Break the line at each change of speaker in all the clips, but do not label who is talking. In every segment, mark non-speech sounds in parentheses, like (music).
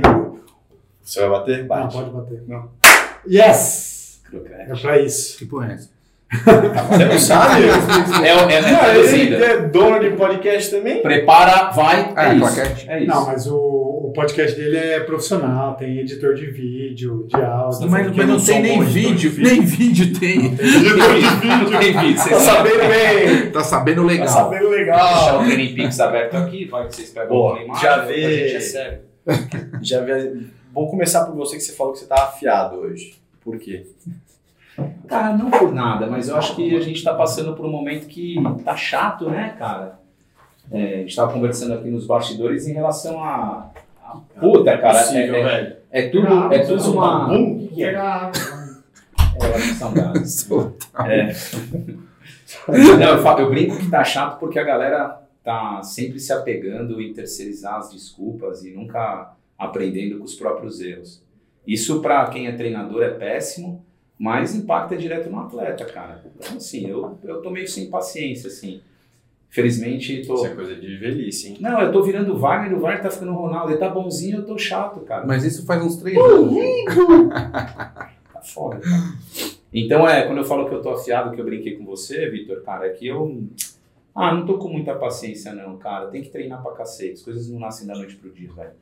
Tá valendo. Você vai bater?
Não,
Bate.
pode bater.
Não.
Yes!
Crocante.
É pra isso.
Que porra é essa?
Você não sabe?
É, é,
Não,
é,
ele
é,
é dono de podcast também?
Prepara, vai,
Ah,
é isso. É isso.
Não, mas o, o podcast dele é profissional, tem editor de vídeo, de áudio.
Mas, mas não
sou
tem nem
editor de
vídeo. Nem vídeo tem.
Não tem vídeo, vocês
Tá
sabem.
sabendo bem.
Tá sabendo
Tá
legal.
sabendo
Deixar
legal.
o Training aberto aqui, vai que vocês pegam
Boa,
uma imagem,
já
a
vê.
gente é sério. (laughs)
Já vi... Vou começar por você que você falou que você tá afiado hoje. Por quê?
Cara, não por nada, mas eu acho que a gente tá passando por um momento que tá chato, né, cara? É, a gente tava conversando aqui nos bastidores em relação a. a- Puta, cara,
Possível,
é, é,
velho.
é tudo, é tudo uma.
O que é?
Ah,
É. (laughs) É. Não, eu, falo- eu brinco que tá chato porque a galera tá sempre se apegando em terceirizar as desculpas e nunca aprendendo com os próprios erros. Isso para quem é treinador é péssimo, mas impacta direto no atleta, cara. Então, assim, eu, eu tô meio sem paciência, assim. Felizmente, tô...
Isso é coisa de velhice, hein?
Não, eu tô virando o Wagner, o Wagner tá ficando o Ronaldo. Ele tá bonzinho, eu tô chato, cara.
Mas isso faz uns três anos. (laughs)
Tá foda, cara. Então, é, quando eu falo que eu tô afiado, que eu brinquei com você, Vitor, cara, é que eu. Ah, não tô com muita paciência, não, cara. Tem que treinar pra cacete. As coisas não nascem da noite pro dia, velho.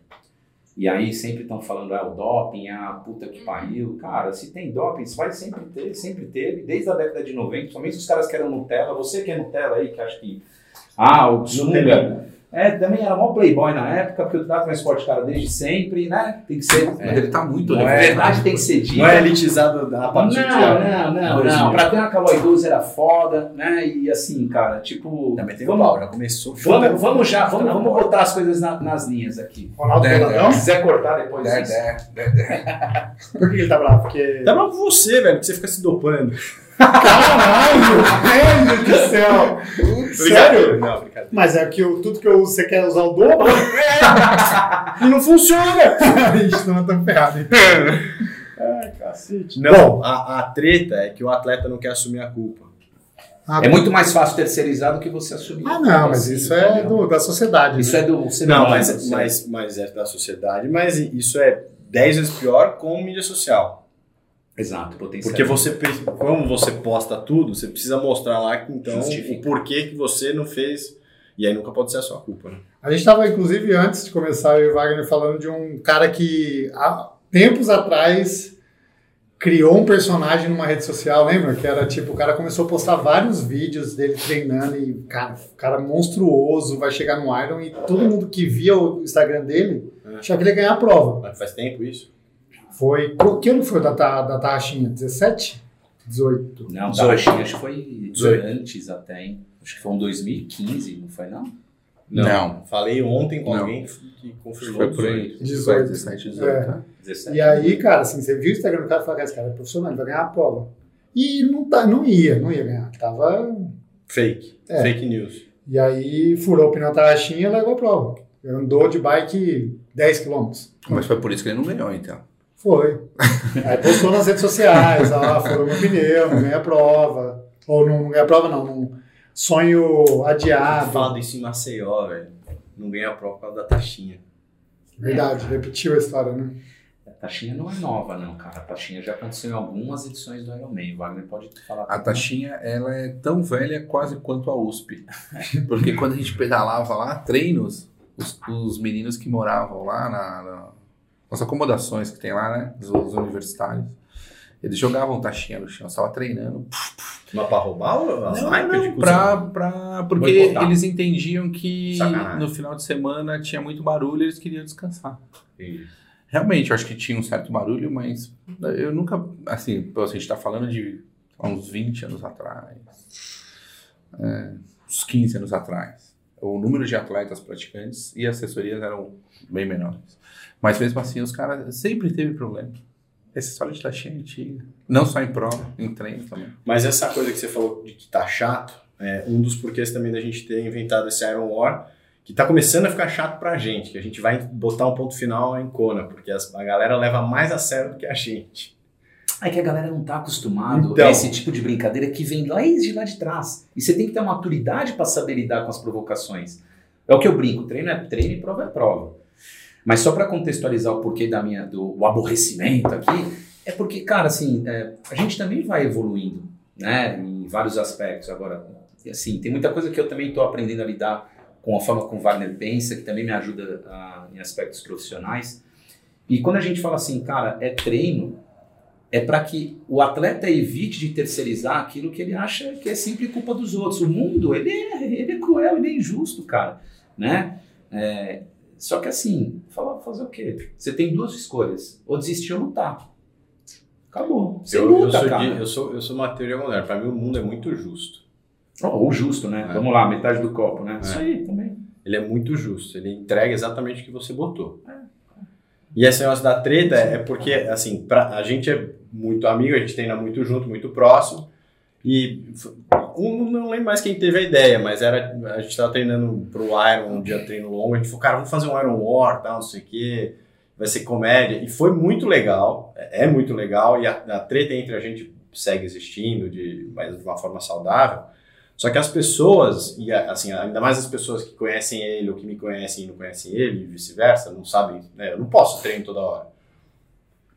E aí sempre estão falando, ah, o doping, ah, puta que pariu. Cara, se tem doping, isso vai sempre ter, sempre teve, desde a década de 90, somente os caras que eram Nutella, você que é Nutella aí, que acha que. Ah, o Sunga. É, também era mó playboy na época, porque o Trato mais forte, cara, desde sempre, né? Tem que ser.
Mas ele tá muito
A
Não é-
verdade tem que ser dita.
Não é elitizado a partir de
Não, não, não, não. Pra ter uma Calói 12 era foda, né? E assim, cara, tipo.
Também teve
vamos,
pau, já começou.
vamos, vamos já, vamos, vamos botar as coisas na- nas linhas aqui.
Ronaldo
Der,
Peladão?
Se quiser cortar depois
Der,
isso.
der, der, der. (laughs)
Por que ele tá bravo? Porque.
Dá pra você, velho, que você fica se dopando.
Caralho! Meu Deus do céu! Sério?
Não, brincadeira.
Mas é que o- tudo que eu uso, você quer usar o dobro?
E não funciona!
a gente não é tão ferrado.
cacete. Não,
Bom.
a, a treta é que o atleta não quer assumir a culpa.
É muito mais fácil terceirizar do que você assumir.
Ah, não, mas
Assim,
isso é do, da sociedade.
Isso
né?
é do. ser
Não, mas,
certo?
mas, mas é da sociedade, mas isso é 10 vezes pior com mídia social.
Exato, potencial.
Porque você, como você posta tudo, você precisa mostrar lá que, então
Justifica.
o porquê que você não fez. E aí nunca pode ser a sua culpa, né?
A gente estava, inclusive, antes de começar, eu e o Wagner falando de um cara que há tempos atrás criou um personagem numa rede social, lembra? Que era tipo, o cara começou a postar vários vídeos dele treinando e, cara, cara monstruoso, vai chegar no Iron e todo mundo que via o Instagram dele
É.
achava que ele ia ganhar a prova.
Mas faz tempo isso?
Foi. qual- Que ano foi da, ta- da Tarraxinha? 17? 18?
Não,
18.
da Rachinha, acho que foi
18.
antes até, hein? Acho que foi um 2015, não foi não?
Não.
Falei ontem com
Não.
alguém que- que confirmou.
Foi por aí.
18.
17, 18.
É.
tá?
17.
E aí, cara, assim, você viu o Instagram do cara e falou, cara, esse cara é profissional, ele vai ganhar a prova. E não, tá, não ia, não ia ganhar. Tava.
Fake.
É.
Fake news.
E aí furou o pneu da Tarraxinha e levou a prova. Andou de bike 10 km.
Mas foi por isso que ele não ganhou, então.
Foi. Aí (laughs) postou nas redes sociais, ó, furou meu pneu, não ganhei a prova. Ou não, não ganhei a prova, não. não sonho adiado.
Falado isso em Maceió, velho. Não ganha a prova por causa da taxinha.
Verdade, repetiu a história, né?
A taxinha não é nova, não, cara. A taxinha já aconteceu em algumas edições do Ironman. O Wagner pode falar.
A taxinha, ela é tão velha quase quanto a USP. (laughs) Porque quando a gente pedalava lá, treinos, os, os meninos que moravam lá na, na- nas acomodações que tem lá, né? Os, os universitários, eles jogavam taxinha no chão, estavam treinando.
Mas pra roubar ou as
Não, não, pra, pra, porque
Boicotar.
eles entendiam que
Sacanagem.
no final de semana tinha muito barulho e eles queriam descansar.
Entendi.
Realmente, eu acho que tinha um certo barulho, mas eu nunca. Assim, a gente tá falando de uns 20 anos atrás, é, uns 15 anos atrás. O número de atletas praticantes e assessorias eram bem menores. Mas mesmo assim, os caras sempre teve problema. Essa história de taxinha é antiga. Não só em prova, em treino também.
Mas essa coisa que você falou de que tá chato, é um dos porquês também da gente ter inventado esse Iron War, que tá começando a ficar chato pra gente, que a gente vai botar um ponto final em Kona, porque as- a galera leva mais a sério do que a gente.
É que a galera não tá acostumado
Então.
a esse tipo de brincadeira que vem lá de lá de trás. E você tem que ter uma maturidade para saber lidar com as provocações. É o que eu brinco, treino é treino e prova é prova. Mas só para contextualizar o porquê da minha, do aborrecimento aqui, é porque, cara, assim, é, a gente também vai evoluindo, né? Em vários aspectos. Agora, assim, tem muita coisa que eu também estou aprendendo a lidar com a forma como Wagner pensa, que também me ajuda a, em aspectos profissionais. E quando a gente fala assim, cara, é treino, é para que o atleta evite de terceirizar aquilo que ele acha que é sempre culpa dos outros. O mundo, ele é, ele é cruel, ele é injusto, cara, né? É, só que assim, fala, fazer o quê? Você tem duas escolhas, ou desistir ou lutar. Acabou. Você
Eu,
luta,
eu, sou
cara.
de- eu, sou, eu sou uma teoria moderna. Para mim, o mundo é muito justo.
Ou justo, né?
É.
Vamos lá, metade do copo, né?
É.
Isso aí também.
Ele é muito justo. Ele entrega exatamente o que você botou. E esse negócio da treta é porque, assim, pra, a gente é muito amigo, a gente treina muito junto, muito próximo. E um, não lembro mais quem teve a ideia, mas era a gente estava treinando pro Iron, um dia treino longo. A gente falou, cara, vamos fazer um Iron War, tal, não sei o quê. Vai ser comédia. E foi muito legal, é é muito legal. E a, a treta entre a gente segue existindo, de, mas de uma forma saudável. Só que as pessoas, e assim, ainda mais as pessoas que conhecem ele ou que me conhecem e não conhecem ele, e vice-versa, não sabem, né? Eu não posso treino toda hora.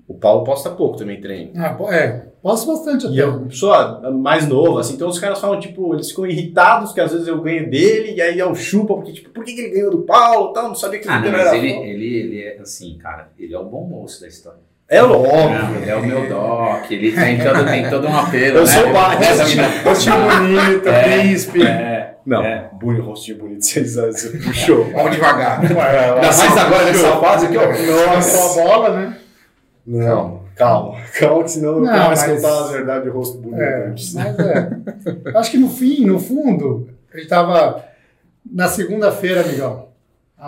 O Paulo posta pouco também treino.
Ah, é, posso bastante
E
até.
é uma pessoa mais nova, assim, então os caras falam, tipo, eles ficam irritados que às vezes eu ganho dele, e aí é um chupa, porque, tipo, por que, ele ganhou do Paulo tal? Não sabia que
Ah, não,
ele
mas
era
ele, ele, ele é assim, cara, ele é o bom moço da história.
É
Não,
óbvio.
ele é o meu doc, ele tem todo, tem todo um apelo.
Eu
né?
sou o Barros.
Rostinho bonito,
É.
príncipe.
É,
Não,
É.
bonito, rostinho bonito, vocês você puxou.
Vamos devagar.
ainda mais agora nessa fase que eu.
Nossa, a bola, né?
Não, calma, (laughs) calma, que senão eu
Não,
a
mas-
contar a verdade de rosto bonito
É,
antes.
mas é. Eu Acho que no fim, no fundo, a gente tava na segunda-feira, amigão.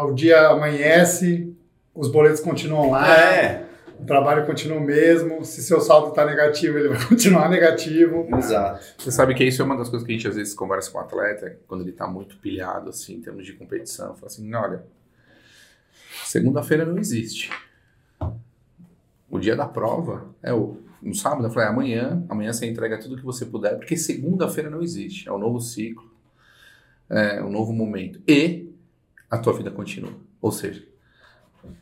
O dia amanhece, os boletos continuam lá,
É,
o trabalho continua o mesmo. Se seu saldo tá negativo, ele (laughs) vai continuar negativo.
exato.
Você sabe que isso é uma das coisas que a gente às vezes conversa com o atleta, quando ele tá muito pilhado, assim, em termos de competição. Fala assim, olha, segunda-feira não existe. O dia da prova é o no sábado. Eu falei, amanhã, amanhã você entrega tudo que você puder, porque segunda-feira não existe. É um novo ciclo, é um novo momento. E a tua vida continua. Ou seja,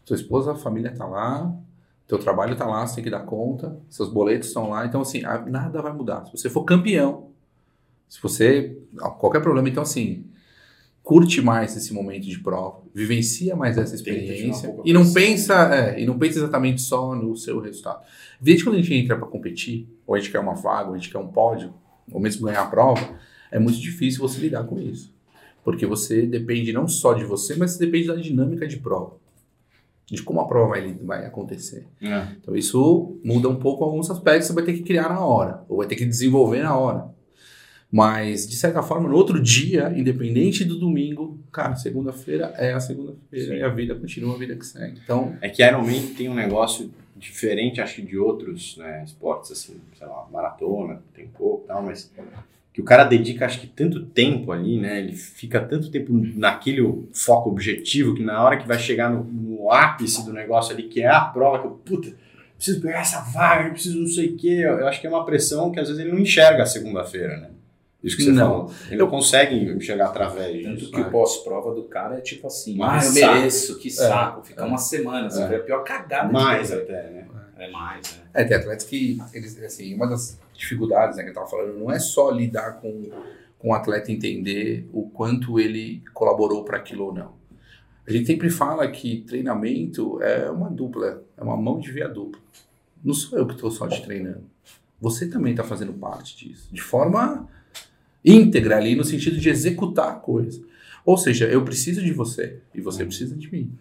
tua esposa, a família tá lá, teu trabalho tá lá, você tem que dar conta, seus boletos estão lá, então assim, nada vai mudar. Se você for campeão, se você. Qualquer problema, então assim, curte mais esse momento de prova, vivencia mais essa experiência e não pensa, é, e não pensa exatamente só no seu resultado. Desde quando a gente entra para competir, ou a gente quer uma vaga, ou a gente quer um pódio, ou mesmo ganhar a prova, é muito difícil você lidar com isso. Porque você depende não só de você, mas você depende da dinâmica de prova. De como a prova vai, vai acontecer. Então isso muda um pouco alguns aspectos, você vai ter que criar na hora, ou vai ter que desenvolver na hora. Mas, de certa forma, no outro dia, independente do domingo, cara, segunda-feira é a segunda-feira e a vida continua a vida que segue. Então,
É que Iron Man tem um negócio diferente, acho que de outros né, esportes, assim, sei lá, maratona, tem pouco e tal, mas que o cara dedica, acho que tanto tempo ali, né? Ele fica tanto tempo naquele foco objetivo que na hora que vai chegar no, no ápice do negócio ali, que é a prova, que eu, puta, preciso pegar essa vaga, preciso não sei o quê. Eu, eu acho que é uma pressão que às vezes ele não enxerga a segunda-feira, né? Isso que você
Não.
falou. Ele não consegue enxergar através
Tanto
disso.
que o pós-prova do cara é tipo assim, ah, eu mereço, que saco. Fica uma semana, assim,
É.
foi a pior cagada
Mais até, né?
É mais, né?
é, tem atletas que, eles, assim, uma das dificuldades né, que eu tava falando não é só lidar com, com o atleta entender o quanto ele colaborou para aquilo ou não. A gente sempre fala que treinamento é uma dupla, é uma mão de via dupla. Não sou eu que estou só te treinando. Você também está fazendo parte disso, de forma íntegra ali, no sentido de executar a coisa. Ou seja, eu preciso de você e você precisa de mim.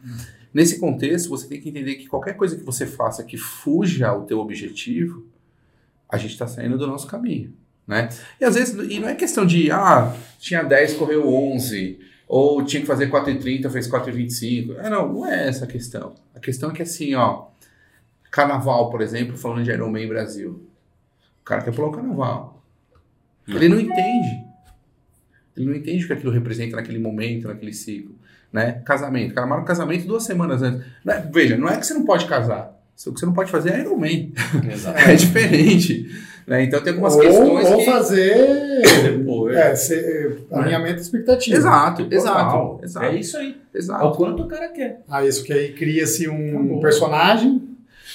Nesse contexto, você tem que entender que qualquer coisa que você faça que fuja ao teu objetivo, a gente está saindo do nosso caminho, né? E às vezes, e não é questão de, ah, tinha 10, correu 11, ou tinha que fazer 4,30, fez 4,25. É, não, não é essa a questão. A questão é que assim, ó, carnaval, por exemplo, falando de Ironman Brasil. O cara quer pular o carnaval. Ele não entende. Ele não entende o que aquilo representa naquele momento, naquele ciclo. Né? Casamento. O cara marca o casamento duas semanas antes. Não é- veja, não é que você não pode casar. O que você não pode fazer é Ironman.
Exato.
É diferente. Né? Então tem algumas
ou,
questões
ou
que...
fazer (coughs)
Depois.
é, ser, alinhamento expectativa.
Exato, exato, exato.
É isso aí. É o
Exato.
quanto o cara quer.
Ah, isso que aí cria-se um
Acabou.
personagem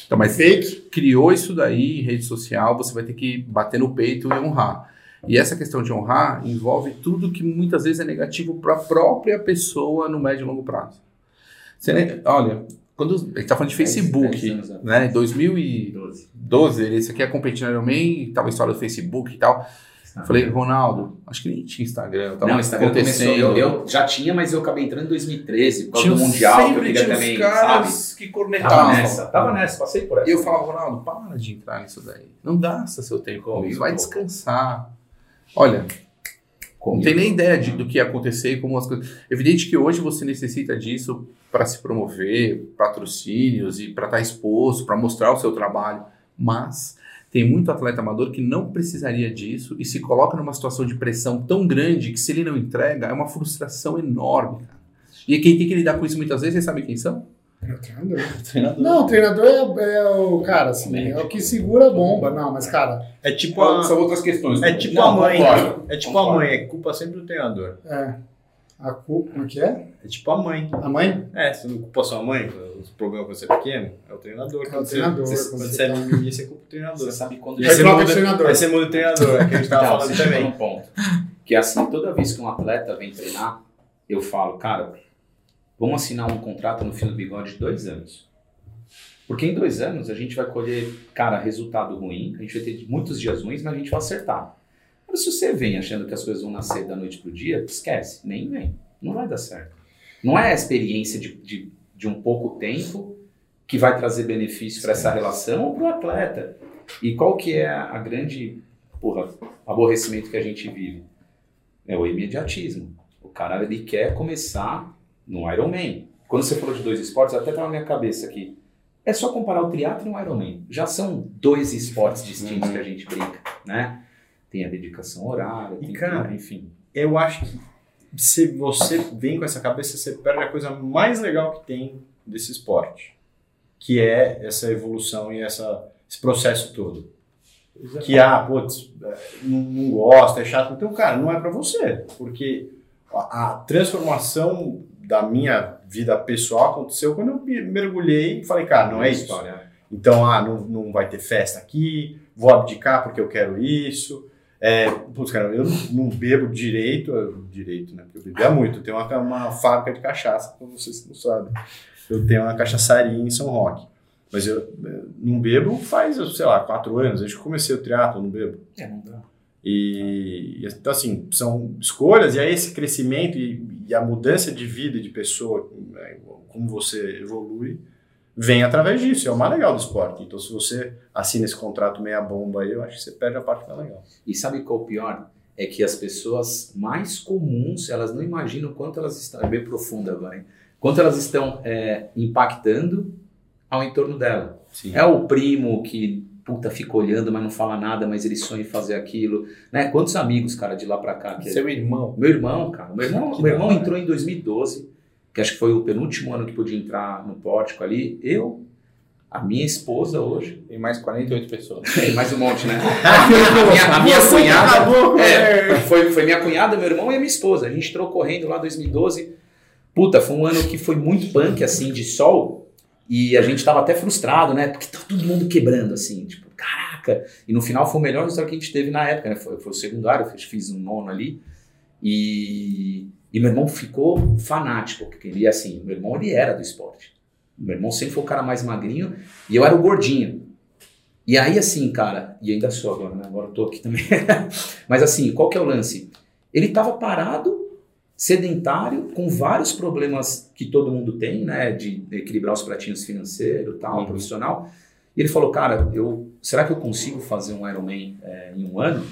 Então, mas
fake.
criou isso daí em rede social, você vai ter que bater no peito e honrar. E essa questão de honrar envolve tudo que muitas vezes é negativo para a própria pessoa no médio e longo prazo. Você, olha, quando a gente está falando de Facebook,
atrás.
né? Em 2012,
12.
esse aqui é competindo Iron Man, tava a história do Facebook e tal. Falei, Ronaldo, acho que nem tinha Instagram, tava
não, Instagram começou.
acontecendo.
Eu, eu já tinha, mas eu acabei entrando em 2013, por causa
Tinha
do Mundial, que eu queria
tinha
também,
os
sabe?
caras que
Tava
cornetavam.
nessa, tava nessa, passei por essa.
E eu falava, Ronaldo, para de entrar nisso daí. Não gasta seu tempo com isso, vai descansar. Olha, não tem nem ideia de- do que ia acontecer e como as coisas. Evidente que hoje você necessita disso para se promover, patrocínios e para estar exposto, para mostrar o seu trabalho. Mas tem muito atleta amador que não precisaria disso e se coloca numa situação de pressão tão grande que se ele não entrega é uma frustração enorme. Cara. E quem tem que lidar com isso muitas vezes, vocês sabem quem são?
É o treinador. (laughs)
Treinador.
Não, o treinador é, é o cara, assim, é o que segura a bomba. Não, mas cara,
É tipo a,
São outras questões.
é tipo
Não,
a mãe.
concordo.
É tipo
Concordo.
a mãe, é culpa sempre do treinador.
é. A culpa. Como é que é?
É tipo a mãe.
A mãe?
É, você não culpa sua mãe, os problemas quando você é pequeno, é o treinador.
É o
Quando
treinador,
Você,
quando você
você é
tá-
mimimi, você culpa o treinador.
Você sabe quando
Aí
Aí
você muda-
treinador.
Aí você muda o treinador, é que a gente tava falando também.
num ponto. Que é assim, toda vez que um atleta vem treinar, eu falo, cara, vamos assinar um contrato no fim do bigode de dois anos. Porque em dois anos a gente vai colher, cara, resultado ruim, a gente vai ter muitos dias ruins, mas a gente vai acertar. Mas se você vem achando que as coisas vão nascer da noite pro dia, esquece, nem vem. Não vai dar certo. Não é a experiência de, de, de um pouco tempo que vai trazer benefício para essa relação ou para o atleta. E qual que é a grande porra, aborrecimento que a gente vive? É o imediatismo. O cara ele quer começar no Ironman. Quando você falou de dois esportes, até tá na minha cabeça aqui. É só comparar o triatlo e o Ironman. Já são dois esportes distintos que a gente brinca, né? Tem a dedicação horária,
E,
tem
cara,
tudo, enfim.
Eu acho que se você vem com essa cabeça, você perde a coisa mais legal que tem desse esporte, que é essa evolução e essa, esse processo todo. Que, ah, putz, é, não, não gosta, é chato. Então, cara, não é pra você. Porque a, a transformação da minha vida pessoal aconteceu quando eu me- mergulhei e falei, cara, não é isso.
História.
Então, ah, não, não vai ter festa aqui, vou abdicar porque eu quero isso. É, putz, cara, eu não, bebo direito, eu- direito, né? Porque eu bebia muito. Eu tenho uma, uma fábrica de cachaça, como vocês não sabem. Eu tenho uma cachaçaria em São Roque. Mas eu não bebo faz, sei lá, quatro anos. Desde que eu comecei o triatlo, eu não bebo.
É, não dá.
E, então, assim, são escolhas, e aí esse crescimento e, e a mudança de vida e de pessoa, né, como você evolui, vem através disso. É o mais legal do esporte. Então, se você assina esse contrato meia bomba aí, eu acho que você perde a parte mais legal.
E sabe qual é o pior? É que as pessoas mais comuns, elas não imaginam quanto elas estão, é bem profundo agora, hein? Quanto elas estão é, impactando ao entorno dela.
Sim.
É o primo que, puta, fica olhando, mas não fala nada, mas ele sonha em fazer aquilo, né? Quantos amigos, cara, de lá pra cá? Que
Seu irmão.
Meu irmão, cara, meu irmão,
Que
meu irmão entrou em 2012, que acho que foi o penúltimo ano que podia entrar no pórtico ali. Eu, a minha esposa hoje,
Tem mais 48 pessoas.
tem (laughs) mais um monte, né? (laughs) A minha, a minha cunhada.
Acabou,
É, foi, foi minha cunhada, meu irmão e a minha esposa. A gente entrou correndo lá em 2012. Puta, foi um ano que foi muito punk, assim, de sol. E a gente tava até frustrado, né? Porque tá todo mundo quebrando, assim, tipo, caraca. E no final foi o melhor resultado que a gente teve na época, né? Foi, foi o secundário, eu fiz, fiz um nono ali. E, e meu irmão ficou fanático, porque ele, assim, meu irmão, ele era do esporte. Meu irmão sempre foi o cara mais magrinho e eu era o gordinho. E aí, assim, cara, e ainda sou agora, né? Agora eu tô aqui também. (laughs) Mas assim, qual que é o lance? Ele tava parado, sedentário, com vários problemas que todo mundo tem, né? De equilibrar os pratinhos financeiro, tal,
Uhum.
profissional. E ele falou, cara, eu, será que eu consigo fazer um Ironman é, em um ano?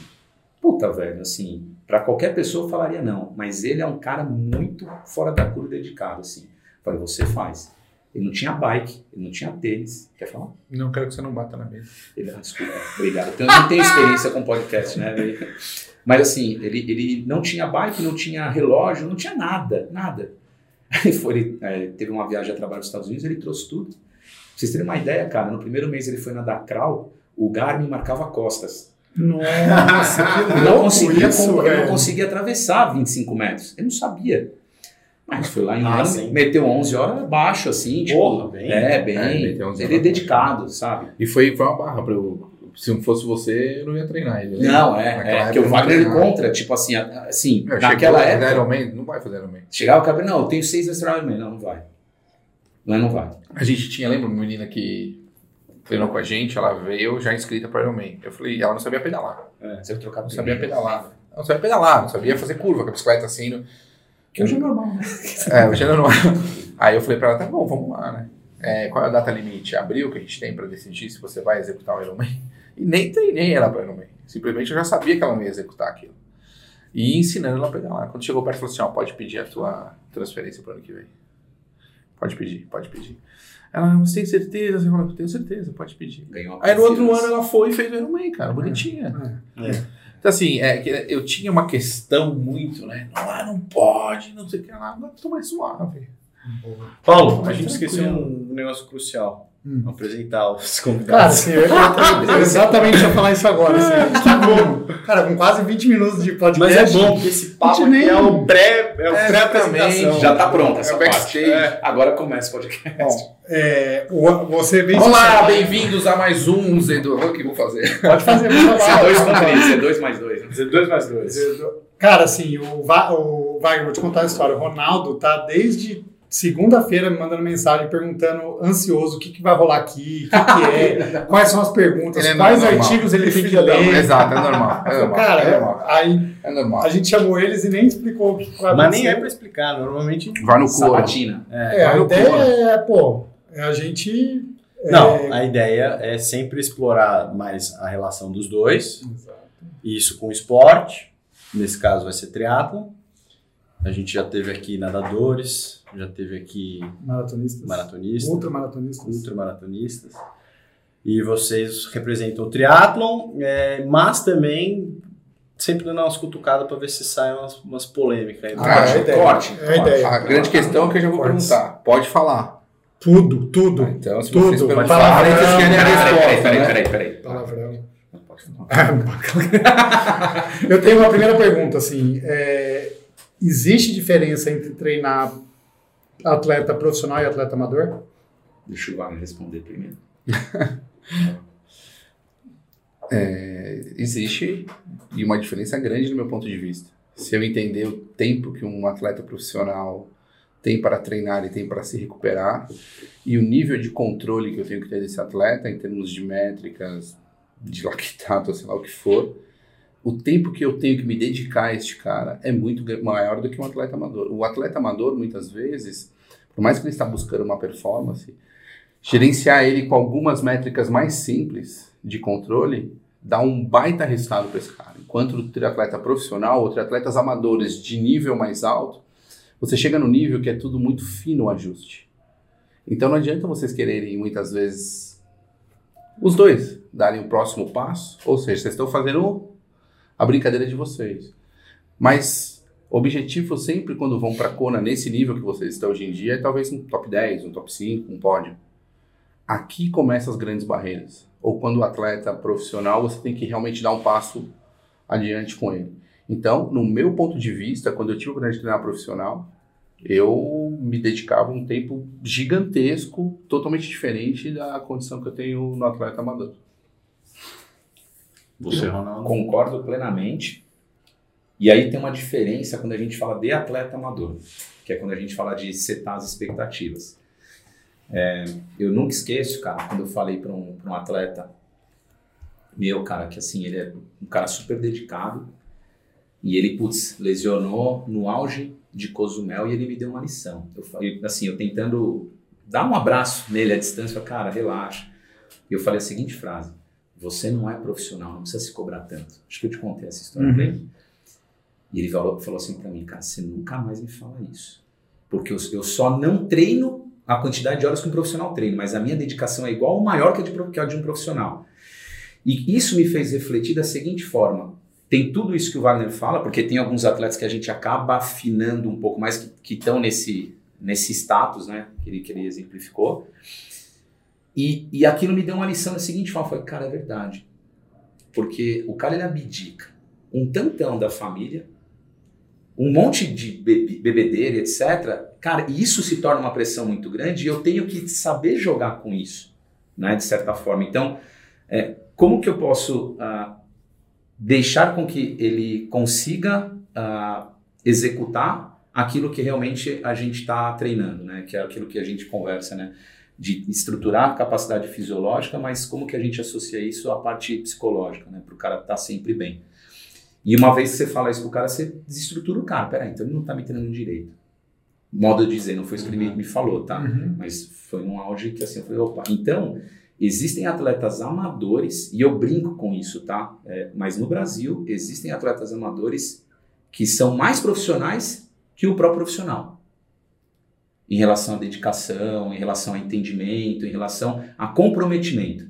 Puta, velho, assim, para qualquer pessoa eu falaria não, mas ele é um cara muito fora da curva dedicado, assim. Eu falei, você faz. Ele não tinha bike, ele não tinha tênis. Quer falar?
Não quero que você não bata na mesa.
Ele, ah, desculpa, obrigado. Eu não tenho experiência com podcast, né? Mas assim, ele, ele não tinha bike, não tinha relógio, não tinha nada, nada. Aí foi, ele é, teve uma viagem a trabalho nos Estados Unidos, ele trouxe tudo. Pra vocês terem uma ideia, cara, no primeiro mês ele foi na Dakral, o Garmin marcava costas.
Nossa, que
Eu não, conseguia,
isso,
eu não conseguia atravessar 25 metros. Eu não sabia. Mas foi lá em
Ah,
meteu 11 horas baixo, assim. Tipo,
Porra, bem.
É, bem.
É, meteu 11
ele é dedicado, sabe?
E foi, foi uma barra pra eu. Se não fosse você, eu não ia treinar ele. né?
Não, é. é porque o
não
Wagner
treinava.
contra, tipo assim, assim,
Meu,
naquela
chegou,
época.
Ironman, não vai fazer Ironman.
Chegava o cabelo, não, eu tenho seis vezes Ironman. Não, não vai. Não, não vai.
A gente tinha, lembra uma menina que treinou com a gente, ela veio já inscrita para Ironman. Eu falei, ela não sabia pedalar.
Você vai trocar
Não sabia pedalar. Não sabia pedalar, não sabia fazer curva com a bicicleta assim. No...
Que hoje é normal, né? (laughs)
É, hoje ainda não. Aí eu falei pra ela, tá bom, vamos lá, né? É, qual é a data limite? Abril que a gente tem pra decidir se você vai executar o Ironman. E nem treinei ela pra Ironman. Simplesmente eu já sabia que ela não ia executar aquilo. E ensinando ela a pedalar. Quando chegou perto, falou assim, ó, pode pedir a tua transferência pro ano que vem. Pode pedir, pode pedir. Ela, você tem certeza? Eu falei, tenho certeza, pode pedir. Aí no outro ano ela foi e fez o Ironman, cara, bonitinha.
É.
Então assim, é, que eu tinha uma questão muito, né? Não, ah, não pode, não sei o que lá, agora tô mais suave.
Paulo, a gente esqueceu um negócio crucial.
Hum.
Apresentar os
Cara,
convidados.
assim, eu, eu, (laughs) exatamente ia falar isso agora. Assim, que bom. Cara, com quase 20 minutos de
Mas
podcast.
é bom, porque esse papo aqui
nem-
é o pré, é o
É,
pré-apresentação.
Já tá pronta essa
É
parte.
backstage.
É, Agora começa o podcast.
Bom, é, você vem.
Olá, bem-vindos a mais um Zedo. O que vou fazer?
Pode fazer. pode falar.
C2 com 3, C2 mais 2. né?
2 mais 2.
Cara, assim, o, Va- o Wagner, vou te contar a história. O Ronaldo tá desde segunda-feira me mandando mensagem perguntando ansioso o que, que vai rolar aqui, o que, que é, (laughs) quais são as perguntas,
é
quais
normal.
artigos ele tem que ler.
Exato, é normal. (laughs) É normal.
Cara,
é normal.
aí
É normal.
a gente chamou eles e nem explicou o que vai
Mas nem é pra explicar, normalmente.
Vai no couro.
Sabatina.
É, a ideia é, pô, é a gente. é,
Não, a ideia é sempre explorar mais a relação dos dois, isso com o esporte, nesse caso vai ser triatlon. A gente já teve aqui nadadores, já teve aqui
Maratonistas.
maratonistas,
Ultramaratonistas.
ultramaratonistas. E vocês representam o triatlon, é, mas também sempre dando umas cutucadas para ver se saem umas, umas polêmicas aí.
Ah, é a ideia.
corte.
É a ideia.
A grande questão é que eu já vou
Cortes.
perguntar. Pode falar.
Tudo, tudo.
Então, se
Tudo.
vocês perguntarem, vocês querem a
Peraí,
resposta.
peraí, peraí,
né?
peraí, peraí.
Palavrão. (laughs)
Não pode falar.
Eu tenho uma primeira pergunta, assim. é, existe diferença entre treinar atleta profissional e atleta amador?
Deixa o Wagner responder primeiro. (laughs)
É, existe e uma diferença grande no meu ponto de vista. Se eu entender o tempo que um atleta profissional tem para treinar e tem para se recuperar e o nível de controle que eu tenho que ter desse atleta em termos de métricas, de lactato, sei lá o que for, o tempo que eu tenho que me dedicar a este cara é muito maior do que um atleta amador. O atleta amador, muitas vezes, por mais que ele está buscando uma performance, gerenciar ele com algumas métricas mais simples de controle dá um baita resultado para esse cara. Enquanto o triatleta profissional ou triatletas amadores de nível mais alto, você chega no nível que é tudo muito fino o ajuste. Então não adianta vocês quererem muitas vezes os dois darem o próximo passo, ou seja, vocês estão fazendo a brincadeira de vocês. Mas o objetivo sempre quando vão para Kona nesse nível que vocês estão hoje em dia é talvez um top 10, um top 5, um pódio. Aqui começam as grandes barreiras. Ou quando o atleta profissional, você tem que realmente dar um passo adiante com ele. Então, no meu ponto de vista, quando eu tive a oportunidade de treinar profissional, eu me dedicava um tempo gigantesco, totalmente diferente da condição que eu tenho no atleta amador.
Você, Ronaldo.
Concordo plenamente. E aí tem uma diferença quando a gente fala de atleta amador, que é quando a gente fala de setar as expectativas. É, eu nunca esqueço, cara, quando eu falei para um, um atleta meu, cara, que assim, ele é um cara super dedicado e ele, putz, lesionou no auge de Cozumel e ele me deu uma lição. Eu falei, assim, eu tentando dar um abraço nele à distância, cara, relaxa. E eu falei a seguinte frase: Você não é profissional, não precisa se cobrar tanto. Acho que eu te contei essa história
Uhum.
pra ele. E ele falou, falou assim pra mim, cara, você nunca mais me fala isso. Porque eu, eu só não treino a quantidade de horas que um profissional treina, mas a minha dedicação é igual ou maior que a de, que a de um profissional. E isso me fez refletir da seguinte forma: tem tudo isso que o Wagner fala, porque tem alguns atletas que a gente acaba afinando um pouco mais, que- que estão nesse, nesse status, né, que ele, que ele exemplificou. E, e aquilo me deu uma lição da seguinte forma: falei, cara, é verdade. Porque o cara ele abdica um tantão da família, um monte de be bebedeira, etc. Cara, isso se torna uma pressão muito grande e eu tenho que saber jogar com isso, né, de certa forma. Então, é, como que eu posso uh, deixar com que ele consiga uh, executar aquilo que realmente a gente está treinando, né? Que é aquilo que a gente conversa, né? De estruturar a capacidade fisiológica, mas como que a gente associa isso à parte psicológica, né? Para o cara estar tá sempre bem. E uma vez que você fala isso pro cara, você desestrutura o cara. Peraí, então ele não tá me treinando direito. Modo de dizer, não foi isso que ele me, me falou, tá?
Uhum.
Mas foi um auge que assim, eu falei, opa. Então, existem atletas amadores, e eu brinco com isso, tá? É, mas no Brasil, existem atletas amadores que são mais profissionais que o próprio profissional. Em relação à dedicação, em relação a entendimento, em relação a comprometimento.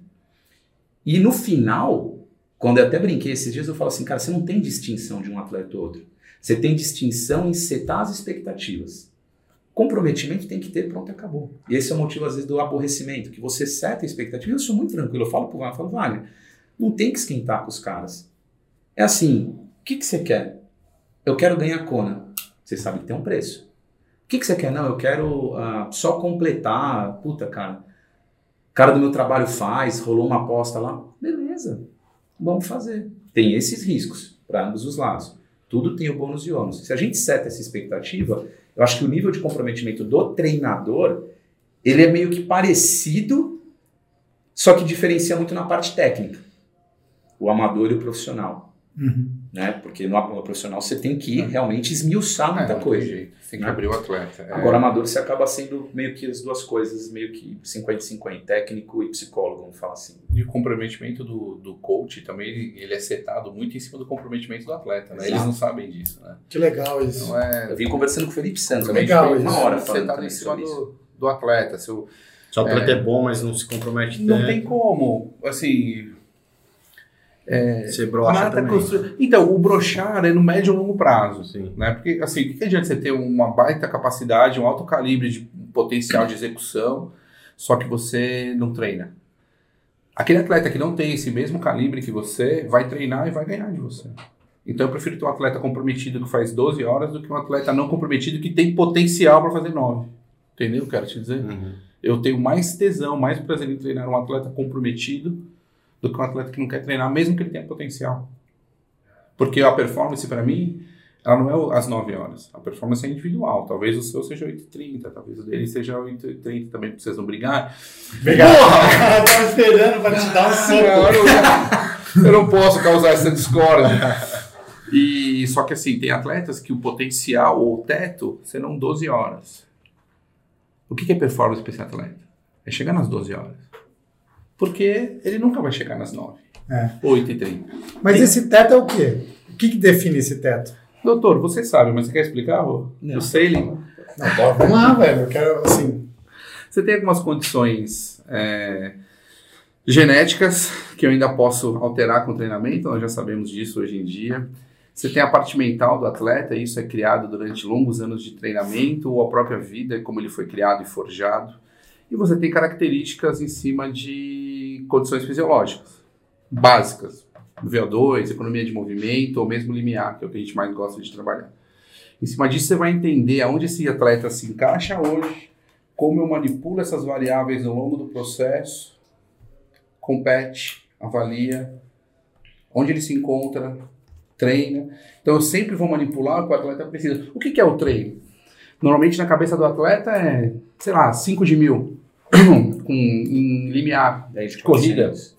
E no final, quando eu até brinquei esses dias, eu falo assim, cara, você não tem distinção de um atleta ou outro. Você tem distinção em setar as expectativas. Comprometimento tem que ter, pronto, acabou. E esse é o motivo, às vezes, do aborrecimento, que você seta a expectativa. Eu sou muito tranquilo, eu falo pro Wagner, eu falo, Wagner, não tem que esquentar com os caras. É assim, o que, que você quer? Eu quero ganhar Kona. Você sabe que tem um preço. Que, que você quer? Não, eu quero uh, só completar. Puta, cara. Cara do meu trabalho faz, rolou uma aposta lá. Beleza vamos fazer. Tem esses riscos para ambos os lados. Tudo tem o bônus e ônus. Se a gente seta essa expectativa, eu acho que o nível de comprometimento do treinador, ele é meio que parecido, só que diferencia muito na parte técnica. O amador e o profissional.
Uhum.
Né? Porque no, no profissional você tem que realmente esmiuçar muita
é,
coisa.
Jeito. Você tem que
né?
abrir o atleta. É.
Agora, amador, você acaba sendo meio que as duas coisas, meio que 50-50, técnico e psicólogo, vamos falar assim.
E o comprometimento do, do coach também, ele, ele é setado muito em cima do comprometimento do atleta, né? Eles não sabem disso, né?
Que legal isso.
Então, é,
Eu vim conversando com o Felipe Santos,
Legal,
ficou uma hora
é
falando
setado em cima
isso.
do, do atleta. Se o,
atleta é. bom, mas não se compromete
não
tanto,
tem como, assim...
você brocha
nada
também.
constru- Então, o brochar é no médio e longo prazo.
Sim.
né? Porque, assim, o que, adianta você ter uma baita capacidade, um alto calibre de potencial de execução, só que você não treina? Aquele atleta que não tem esse mesmo calibre que você, vai treinar e vai ganhar de você. Então, eu prefiro ter um atleta comprometido que faz 12 horas do que um atleta não comprometido que tem potencial para fazer 9. Entendeu o que eu quero te dizer?
Uhum.
Eu tenho mais tesão, mais prazer em treinar um atleta comprometido do que um atleta que não quer treinar, mesmo que ele tenha potencial. Porque a performance, para mim, ela não é às 9 horas. A performance é individual. Talvez o seu seja 8h30, talvez o dele seja 8h30 também, pra vocês não brigarem.
Obrigado. Cara (laughs) tava esperando pra te dar um soco.
eu, não, eu não posso causar essa discórdia. E, só que assim, tem atletas que o potencial ou o teto serão 12 horas. O que que é performance para esse atleta? É chegar nas 12 horas. Porque ele nunca vai chegar nas 9.
É.
8 e 30.
Mas esse teto é o quê? O que, que define esse teto?
Doutor, você sabe, mas você quer explicar o, o sailing?
Não, bora, vamos lá, velho. Eu quero, assim...
Você tem algumas condições é, genéticas que eu ainda posso alterar com o treinamento, nós já sabemos disso hoje em dia. Você tem a parte mental do atleta, isso é criado durante longos anos de treinamento ou a própria vida, como ele foi criado e forjado. E você tem características em cima de condições fisiológicas básicas, VO2, economia de movimento ou mesmo limiar, que é o que a gente mais gosta de trabalhar. Em cima disso, você vai entender aonde esse atleta se encaixa hoje, como eu manipulo essas variáveis ao longo do processo, compete, avalia, onde ele se encontra, treina. Então eu sempre vou manipular o que o atleta precisa. O que, que é o treino? Normalmente na cabeça do atleta é, sei lá, 5 de mil (clears throat) com, em limiar.
10 de
Corrida.
400.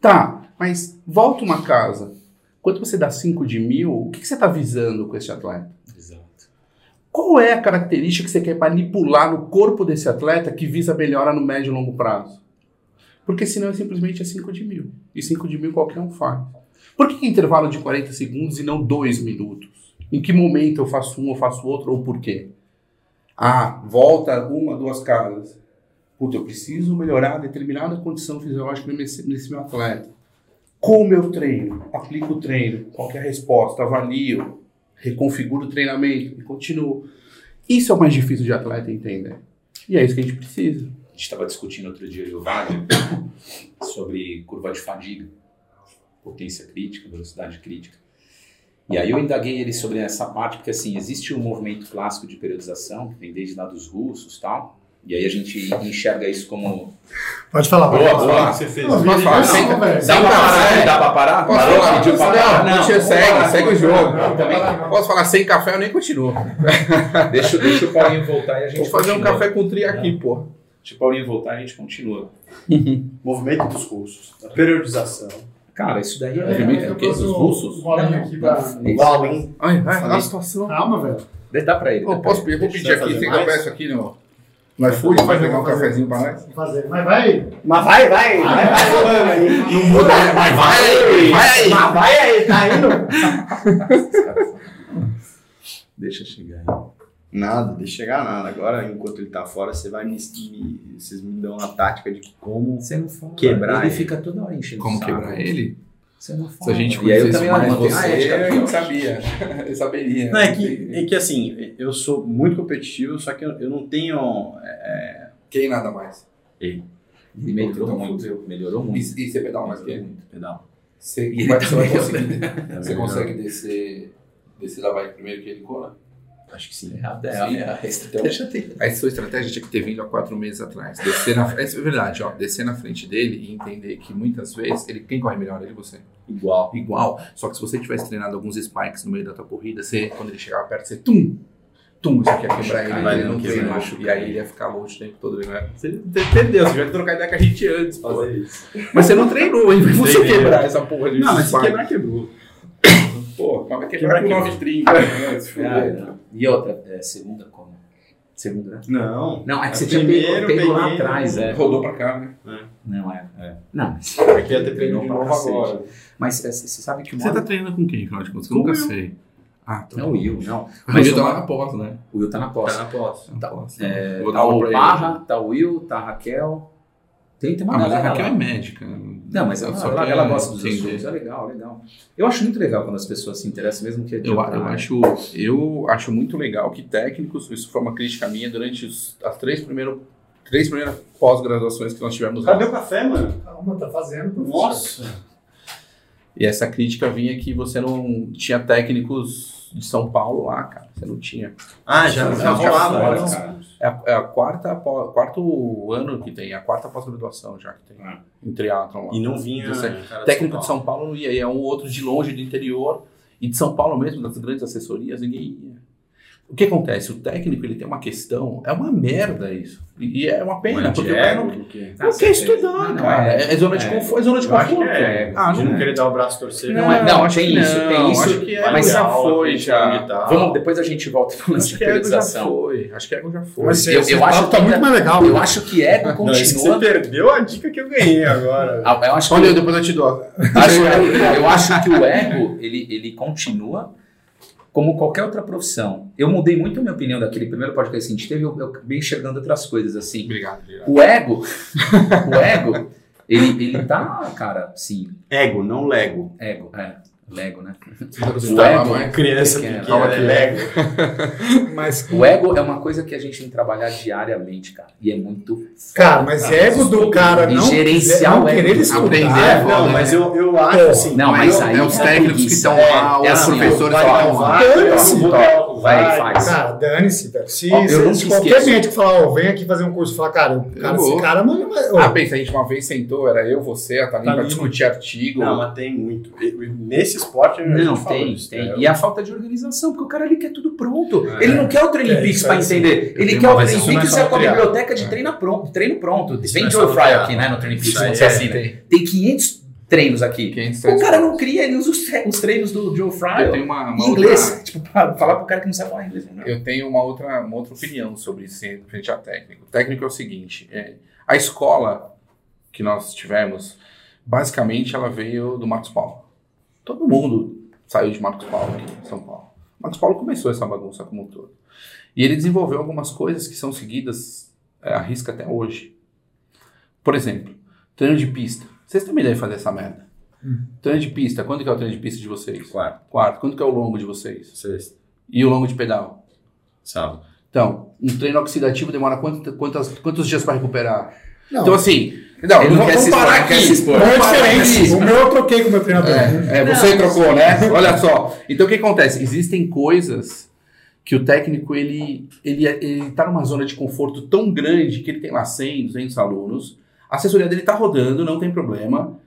Tá, mas volta uma casa. Quando você dá 5 de mil, o que, que você está visando com esse atleta?
Exato.
Qual é a característica que você quer manipular no corpo desse atleta que visa melhora no médio e longo prazo? Porque senão é simplesmente é 5 de mil. E 5 de mil qualquer um faz. Por que intervalo de 40 segundos e não 2 minutos? Em que momento eu faço um ou faço outro ou por quê? Ah, volta uma, duas casas. Puta, eu preciso melhorar determinada condição fisiológica nesse, nesse meu atleta. Como eu treino? Aplico o treino. Qual é a resposta? Avalio. Reconfiguro o treinamento e continuo. Isso é o mais difícil de atleta entender. E é isso que a gente precisa.
A gente estava discutindo outro dia, Wagner, (coughs) sobre curva de fadiga. potência crítica, velocidade crítica. E aí eu indaguei ele sobre essa parte, porque assim, existe um movimento clássico de periodização, que vem desde lá dos russos tal, e aí a gente enxerga isso como...
Pode falar,
Boa,
pode
boa.
você fez.
Não,
Não,
não, velho.
Dá pra parar? Dá pra parar?
Posso
Parou?
falar?
Pediu pra parar?
Não,
vamos
segue, segue o jogo.
Não, também não.
Posso falar sem café, eu nem continuo. (laughs)
Deixa, deixa o Paulinho voltar e a gente
Vou fazer um
continua.
café com tri aqui, pô.
Deixa o Paulinho voltar e a gente continua. (laughs)
Movimento dos russos. A periodização.
Cara, isso daí é...
Movimento
eu
do quê? Dos
o-
russos?
o bolinho aqui pra-
Isso.
Valin.
Ai, vai, a situação.
Calma, velho.
Dá pra ele.
Posso pedir, vou pedir aqui, tem
mais?
peço aqui no, no iFood, vai pegar um cafezinho pra nós?
Fazer. Mas vai.
Mas vai, vai, vai, vai falando aí.
Não muda, mas vai aí, vai aí.
Mas vai aí, tá indo? (laughs)
Deixa chegar aí.
Nada, deixa chegar nada. Agora, enquanto ele tá fora, você vai me, me- vocês me dão uma tática de como.
Você não fala.
Quebrar
Ele
ele.
fica toda hora enchendo
Como
o saco.
quebrar ele?
Você não fala.
Se a gente
e aí eu também
mais você,
a ética
a
aqui,
gente
ó.
sabia. (laughs) Eu saberia.
Não, é que, é que assim, eu sou muito competitivo, só que eu, eu não tenho. é,
Quem nada mais?
Ele melhorou
Então,
muito. Melhorou
E,
muito.
e você pedala mais que ele?
muito pedal.
Você,
E ele
vai, você vai (laughs) conseguir,
É
você consegue descer, descer da bike primeiro que ele cola?
Acho que sim.
É, é,
Sim.
é, a estratégia dele.
A sua estratégia tinha que ter vindo há quatro meses atrás. Descer na, essa é verdade, ó. Descer na frente dele e entender que muitas vezes ele, quem corre melhor? Ele ou você.
Igual.
Igual. Só que se você tivesse treinado alguns spikes no meio da tua corrida, você, quando ele chegava perto, você tum! Tum! Isso aqui ia quebrar ele,
Vai,
ele
não quebra,
treinou.
machuca
E aí
ele.
ele ia ficar longe o tempo todo. Ele vai- Você entendeu? Você já trocar ideia com a gente antes, pô.
Fazer isso.
Mas você não treinou, hein? Vai você quebrar essa porra de
Não, mas se quebrar, quebrou.
Pô, mas vai
Quebrar,
com
quebrou.
930. né? (laughs)
Ah. E outra, é, segunda como? Segunda, né?
Não.
Não, é que
É
você tinha
primeiro,
pego, pego lá atrás, é.
Rodou pra cá, né?
Não, é.
É.
Não, mas,
Aqui ia ter (laughs) pego
Treinou
de
pra
novo agora.
mas é, você sabe que o
Você tá treinando com quem, afinal de contas? Eu
Com
nunca
o
sei. Ah, tá.
Não, o Will, não.
O
Mas
Will tá lá na pós, né?
O Will tá na
Tá
posse.
na posse.
Na pós.
É, tá o. Parra, tá o Will, tá a Raquel. Tem, tem uma
Ah, mas a Raquel
lá.
é médica.
Não, mas ela,
só
ela, ela gosta dos
entender.
assuntos, é legal, legal. Eu acho muito legal quando as pessoas se interessam, mesmo que é de
Eu, eu, acho, eu acho muito legal que técnicos, isso foi uma crítica minha durante os- as três, primeiro, três primeiras pós-graduações que nós tivemos lá.
Cadê o café, mano?
Calma, tá fazendo. professor.
Nossa.
E essa crítica vinha que você não tinha técnicos de São Paulo lá, cara. Você não tinha.
Ah, já,
Já
já rolava.
fora,
né?
cara. É a, é a quarta, quarto ano que tem, é a quarta pós-graduação já que tem.
Ah.
Em triatlon lá.
E não vinha.
É. Técnico de São Paulo não ia, ia um outro de longe, do interior. E de São Paulo mesmo, das grandes assessorias, ninguém ia. O que acontece? O técnico ele tem uma questão, é uma merda isso. E é uma pena, porque o cara não, não quer estudar,
Não,
cara.
é.
É, é zona de
É.
conforto. É zona de
Eu acho que
conforto.
é.
Ah,
de
não
não
é.
querer dar o braço torcer.
Não, é- não,
acho
tem isso,
não,
tem isso,
Acho que é,
mas
já foi, já.
Vamos, depois a gente volta para
Acho
essa
que ego já
periodização.
foi. Acho que ego já foi.
Mas
Eu- eu acho
tá
que
muito mais legal.
Eu acho que ego (laughs)
Não, que você
continua.
perdeu a dica que eu ganhei agora.
Ah, Eu acho que
Olha, depois eu te dou.
Acho- (laughs) eu acho que o ego, ele, ele continua como qualquer outra profissão. Eu mudei muito a minha opinião daquele primeiro podcast que a gente teve, eu, eu acabei enxergando outras coisas, assim.
Obrigado, obrigado.
O ego, o ego, ele, ele tá, cara, sim,
Ego, não Lego.
ego, é, lego, né? O
tá
ego-
Criança
Pequena,
pequena, é. Lego.
Mas,
O ego é uma coisa que a gente tem que trabalhar diariamente, cara, e é muito...
cara, mas ego do cara
E
não,
gerenciar
não
o ego.
querer estudar.
Aprender
é
é
Não, mas
né?
eu, eu acho assim.
Não, mas aí
É os
é
técnicos que estão
É,
lá,
é
os
assim, ó,
professores
vai
estão
lá,
lá.
Vai, vai,
faz.
Cara, dane-se, velho. Se,
Ó, eu
se- se qualquer
esqueço.
médico falar, ó, vem aqui fazer um curso, falar, cara, o cara, esse cara, mano,
Ah, pensa, a gente uma vez sentou, era eu, você, a Thalina, pra
Thalina.
discutir artigo.
Não, mas tem muito. Nesse esporte, a gente
Não, tem,
isso,
tem.
né?
E a falta de organização, porque o cara ali quer tudo pronto.
É.
Ele não quer o Training
É,
Peaks pra entender. Ele quer o Training
isso não é
Peaks é com a biblioteca de treino pronto. Treino pronto. Vem Joe
no
Fry aqui, né, no Training Peaks, como
aí
você
é-
assina.
tem.
Tem 500 treinos aqui. O cara não cria, ele usa os, tre- os treinos do Joe Fry em inglês.
outra- (laughs)
Tipo, falar pro cara que não sabe falar inglês. Não.
Eu tenho uma outra, uma outra opinião sobre isso frente a técnico. O técnico é o seguinte: é, a escola que nós tivemos, basicamente, ela veio do Marcos Paulo. Todo mundo saiu de Marcos Paulo aqui em São Paulo. Marcos Paulo começou essa bagunça como um todo. E ele desenvolveu algumas coisas que são seguidas é, à risca até hoje. Por exemplo, treino de pista. Vocês também devem fazer essa merda. Treino de pista. Quando que é o treino de pista de vocês?
Quarto,
Quarto. Quando que é o longo de vocês?
sexto,
E o longo de pedal?
sábado.
Então, um treino oxidativo demora quanto- quantas- quantos dias para recuperar?
Não.
Então, assim, não,
Ele não
vamos
quer se
parar
expor, não quer
aqui.
se expor.
Não é diferente. O meu eu troquei com o meu treinador.
É, é, você trocou, né? (laughs) Olha só. Então o que acontece? Existem coisas que o técnico ele, ele, ele tá numa zona de conforto tão grande que ele tem lá 100, 200 alunos, a assessoria dele tá rodando, não tem problema.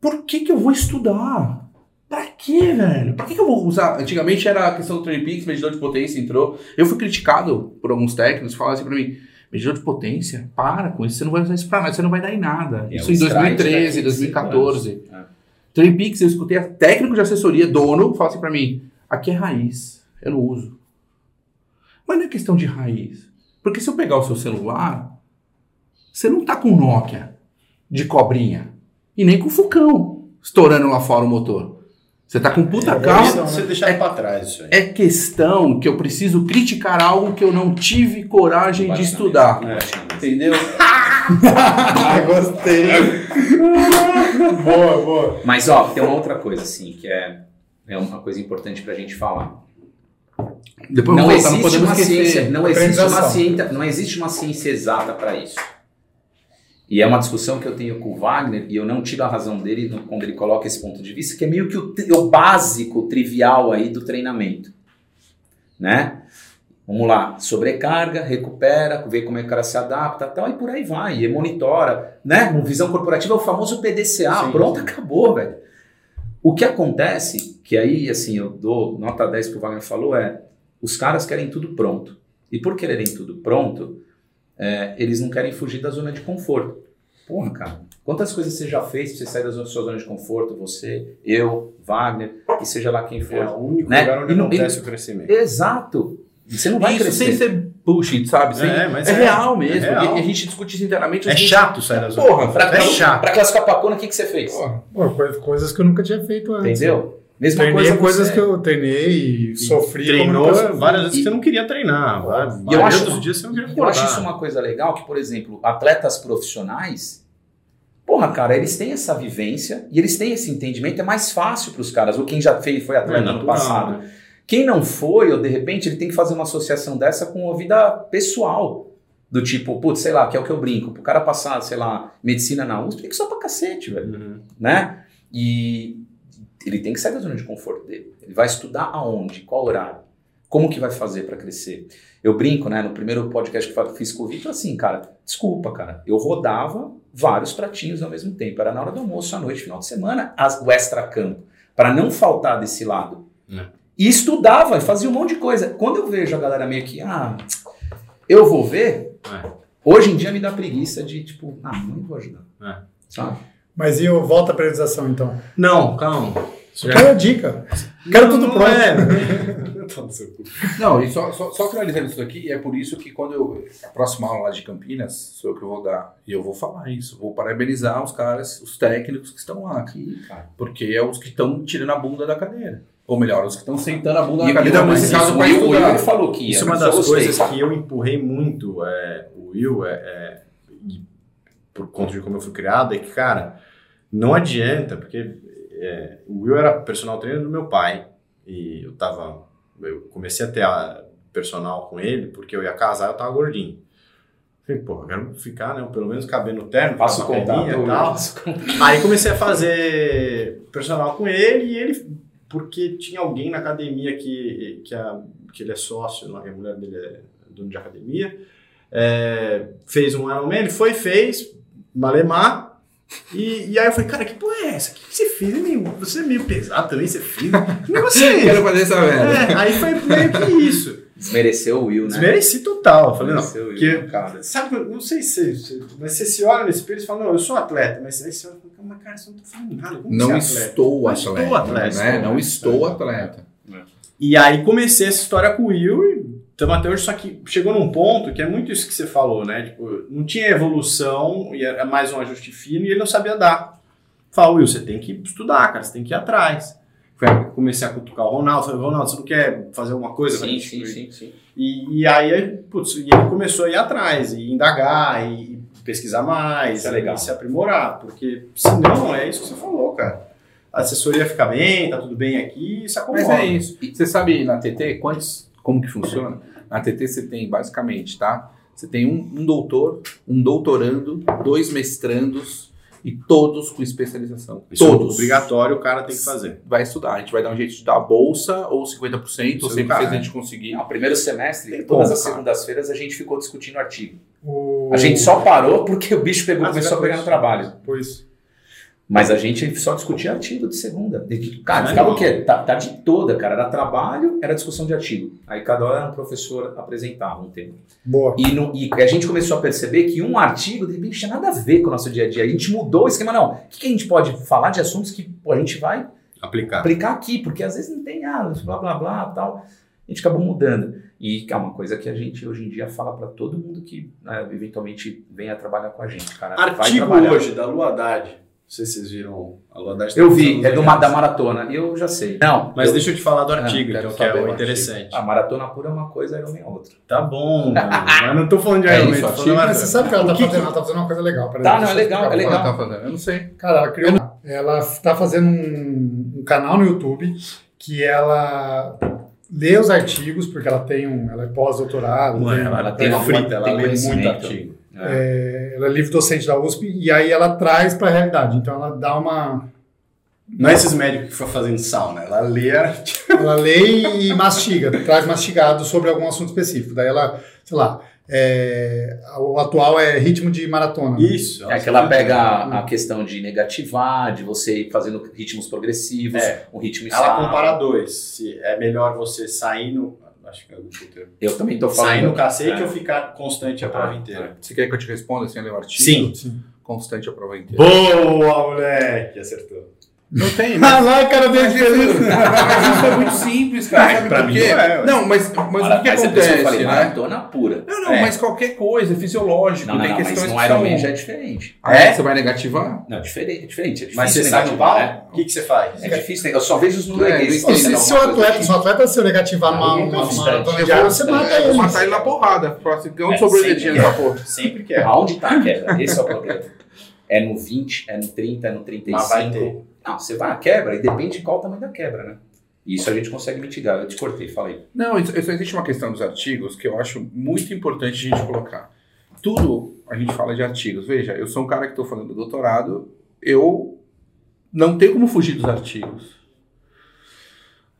Por que, que eu vou estudar? Pra quê, velho? Pra que, que eu vou usar? Antigamente era a questão do Peaks, medidor de potência entrou. Eu fui criticado por alguns técnicos, falaram assim pra mim, medidor de potência, para com isso, você não vai usar isso pra nada, você não vai dar em nada.
É,
isso em
strike
2013,
daqui,
2014.
É.
Peaks, eu escutei a técnico de assessoria, dono, fala assim pra mim, aqui é raiz, eu não uso. Mas não é questão de raiz. Porque se eu pegar o seu celular, você não tá com Nokia de cobrinha. E nem com Fucão estourando lá fora o motor. Você tá com puta
É,
carro.
isso você deixar pra trás isso aí.
É questão que eu preciso criticar algo que eu não tive coragem de estudar.
mesa.
Entendeu? (laughs)
Ah, gostei. boa, boa.
Mas, ó, tem uma outra coisa, assim, que é, é uma coisa importante pra gente falar.
Depois
Não
eu vou voltar, não
existe
podemos
uma ciência, não existe uma ciência, não existe uma ciência exata para isso. E é uma discussão que eu tenho com o Wagner, e eu não tiro a razão dele quando ele coloca esse ponto de vista, que é meio que o, o básico, o trivial aí do treinamento. Né? Vamos lá, sobrecarga, recupera, vê como é que o cara se adapta tal, e por aí vai, e monitora, né? Uma visão corporativa é o famoso PDCA,
Sim,
pronto, acabou, velho. O que acontece, que aí, assim, eu dou nota 10 que o Wagner falou, é os caras querem tudo pronto. E por quererem tudo pronto, é, eles não querem fugir da zona de conforto. Porra, cara, quantas coisas você já fez pra você sair da zona- sua zona de conforto? Você, eu, Wagner, e seja lá quem for.
É o único
Né?
lugar onde
E não-
acontece o crescimento.
Exato! Você não vai
Isso
crescer.
sem ser bullshit, sabe? Sem-
É, mas
é,
é.
real mesmo.
É real.
E a gente discute isso internamente.
É
gente-
chato sair da zona.
Porra,
de
Pra,
conforto.
pra-
é chato.
pra classificar pra Kona, o que, que você fez?
Pô, coi- coisas que eu nunca tinha feito antes.
Entendeu? Mesma
Treinei
coisa
coisas
você.
que eu treinei e sofri.
Treinou
como nunca-
várias vezes
E-
que você não queria treinar.
E eu acho-
dos dias você não queria
Eu acho
acordar.
isso uma coisa legal, que, por exemplo, atletas profissionais, porra, cara, eles têm essa vivência e eles têm esse entendimento, é mais fácil para os caras, ou quem já fez, foi
É
atleta no
natural,
passado.
né?
Quem não foi, ou de repente, ele tem que fazer uma associação dessa com a vida pessoal. Do tipo, putz, sei lá, que é o que eu brinco, pro cara passar, sei lá, medicina na USP, tem que só pra cacete, velho
Uhum.
né? E ele tem que sair da zona de conforto dele. Ele vai estudar aonde? Qual horário? Como que vai fazer para crescer? Eu brinco, né? No primeiro podcast que eu fiz com o Vitor, assim, cara, desculpa, cara. Eu rodava vários pratinhos ao mesmo tempo. Era na hora do almoço, à noite, final de semana, as, o extra-campo. Para não faltar desse lado.
É.
E estudava, e fazia um monte de coisa. Quando eu vejo a galera meio que, ah, eu vou ver,
É.
hoje em dia me dá preguiça de, tipo, ah, não vou ajudar.
É.
Sabe?
Mas e eu volto à periodização, então?
Não, calma.
Só quero a dica. Quero tudo
não
pronto.
É. (laughs) Tá no seu cu.
Não, e só, só, só finalizando isso daqui, é por isso que quando eu. A próxima aula lá de Campinas, sou eu que eu vou dar. E eu vou falar isso. Vou parabenizar os caras, os técnicos que estão lá.
Cara.
Porque é os que estão tirando a bunda da cadeira. Ou melhor, os que estão sentando a bunda
E
na cadeira,
mas
nesse
isso,
caso,
o Will, falou que ia,
Isso é uma
mas eu
das coisas que eu empurrei muito, é, o Will, é, é, por conta de como eu fui criado, é que, cara, não adianta, porque é, o Will era personal trainer do meu pai, e eu tava, eu comecei a ter a personal com ele, porque eu ia casar eu tava gordinho. Falei, pô, eu quero ficar, né, pelo menos caber no terno,
Passa o
com a
contato.
e tal. Aí comecei a fazer personal com ele e ele, porque tinha alguém na academia que, que, a, que ele é sócio, a mulher dele é dono de academia, é, fez um Ironman, ele foi, fez, malemar, e, e aí eu falei, cara, que porra é essa? O que, que você fez? É meio- você é meio pesado também, você fez? Que negócio é (laughs) esse?
Quero fazer essa merda.
É, aí foi meio que isso.
Desmereceu o Will, né?
Desmereci total. Eu falei, não,
Desmereceu o
porque
Will, cara.
Sabe, eu não sei se, se- mas você se olha no espelho e fala, não, eu sou atleta, mas aí você olha e fala, mas cara, você não tá falando nada. Como
Não
você é atleta?
estou
Não
atleta.
estou atleta,
né?
estou
Não
atleta.
estou atleta.
E aí comecei essa história com o Will e estamos até hoje, só que chegou num ponto que é muito isso que você falou, né? Tipo, não tinha evolução e era mais um ajuste fino e ele não sabia dar. Falei, Will, você tem que estudar, cara, você tem que ir atrás. Foi aí que eu comecei a cutucar o Ronaldo, falei, Ronaldo, você não quer fazer alguma coisa? pra
Sim,
gente?"
sim, sim, sim.
E, e aí, putz, e ele começou a ir atrás, e indagar, e, e pesquisar mais,
Isso é
e
legal.
se aprimorar, porque senão é isso que você falou, cara. A assessoria fica bem, tá tudo bem aqui, e se acomoda.
Mas é isso. Você sabe na TT quantos, como que funciona? Na TT você tem basicamente, tá? Você tem um, um doutor, um doutorando, dois mestrandos e todos com especialização.
Isso é
todos.
obrigatório, o cara tem que fazer.
Vai estudar. A gente vai dar um jeito de dar a bolsa, ou 50%, ou
Isso é
100%
do
a
caralho.
gente conseguir.
No primeiro semestre,
Tem
todas
como,
as segundas-feiras, a gente ficou discutindo artigo.
O-
A gente só parou porque o bicho pegou,
Ah,
começou a pegar no trabalho.
Pois.
Mas a gente só discutia artigo de segunda. Cara, ficava o quê? Ta- Tarde toda, cara. Era trabalho, era discussão de artigo. Aí cada hora um professor apresentava um tema.
Boa.
E, no- e a gente começou a perceber que um artigo, de repente, não tinha nada a ver com o nosso dia a dia. A gente mudou o esquema, não. O que, que a gente pode falar de assuntos que a gente vai
Aplicar.
aplicar aqui? Porque às vezes não tem, ah, blá, blá, blá, tal. A gente acabou mudando. E é uma coisa que a gente hoje em dia fala para todo mundo que né, eventualmente venha trabalhar com a gente, cara.
Artigo hoje da Lua Haddad. Não sei se vocês viram a Lua tá
Eu vi, é do, da maratona. Eu já sei. Não,
Mas
eu-
deixa eu te falar do
Ah,
artigo, então, que é o interessante.
a maratona pura é uma coisa, Iron Man é outra.
Tá bom, (laughs) mano. mas não tô falando de
É
Iron Man,
isso,
tô
artigo.
falando
Mas
de
você sabe que ela tá
que
fazendo? Ela tá fazendo uma coisa legal. peraí,
Tá, não, é legal, é
pra
Ela
legal.
tá fazendo? Eu não sei.
Cara, ela criou. Ela tá fazendo um, um canal no YouTube que ela lê os artigos, porque ela tem um. Ela é pós-doutorado.
Ela,
ela
tem uma frita, ela
tem
lê muito artigo.
É.
é, ela é livre docente da USP e aí ela traz pra realidade. Então ela dá uma.
Não é esses médicos que ficam fazendo sauna, ela lê artigo.
Ela lê e mastiga, (laughs) traz mastigado sobre algum assunto específico. Daí ela, sei lá, é, o atual é ritmo de maratona. né?
Isso.
É que ela pega a, a questão de negativar, de você ir fazendo ritmos progressivos,
É.
um ritmo
Ela
estável.
compara dois. Se é melhor você sair no. Acho que é o puta,
Eu também tô falando.
Sair no cacete
É.
ou ficar constante a prova
Ah,
inteira?
Você quer que eu te responda sem ler o artigo?
Sim.
Sim.
Constante a prova inteira.
Boa, moleque! Acertou.
Não tem, mas...
Ah lá, cara dele
Mas isso, mas isso é muito simples, cara. Sabe
Pra
por
mim
quê?
não é.
Não, mas, mas
Mara-
o que
pessoa
acontece,
eu falei,
né?
maratona pura.
Não, não,
É.
mas qualquer coisa, é fisiológico.
Não, não,
tem
não,
questões
mas no
que
Iron. Man já é diferente.
Ah, é? Você vai negativar?
Não, diferente, diferente. É difícil
Mas você sai no
negativar,
pau?
né?
O que, que você faz?
É difícil, eu só vejo os
É,
noruegueses.
não
Se, o atleta, se o atleta se eu negativar
Aí,
uma, maratona de você mata
eu
ele.
vou matar ele na porrada. Fala assim,
É, sim,
dedinho
é.
nessa porra?
Sempre que é.
Aonde tá a quebra? Esse é o problema. É no 20, é no 30, é no 35.
Mas vai ter.
Não, você vai à quebra e depende de qual o tamanho da quebra, né? Isso a gente consegue mitigar. Eu te cortei, falei.
Não, isso, existe uma questão dos artigos que eu acho muito importante a gente colocar. Tudo a gente fala de artigos. Veja, eu sou um cara que estou fazendo doutorado, eu não tenho como fugir dos artigos.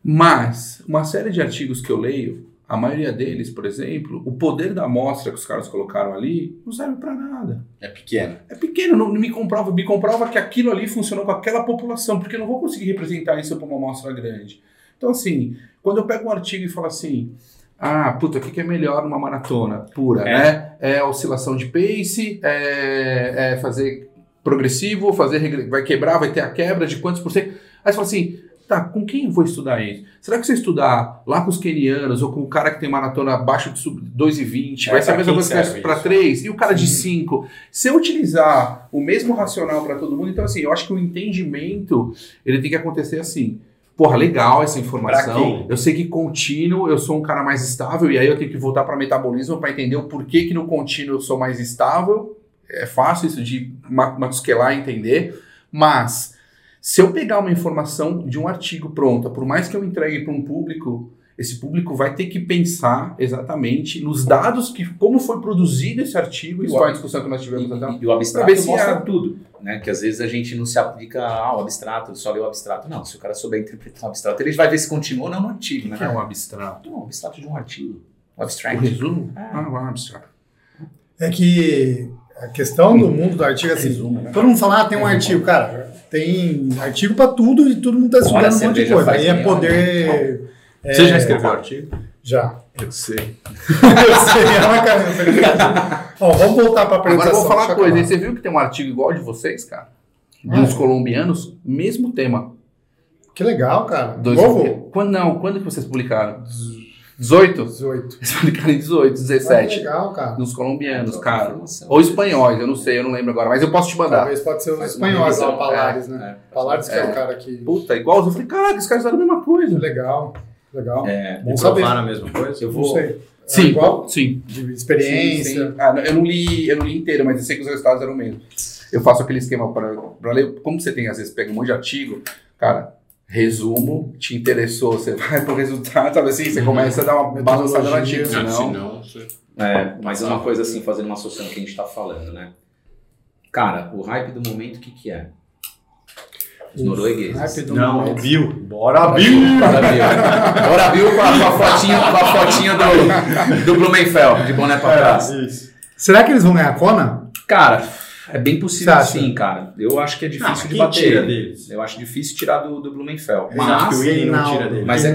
Mas, uma série de artigos que eu leio, a maioria deles, por exemplo, o poder da amostra que os caras colocaram ali não serve para nada.
É pequeno.
É pequeno, não, não me comprova, me comprova que aquilo ali funcionou com aquela população, porque eu não vou conseguir representar isso para uma amostra grande. Então, assim, quando eu pego um artigo e falo assim, ah, puta, o que, que é melhor numa maratona pura,
É.
né? É oscilação de pace, é, é fazer progressivo, fazer vai quebrar, vai ter a quebra de quantos por cento. Aí você fala assim, tá, com quem eu vou estudar isso? Será que você estudar lá com os kenianos ou com o cara que tem maratona abaixo de sub- 2,20,
É,
vai ser a mesma coisa
serve
para
isso?
3 e o cara de 5? Se eu utilizar o mesmo racional para todo mundo, então assim, eu acho que o entendimento ele tem que acontecer assim. Porra, legal essa informação. Eu sei que contínuo eu sou um cara mais estável e aí eu tenho que voltar para metabolismo para entender o porquê que no contínuo eu sou mais estável. É fácil isso de ma- masquelar e entender, mas se eu pegar uma informação de um artigo pronta, por mais que eu entregue para um público, esse público vai ter que pensar exatamente nos dados que como foi produzido esse artigo. Isso
E o-
foi a discussão que nós tivemos até.
e- e o abstrato mostra
é-
tudo, né? Que às vezes a gente não se aplica ao abstrato, só lê o abstrato. Não, se o cara souber interpretar o abstrato, ele vai ver se continua ou não no artigo,
O
né?
que é um abstrato?
Não, o abstrato de um artigo. O
O
abstract.
resumo?
É.
Ah, um abstrato.
É que a questão do mundo do artigo, assim,
Resumo, né?
todo mundo fala, ah, tem um artigo. Cara, tem artigo pra tudo e todo mundo tá
Olha,
estudando
a
um monte de coisa. Aí é poder... é,
Você já escreveu artigo?
Já.
Eu sei.
Eu sei, é uma caramba. Ó, vamos voltar pra
Agora eu
apresentação.
vou falar uma coisa. Aí Você viu que tem um artigo igual de vocês, cara? De
Ah.
uns colombianos, mesmo tema.
Que legal, cara.
Dois-
Novo?
Quando, não, quando que vocês publicaram? 18?
18.
Eles publicaram em 18,
Ah, que
17.
legal, cara.
Dos colombianos,
Troca
cara. Ou espanhóis, eu não sei, eu não lembro agora, mas eu posso te mandar.
Talvez pode ser os espanhóis
revisão,
o Palares,
é,
né?
é.
Palares que é.
É.
o cara que...
Puta, igual. Eu falei, caraca, os caras fizeram a mesma coisa.
Legal, legal.
É,
Bom saber.
a mesma coisa?
eu
Não
vou.
sei. É
Sim,
igual?
sim.
De experiência.
Sim, sim. Ah, não, eu, não li, eu não li inteiro, mas eu sei que os resultados eram o mesmo. Eu faço aquele esquema para ler. Como você tem, às vezes, pega um monte de artigo, cara, resumo, te interessou, você vai pro resultado, sabe assim? Você começa a dar uma balançada artigo,
Metodologia.
Não, você-
É, mas é uma coisa assim, fazendo uma associação que a gente tá falando, né? Cara, o hype do momento, o que que é? Os noruegueses.
Hype do
Não,
momento.
Bill. Bora, Bill!
Bora, Bill. Bora, Bill, com a, com a fotinha, com a fotinha do, do Blumenfeld, de boné pra trás.
É, isso.
Será que eles vão ganhar a Kona?
Cara, é bem possível sim, cara. Eu acho que é difícil
Não,
de
quem
bater.
tira
ele.
deles?
Eu acho difícil tirar do, do Blumenfeld.
Que
Mas,
o Willian não tira dele.
Mas é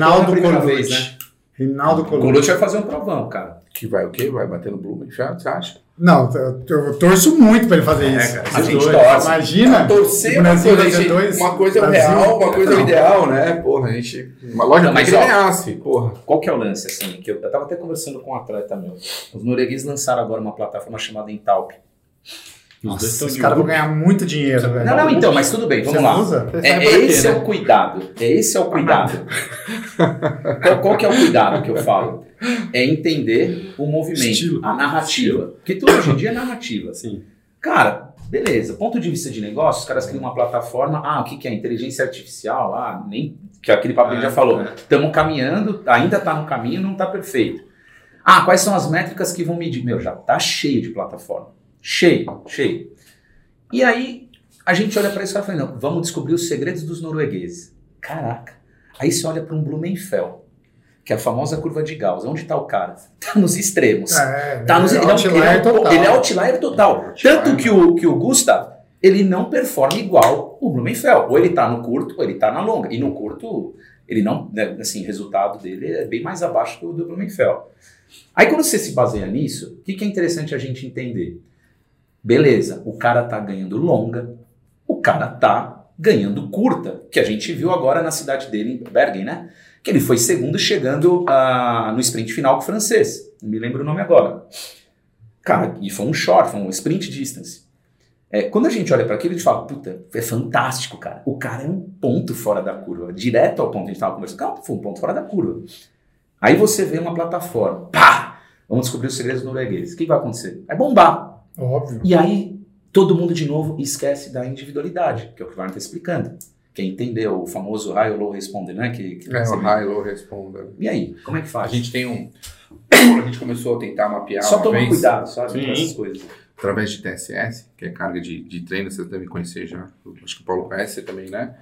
Colucci.
vez, né?
Rinaldo
o
Colucci.
Colucci vai fazer um provão, cara.
Que vai o quê? Vai bater no Blumenfeld, você acha?
Não, eu, eu torço muito pra ele fazer
É,
isso.
cara,
A gente
dois.
torce.
Imagina.
Torcer uma coisa, gente,
dois.
uma coisa é o real, uma coisa é o ideal, né? Porra, a gente. Uma loja
Não,
mas
mas,
que ganhasse, porra.
Qual que é o lance, assim? Que eu, eu tava até conversando com um atleta meu. Os noruegueses lançaram agora uma plataforma chamada Entalp.
Nossa, os caras vão ganhar muito dinheiro, velho.
Não, não, então, mas tudo bem, vamos
Você
lá.
usa?
Você
É, é esse
né?
é o cuidado. É esse é o cuidado. qual, qual que é o cuidado que eu falo? É entender o movimento,
Estilo.
a narrativa. Porque tudo hoje em dia é narrativa.
Sim.
Cara, beleza. Ponto de vista de negócio, os caras criam uma plataforma. Ah, o que, que é? Inteligência artificial? Ah, nem. Que aquele papo que a gente já
É,
falou.
é.
Estamos caminhando, ainda está no caminho, não está perfeito. Ah, quais são as métricas que vão medir? Meu, já tá cheio de plataforma. Cheio, cheio. E aí, a gente olha para isso e fala, não, vamos descobrir os segredos dos noruegueses. Caraca. Aí você olha para um Blumenfeld, que é a famosa curva de Gauss. Onde está o cara? (laughs) Tá nos extremos.
É,
Tá nos,
é
ele, é
outlier
ele é
total.
ele é outlier total.
Outlier,
Tanto que o, que o Gustav, ele não performa igual o Blumenfeld. Ou ele tá no curto, ou ele tá na longa. E no curto, ele não, né, assim, o resultado dele é bem mais abaixo que o do Blumenfeld. Aí quando você se baseia nisso, o que, que é interessante a gente entender? Beleza, o cara tá ganhando longa, o cara tá ganhando curta, que a gente viu agora na cidade dele, em Bergen, né? Que ele foi segundo chegando ah, no sprint final com o francês. Não me lembro o nome agora. Cara, e foi um short, foi um sprint distance. É, quando a gente olha para aquilo, a gente fala, puta, é fantástico, cara. O cara é um ponto fora da curva, direto ao ponto a gente estava conversando. Cara, foi um ponto fora da curva. Aí você vê uma plataforma, pá! Vamos descobrir os segredos noruegueses. O que vai acontecer? Vai bombar.
Óbvio.
E aí, todo mundo de novo esquece da individualidade, que é o que o Varner está explicando. Quem entendeu o famoso high ou low responder, né? Que, que
É,
você-
o high low responda.
E aí, como é que
A
faz?
gente tem um. A gente começou a tentar mapear
Só tomar
vez,
cuidado, sabe? Com essas coisas.
através de TSS, que é carga de, de treino, vocês devem conhecer já. Acho que o Paulo conhece também, né?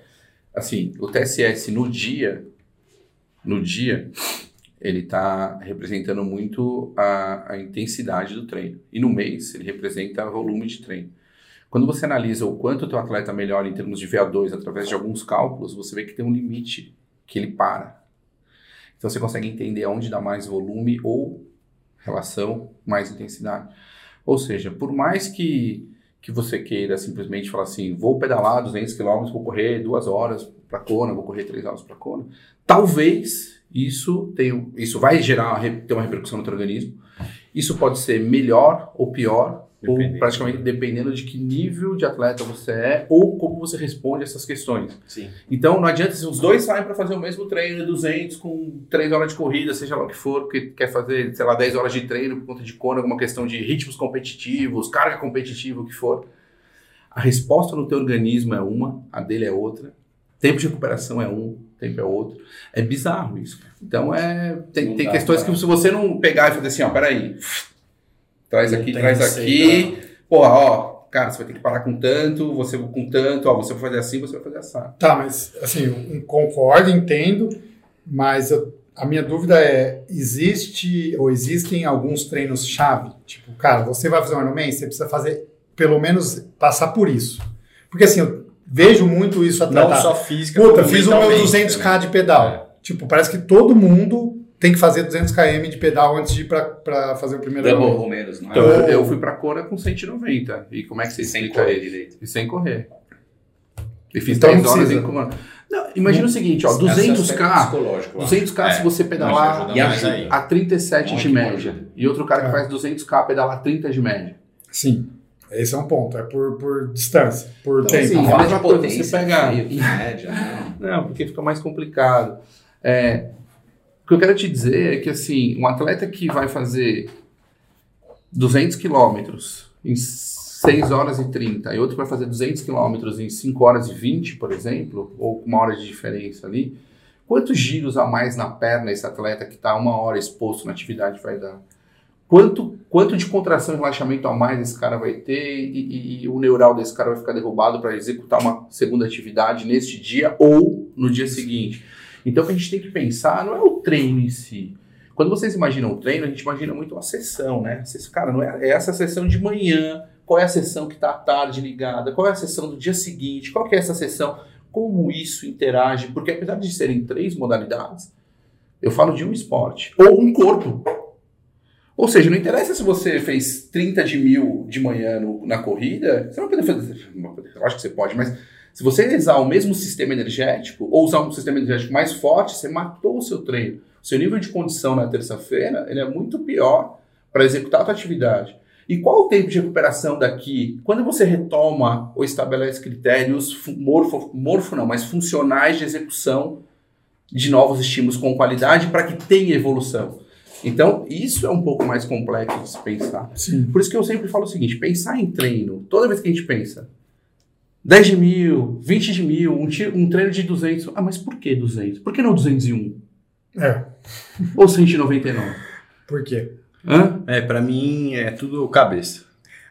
Assim, o TSS no dia, no dia, ele está representando muito a, a intensidade do treino. E no mês, ele representa volume de treino. Quando você analisa o quanto o teu atleta melhora em termos de VO2 através de alguns cálculos, você vê que tem um limite que ele para. Então você consegue entender aonde dá mais volume ou relação mais intensidade. Ou seja, por mais que, que você queira simplesmente falar assim, vou pedalar 200 km, vou correr duas horas para Kona, vou correr três horas para Kona, talvez isso tenha, isso vai gerar ter uma repercussão no teu organismo. Isso pode ser melhor ou pior, ou praticamente dependendo de que nível de atleta você é ou como você responde a essas questões.
Sim.
Então não adianta se os dois saem para fazer o mesmo treino, 200 com 3 horas de corrida, seja lá o que for, porque quer fazer, sei lá, 10 horas de treino por conta de Kona, alguma questão de ritmos competitivos, carga competitiva, o que for. A resposta no teu organismo é uma, a dele é outra. Tempo de recuperação é um, tempo é outro. É bizarro isso. Então é tem, tem questões que se você não pegar e fazer assim, ó, peraí, traz aqui, traz aqui, Porra, ó, cara, você vai ter que parar com tanto, você com tanto, ó, você vai fazer assim, você vai fazer assim.
Tá, mas assim, concordo, entendo, mas eu- a minha dúvida é, existe ou existem alguns treinos-chave? Tipo, cara, você vai fazer um Ironman, você precisa fazer, pelo menos, passar por isso. Porque assim, eu vejo muito isso
Não
atleta.
só física,
Puta,
como
fiz o meu
mentalmente
200k de pedal. Tipo, parece que todo mundo tem que fazer 200 km de pedal antes de ir pra, pra fazer o primeiro
Double
Ironman.
Romeiros, não é?
Então,
Ou-
eu, eu fui pra Cora com 190. E como é que você
Sem
explica
correr direito.
E sem correr. E fiz
Então
10
não
horas em Cora. Não, imagina o seguinte, ó,
Esse aspecto
200k,
psicológico, eu acho.
200k se
É,
você
Acho
pedalar
E
a 37
Muito
de média. E outro cara que
É.
faz 200k pedalar 30 de média.
Sim, esse é um ponto. É por, por distância, por
Então,
tempo.
assim, a mesma
de
coisa,
potência,
você pega-
feio, em média, não.
Não, porque fica mais complicado. É, o que eu quero te dizer é que, assim, um atleta que vai fazer 200 quilômetros em 6 horas e 30 e outro que vai fazer 200 quilômetros em 5 horas e 20, por exemplo, ou com uma hora de diferença ali, quantos giros a mais na perna esse atleta que está uma hora exposto na atividade vai dar? Quanto, quanto de contração e relaxamento a mais esse cara vai ter e, e- e o neural desse cara vai ficar derrubado para executar uma segunda atividade neste dia ou no dia seguinte. Então o que a gente tem que pensar não é o treino em si. Quando vocês imaginam o treino, a gente imagina muito uma sessão, né? Cara, não é, é essa sessão de manhã, qual é a sessão que está à tarde ligada, qual é a sessão do dia seguinte, qual é essa sessão, como isso interage, porque apesar de serem três modalidades, eu falo de um esporte ou um corpo. Ou seja, não interessa se você fez 30 de mil de manhã no- na corrida, você não vai fazer. Eu acho que você pode, mas se você usar o mesmo sistema energético ou usar um sistema energético mais forte, você matou o seu treino. O seu nível de condição na terça-feira ele é muito pior para executar a sua atividade. E qual o tempo de recuperação daqui? Quando você retoma ou estabelece critérios morfo, morfo não, mas funcionais de execução de novos estímulos com qualidade para que tenha evolução. Então, isso é um pouco mais complexo de se pensar.
Sim.
Por isso que eu sempre falo o seguinte: pensar em treino, toda vez que a gente pensa 10 de mil, 20 de mil, um, um treino de 200. Ah, mas por que 200? Por que não 201?
É. (laughs)
Ou 199?
Por quê?
Hã?
É, pra mim é tudo cabeça.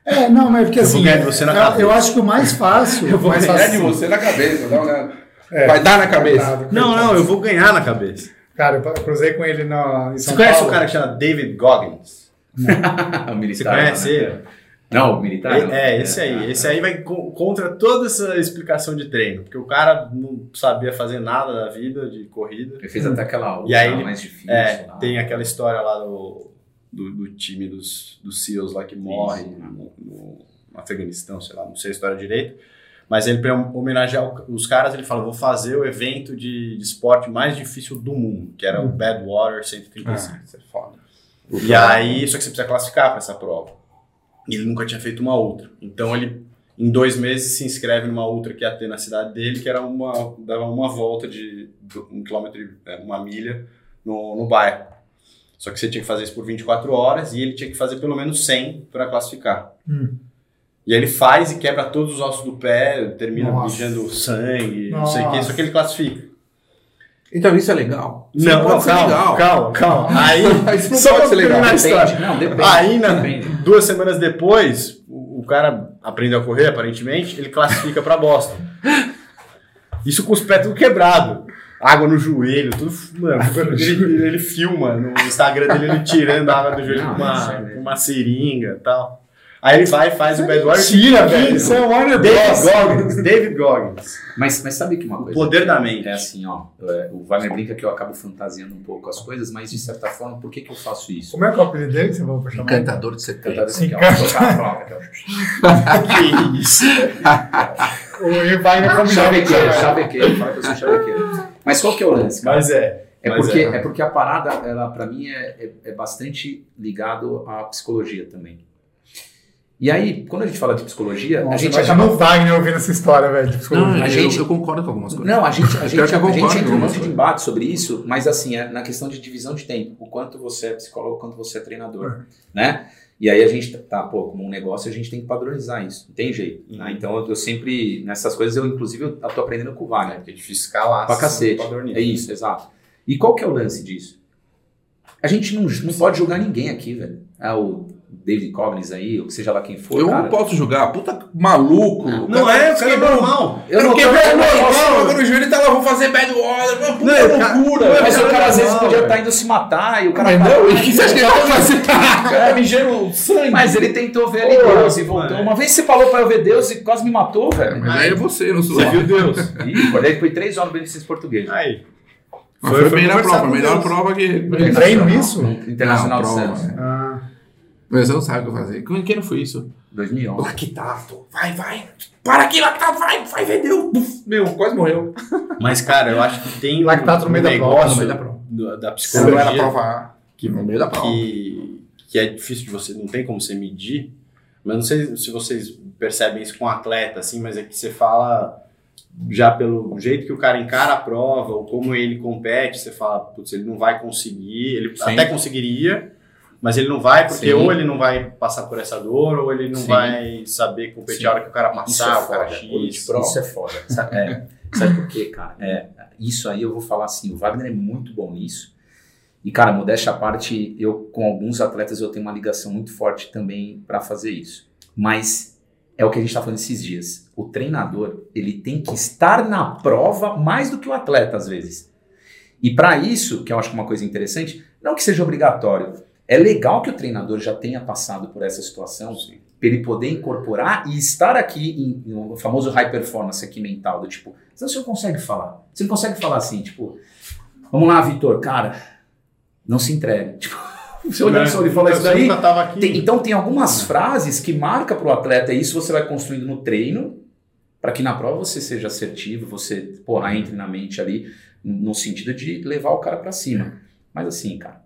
É, não, mas porque
Eu vou
assim.
ganhar de você na
eu-
cabeça.
eu acho que o mais fácil. (laughs) o mais fácil
você na cabeça, não, né?
É.
Vai dar na cabeça.
Não, não, eu vou ganhar na cabeça.
Cara, eu cruzei com ele na, em
Você
São
conhece
Paulo.
um cara que chama David Goggins? (laughs)
o militar.
Você conhece
né?
ele?
Não, o militar. não.
É, esse aí. Esse aí vai co- contra toda essa explicação de treino. Porque o cara não sabia fazer nada da vida de corrida.
Ele fez até aquela
E aí ele-
mais difícil.
É,
lá.
tem aquela história lá do, do, do time dos, dos SEALs lá que morre
Isso.
no, no Afeganistão, sei lá, não sei a história direito. Mas ele, para homenagear os caras, ele fala: vou fazer o evento de, de esporte mais difícil do mundo, que era o Badwater 135.
Ah, isso é foda.
E aí, só que você precisa classificar para essa prova. E ele nunca tinha feito uma outra. Então ele, em dois meses, se inscreve numa outra que ia ter na cidade dele, que era uma, dava uma volta de um quilômetro, e- é, uma milha no, no bairro. Só que você tinha que fazer isso por 24 horas e ele tinha que fazer pelo menos 100 para classificar.
Hum.
E aí ele faz e quebra todos os ossos do pé, termina
Nossa.
mijando sangue, não sei o que,
Nossa.
só que ele classifica.
Então isso é legal? Isso
Não,
pode
não,
ser
calma,
legal.
calma, calma. (laughs) Aí,
Isso não
só
pode
pra
ser legal.
terminar a história.
Depende. Não, depende.
Aí, na,
Depende.
duas semanas depois, o, o cara aprendeu a correr, aparentemente, ele classifica pra Boston. Isso com os pés tudo quebrado. Água no joelho, tudo. Mano, ele, ele filma no Instagram dele ele tirando a água do joelho
Não,
com uma,
é
com uma seringa e tal. Aí ele vai e faz o Badwater.
Mentira, velho. Isso é Warner
David
Bros.
Goggins. David Goggins.
Mas, mas sabe que uma
O
coisa.
poder da mente.
É assim, ó. é, o Wagner brinca que eu acabo fantasiando um pouco as coisas, mas de certa forma, por que, que eu faço isso?
Como é que é o apelido dele que você vai chamar?
Encantador de setembro.
Cantar ó,
Encanta.
tocar a flauta, aqui, ó.
Que isso? (laughs)
O Wagner combinando.
Chavequeiro, chavequeiro, fala que eu sou chavequeiro. Mas qual que é o lance, cara?
Mas é.
É
Mas
porque,
é.
é. porque a parada, ela, pra mim, é, é, é bastante ligado à psicologia também. E aí, quando a gente fala de psicologia, a
Nossa,
gente
imagina
acaba...
o Wagner ouvindo essa história, velho. de
Não,
psicologia.
A
eu,
gente-
eu concordo com algumas coisas.
Não, a gente, a gente,
eu
a gente entra um monte de embate sobre isso, mas assim, é na questão de divisão de tempo. O quanto você é psicólogo, o quanto você é treinador, né? E aí a gente tá, pô, como um negócio, a gente tem que padronizar isso. Não tem jeito. né?
Uhum.
Então eu, eu sempre, nessas coisas, eu inclusive eu tô aprendendo com o Wagner.
É difícil escalar.
Pra cacete. É isso, exato. E qual que é o lance disso? A gente não, não pode julgar ninguém aqui, velho. Ah, o David Coggins aí, ou seja lá quem for,
Eu
cara.
não posso julgar. Puta maluco.
Não é, o cara é normal.
Eu
Eu
não
não
eu
o
não
normal, no joelho e tá lá, vou fazer bad water. Puta
Não, o cara-
loucura.
Mas o cara às vezes podia estar indo se matar e o cara.
Mas não, e o que você acha que ele vai fazer? Cara, mijando sangue.
Mas ele tentou ver ali Deus e voltou. Uma vez você falou pra eu ver Deus e quase me matou, velho.
Mas aí é você, não sou
Você viu Deus? (laughs)
Ih, daí foi três horas no Beneficência Português.
Aí.
Mas foi, a melhor prova, a melhor prova que.
Ele treina isso?
Internacional
Não,
de Santos.
é.
Ah,
Mas você não sabe o que eu fazer. Quem quem não foi isso?
2011.
Lactato. Vai, vai. Para aqui, lactato, vai, vai, vendeu. Meu, quase morreu.
Mas, cara, eu acho que tem
Lactato no meio da prova,
no meio da prova.
do- da
Se não era
psicologia
prova A, que no meio da prova.
que, que é difícil de você, não tem como você medir, mas não sei se vocês percebem isso com atleta, assim, mas é que você fala já pelo jeito que o cara encara a prova ou como ele compete, você fala, putz, ele não vai conseguir, ele
Sim.
até conseguiria, mas ele não vai porque
Sim.
ou ele não vai passar por essa dor ou ele não
Sim.
vai saber competir
Sim.
a hora que o cara
Isso é
passar, o cara X.
Isso é foda. (laughs) Sabe, é, sabe por quê, cara? É, isso aí eu vou falar assim, o Wagner é muito bom nisso. E, cara, modéstia à parte, eu com alguns atletas eu tenho uma ligação muito forte também para fazer isso. Mas é o que a gente está falando esses dias. O treinador, ele tem que estar na prova mais do que o atleta, às vezes. E para isso, que eu acho que é uma coisa interessante, não que seja obrigatório, é legal que o treinador já tenha passado por essa situação, para ele poder incorporar e estar aqui em, no famoso high performance aqui mental, do tipo, você não consegue falar. Você não consegue falar assim, tipo, vamos lá, Vitor, cara, não se entregue. (laughs) Tipo, você olhando só ele fala isso daí. Tem, então tem algumas frases que marca para o atleta, e isso você vai construindo no treino, para que na prova você seja assertivo, você, porra, entre na mente ali, no sentido de levar o cara para cima. Mas assim, cara,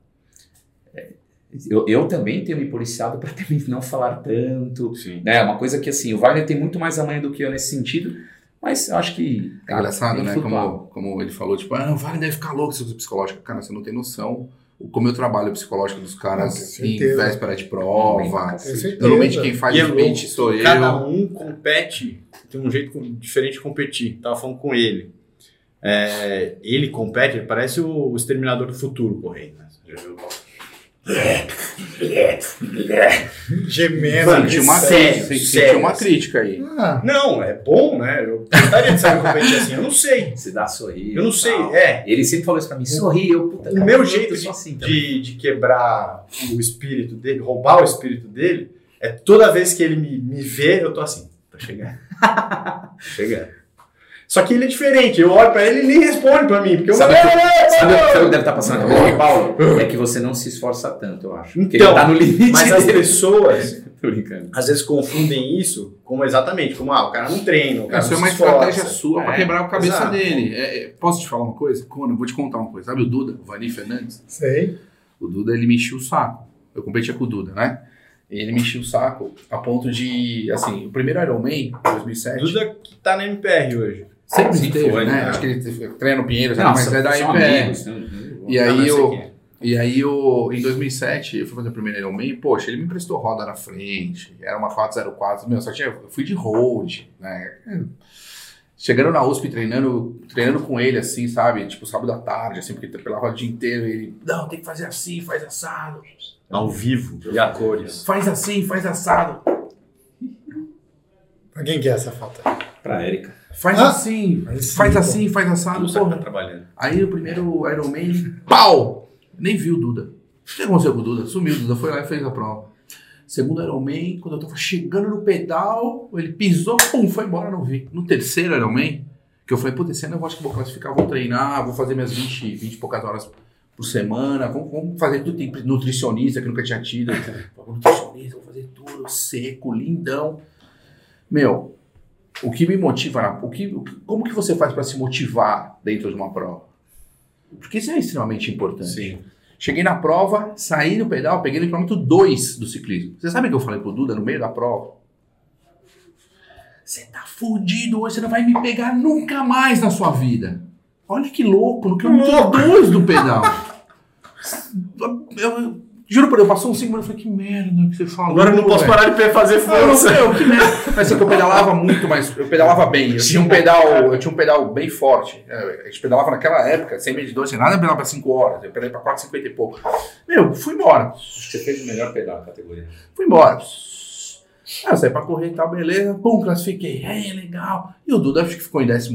eu, eu também tenho me policiado (laughs) para também não falar tanto. Sim. Né? Uma coisa que assim, o Wagner tem muito mais amanhã do que eu nesse sentido, mas eu acho que.
É engraçado, né? Como, como ele falou, tipo, ah, o Wagner deve ficar louco se psicológico. Cara, você não tem noção como eu trabalho psicológico dos caras em véspera de prova. Normalmente quem faz o speech sou
eu. Cada um compete, tem um jeito diferente de competir. Tava falando com ele. É, ele compete, ele parece o, o Exterminador do Futuro correndo. Né?
Gemendo.
Senti uma, sério, sério, uma crítica aí.
Ah. Não, é bom, né? Eu gostaria de saber competir assim, eu não sei.
Se dá sorrir.
Eu não sei, é.
Ele sempre falou isso pra mim, sorri, eu puta,
O meu jeito de, assim de, de, quebrar o espírito dele, roubar o espírito dele, é toda vez que ele me, me vê, eu tô assim, tô chegando. chegando. Só que ele é diferente. Eu olho pra ele e ele nem responde pra mim. Porque
sabe eu... que, sabe, o que deve estar passando na cabeça Paulo? É que você não se esforça tanto, eu acho.
Então, ele tá no limite. Mas as pessoas, (laughs) às vezes, confundem isso como exatamente, como, ah, o cara não treina, o cara
Isso é uma estratégia sua é, pra quebrar a cabeça exato. dele. É, é, posso te falar uma coisa? Conan, vou te contar uma coisa. Sabe o Duda, o Vani Fernandes?
Sei.
O Duda, ele me o saco. Eu competia com o Duda, né? ele me o saco a ponto de, assim, o primeiro Ironman, 2007...
Duda que tá na MPR hoje.
Sempre Sim, teve, foi, né? né? Acho que ele treina no Pinheiro, não, mas é da IPR. Né? E aí eu... E aí, eu, em 2007, eu fui fazer o primeiro Ironman, poxa, ele me emprestou roda na frente, era uma 404, meu, só tinha, eu fui de road, né? Chegando na USP, treinando, treinando com ele, assim, sabe? Tipo, sábado à tarde, assim, porque pelava o dia inteiro, ele, não, tem que fazer assim, faz assado.
Ao vivo, e a cores.
Faz assim, faz assado.
Pra quem que é essa foto?
Pra Érica.
Faz ah, assim, faz, faz assim, faz assado.
Porra. Tá trabalhando.
Aí o primeiro Iron Man, pau! Nem viu o Duda. O que aconteceu com o Duda? Sumiu, o Duda foi lá e fez a prova. Segundo Iron Man, quando eu tava chegando no pedal, ele pisou, pum, foi embora, não vi. No terceiro Iron Man, que eu falei, pô, esse ano eu acho que vou classificar, vou treinar, vou fazer minhas 20, 20 e poucas horas por semana, vamos, vamos fazer tudo, tem nutricionista que nunca tinha tido, (laughs) nutricionista, vou fazer tudo seco, lindão. Meu, o que me motiva, o que, como que você faz para se motivar dentro de uma prova? Porque isso é extremamente importante.
Sim.
Cheguei na prova, saí do pedal, peguei no quilômetro 2 do ciclismo. Você sabe o que eu falei pro Duda no meio da prova? Você tá fudido hoje, você não vai me pegar nunca mais na sua vida. Olha que louco, no quilômetro 2 do pedal. (laughs) Eu, Juro por Deus, passou uns 5 minutos, eu falei, que merda que você falou.
Agora eu não posso parar de fazer força.
Não, que merda. (laughs) Mas assim, eu pedalava muito, mas eu pedalava bem. Eu tinha um pedal, eu tinha um pedal bem forte. É, a gente pedalava naquela época, sem medidor, sem nada, eu pedalava para 5 horas. Eu pedalei para 4, 50 e pouco. Meu, fui embora.
Você fez o melhor pedal da categoria.
Fui embora. Ah, eu saí pra correr e tal, beleza. Pum, classifiquei. É, legal. E o Duda acho que ficou em 14,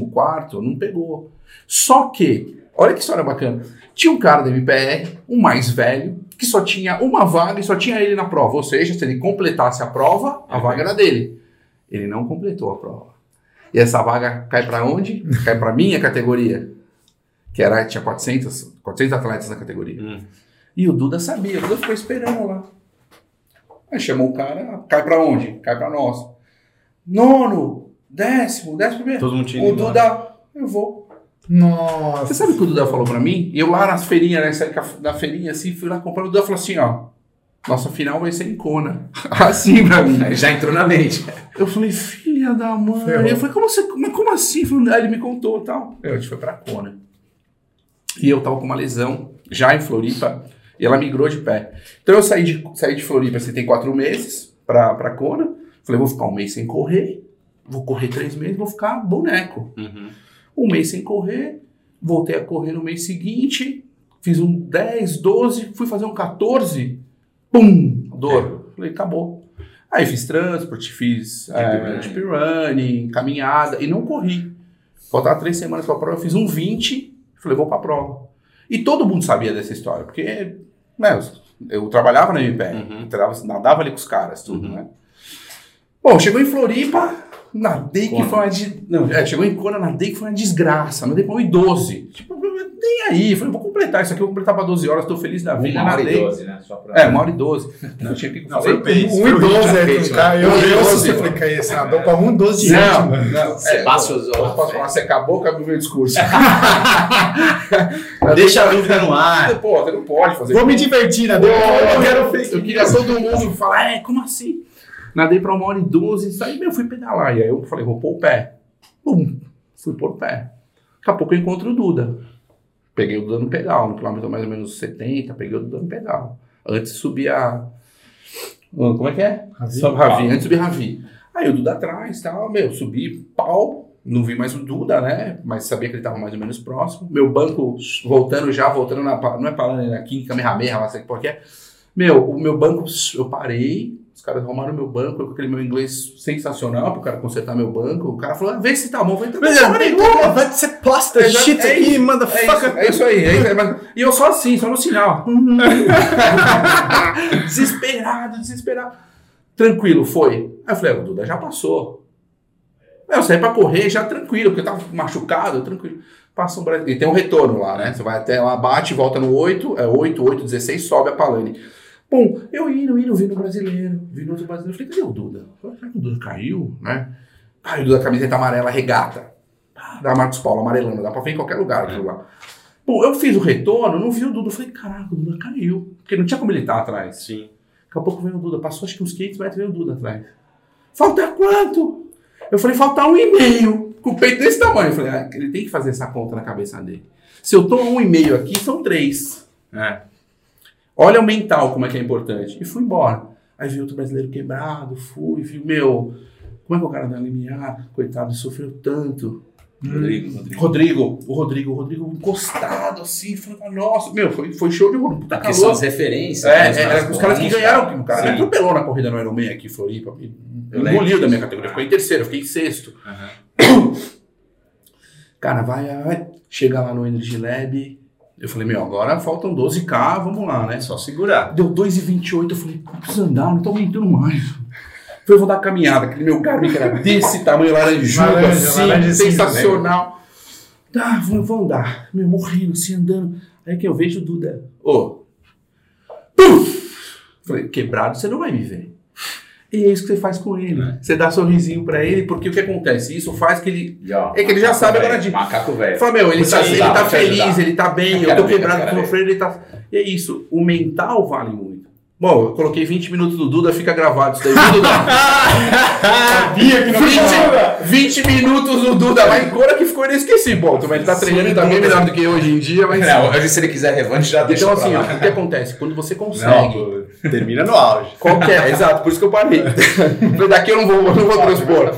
não pegou. Só que, olha que história bacana. Tinha um cara da MPR, um mais velho, que só tinha uma vaga e só tinha ele na prova. Ou seja, se ele completasse a prova, a vaga era dele. Ele não completou a prova. E essa vaga cai para onde? (laughs) Cai para minha categoria. Que era, tinha 400, 400 atletas na categoria. Hum. E o Duda sabia, o Duda ficou esperando lá. Aí chamou o cara, cai para onde? Cai para nós. Nono, décimo, décimo primeiro.
Todo mundo tinha
O Duda, eu vou.
Nossa.
Você sabe o que o Duda falou pra mim? E eu lá nas feirinhas, né? Saí da feirinha assim, fui lá comprar. O Duda falou assim: ó. Nossa final vai ser em Kona. (laughs) assim pra mim.
Já entrou na mente.
Eu falei, filha da mãe. Ferrou. Eu falei, como, você, mas como assim? Aí ele me contou e tal. Eu, a gente foi pra Kona. E eu tava com uma lesão já em Floripa. E ela migrou de pé. Então eu saí de, saí de Floripa, você tem quatro meses pra, pra Kona. Falei, vou ficar um mês sem correr. Vou correr três meses, vou ficar boneco.
Uhum.
Um mês sem correr, voltei a correr no mês seguinte, fiz um 10, 12, fui fazer um 14, pum, dor. Falei, acabou. Aí fiz transport, fiz é,
running.
deep running, caminhada, e não corri. Faltava três semanas pra prova, eu fiz um 20, falei, vou pra prova. E todo mundo sabia dessa história, porque né, eu, eu trabalhava na MPR,
Uhum.
nadava ali com os caras, tudo,
Uhum.
né? Bom, chegou em Floripa, nadei que
Kona.
foi uma. de- Não, é, chegou em Kona, nadei que foi uma desgraça. Nadei pra 1 e 12. Tipo, nem aí. Falei, vou completar isso aqui, eu vou completar pra 12 horas, tô feliz da vida.
Uma hora e
nadei.
doze, né? Só pra...
É, uma hora e 12. Não tinha que
Não,
fazer.
foi o pace.
1 e 12 aí,
Fez,
cara. Eu, eu, eu
12.
falei, que é esse? Nadou pra 1 12 de
Não,
ritmo.
não.
Sebastião
é, eu posso falar, você acabou, acabou o meu discurso. (laughs)
Deixa a dúvida no ar.
Pô, você não pode fazer
Vou me divertir, né? Deu-
Eu, quero. Eu queria todo mundo falar, é, como assim? Nadei pra uma hora e doze, isso aí, meu, fui pedalar. E aí eu falei, vou pôr o pé. Pum, fui pôr o pé. Daqui a pouco eu encontro o Duda. Peguei o Duda no pedal, no quilômetro mais ou menos 70, peguei o Duda no pedal. Antes de subir a. Como é que é?
Ravi.
Sobe Ravi, antes de subir Ravi. Aí o Duda atrás, tal, meu, subi, pau, não vi mais o Duda, né? Mas sabia que ele tava mais ou menos próximo. Meu banco voltando já, voltando na. Não é parando na King Kamehameha, lá sei que é. Meu, o meu banco, eu parei, os caras arrumaram meu banco, eu com aquele meu inglês sensacional pro cara consertar meu banco. O cara falou, "Ah, vê se tá bom. Eu falei, tá bom, bom.
Vai ser posta
É,
shit
é
aqui,
É
motherfucker.
isso, é isso aí. é isso aí, e eu só assim, só no sinal. (laughs) desesperado, desesperado. Tranquilo, foi. Aí eu falei, o Duda já passou. Aí eu saí pra correr já tranquilo, porque eu tava machucado, tranquilo. Passa um Brasil. E tem um retorno lá, né? Você vai até lá, bate, volta no 8, é 8, 8, 16, sobe a Palane. Bom, eu indo, indo, vi no brasileiro, vi no outro brasileiro. Falei, cadê o Duda? Será que o Duda caiu, né? Caiu o Duda, camiseta amarela, regata. Ah, Da Marcos Paulo, amarelando, dá pra ver em qualquer lugar aquilo lá. Bom, eu fiz o retorno, não vi o Duda. Falei, caraca, o Duda caiu. Porque não tinha como ele estar atrás.
Sim.
Daqui a pouco veio o Duda. Passou acho que uns 500 metros veio o Duda atrás. Falta quanto? Eu falei, falta um e meio. Com o peito desse tamanho. Eu falei, ah, ele tem que fazer essa conta na cabeça dele. Se eu tô um e meio aqui, são três.
É.
Olha o mental como é que é importante. E fui embora. Aí vi outro brasileiro quebrado, fui, vi, meu, como é que o cara da limiar, coitado, sofreu tanto.
Rodrigo, Rodrigo.
Rodrigo, o Rodrigo, o Rodrigo encostado assim, falando, nossa, meu, foi, foi show de bola, puta
Porque são
calor.
as referências.
É,
né,
é, era os caras que ganharam, o cara
Sim.
atropelou na corrida no Ironman aqui em Floripa, engoliu da minha categoria, ficou em terceiro, eu fiquei em sexto.
Aham.
Cara, vai, vai, chega lá no Energy Lab, eu falei, meu, agora faltam 12k, vamos lá, né?
Só segurar.
Deu 2,28, eu falei, não precisa andar, não tô aguentando mais. Falei, eu vou dar uma caminhada, aquele meu Garmin que era desse tamanho, laranjudo,
Laranja,
assim,
laranja
sensacional. Tá, vou, vou andar. Meu, morrendo, assim, andando. Aí que eu vejo o Duda. Ô. Puf! Falei, quebrado você não vai me ver. E é isso que você faz com ele.
É.
Você dá sorrisinho pra ele, porque o que acontece? Isso faz que ele.
Ó,
É que ele já sabe
velho,
agora de-
Macaco velho.
Fala, meu, ele tá,
ajudar,
ele tá feliz,
ajudar.
ele tá bem, eu
Quero
tô
ver,
quebrado com o freio, ele tá. E é isso, o mental vale muito. Bom, eu coloquei 20 minutos do Duda, fica gravado isso daí. viu, Duda? (laughs)
Sabia que não
20, 20 minutos do Duda em Cora que ficou inesquecível. Bom, também ele tá treinando e tá bem melhor do que hoje em dia, mas.
Não, hoje se ele quiser revanche, já deixa
Então,
pra
assim, o que acontece? Quando você consegue.
Não, termina no auge.
Qualquer, (laughs) exato, por isso que eu parei. (laughs) Falei, Daqui eu não vou, eu não vou transpor.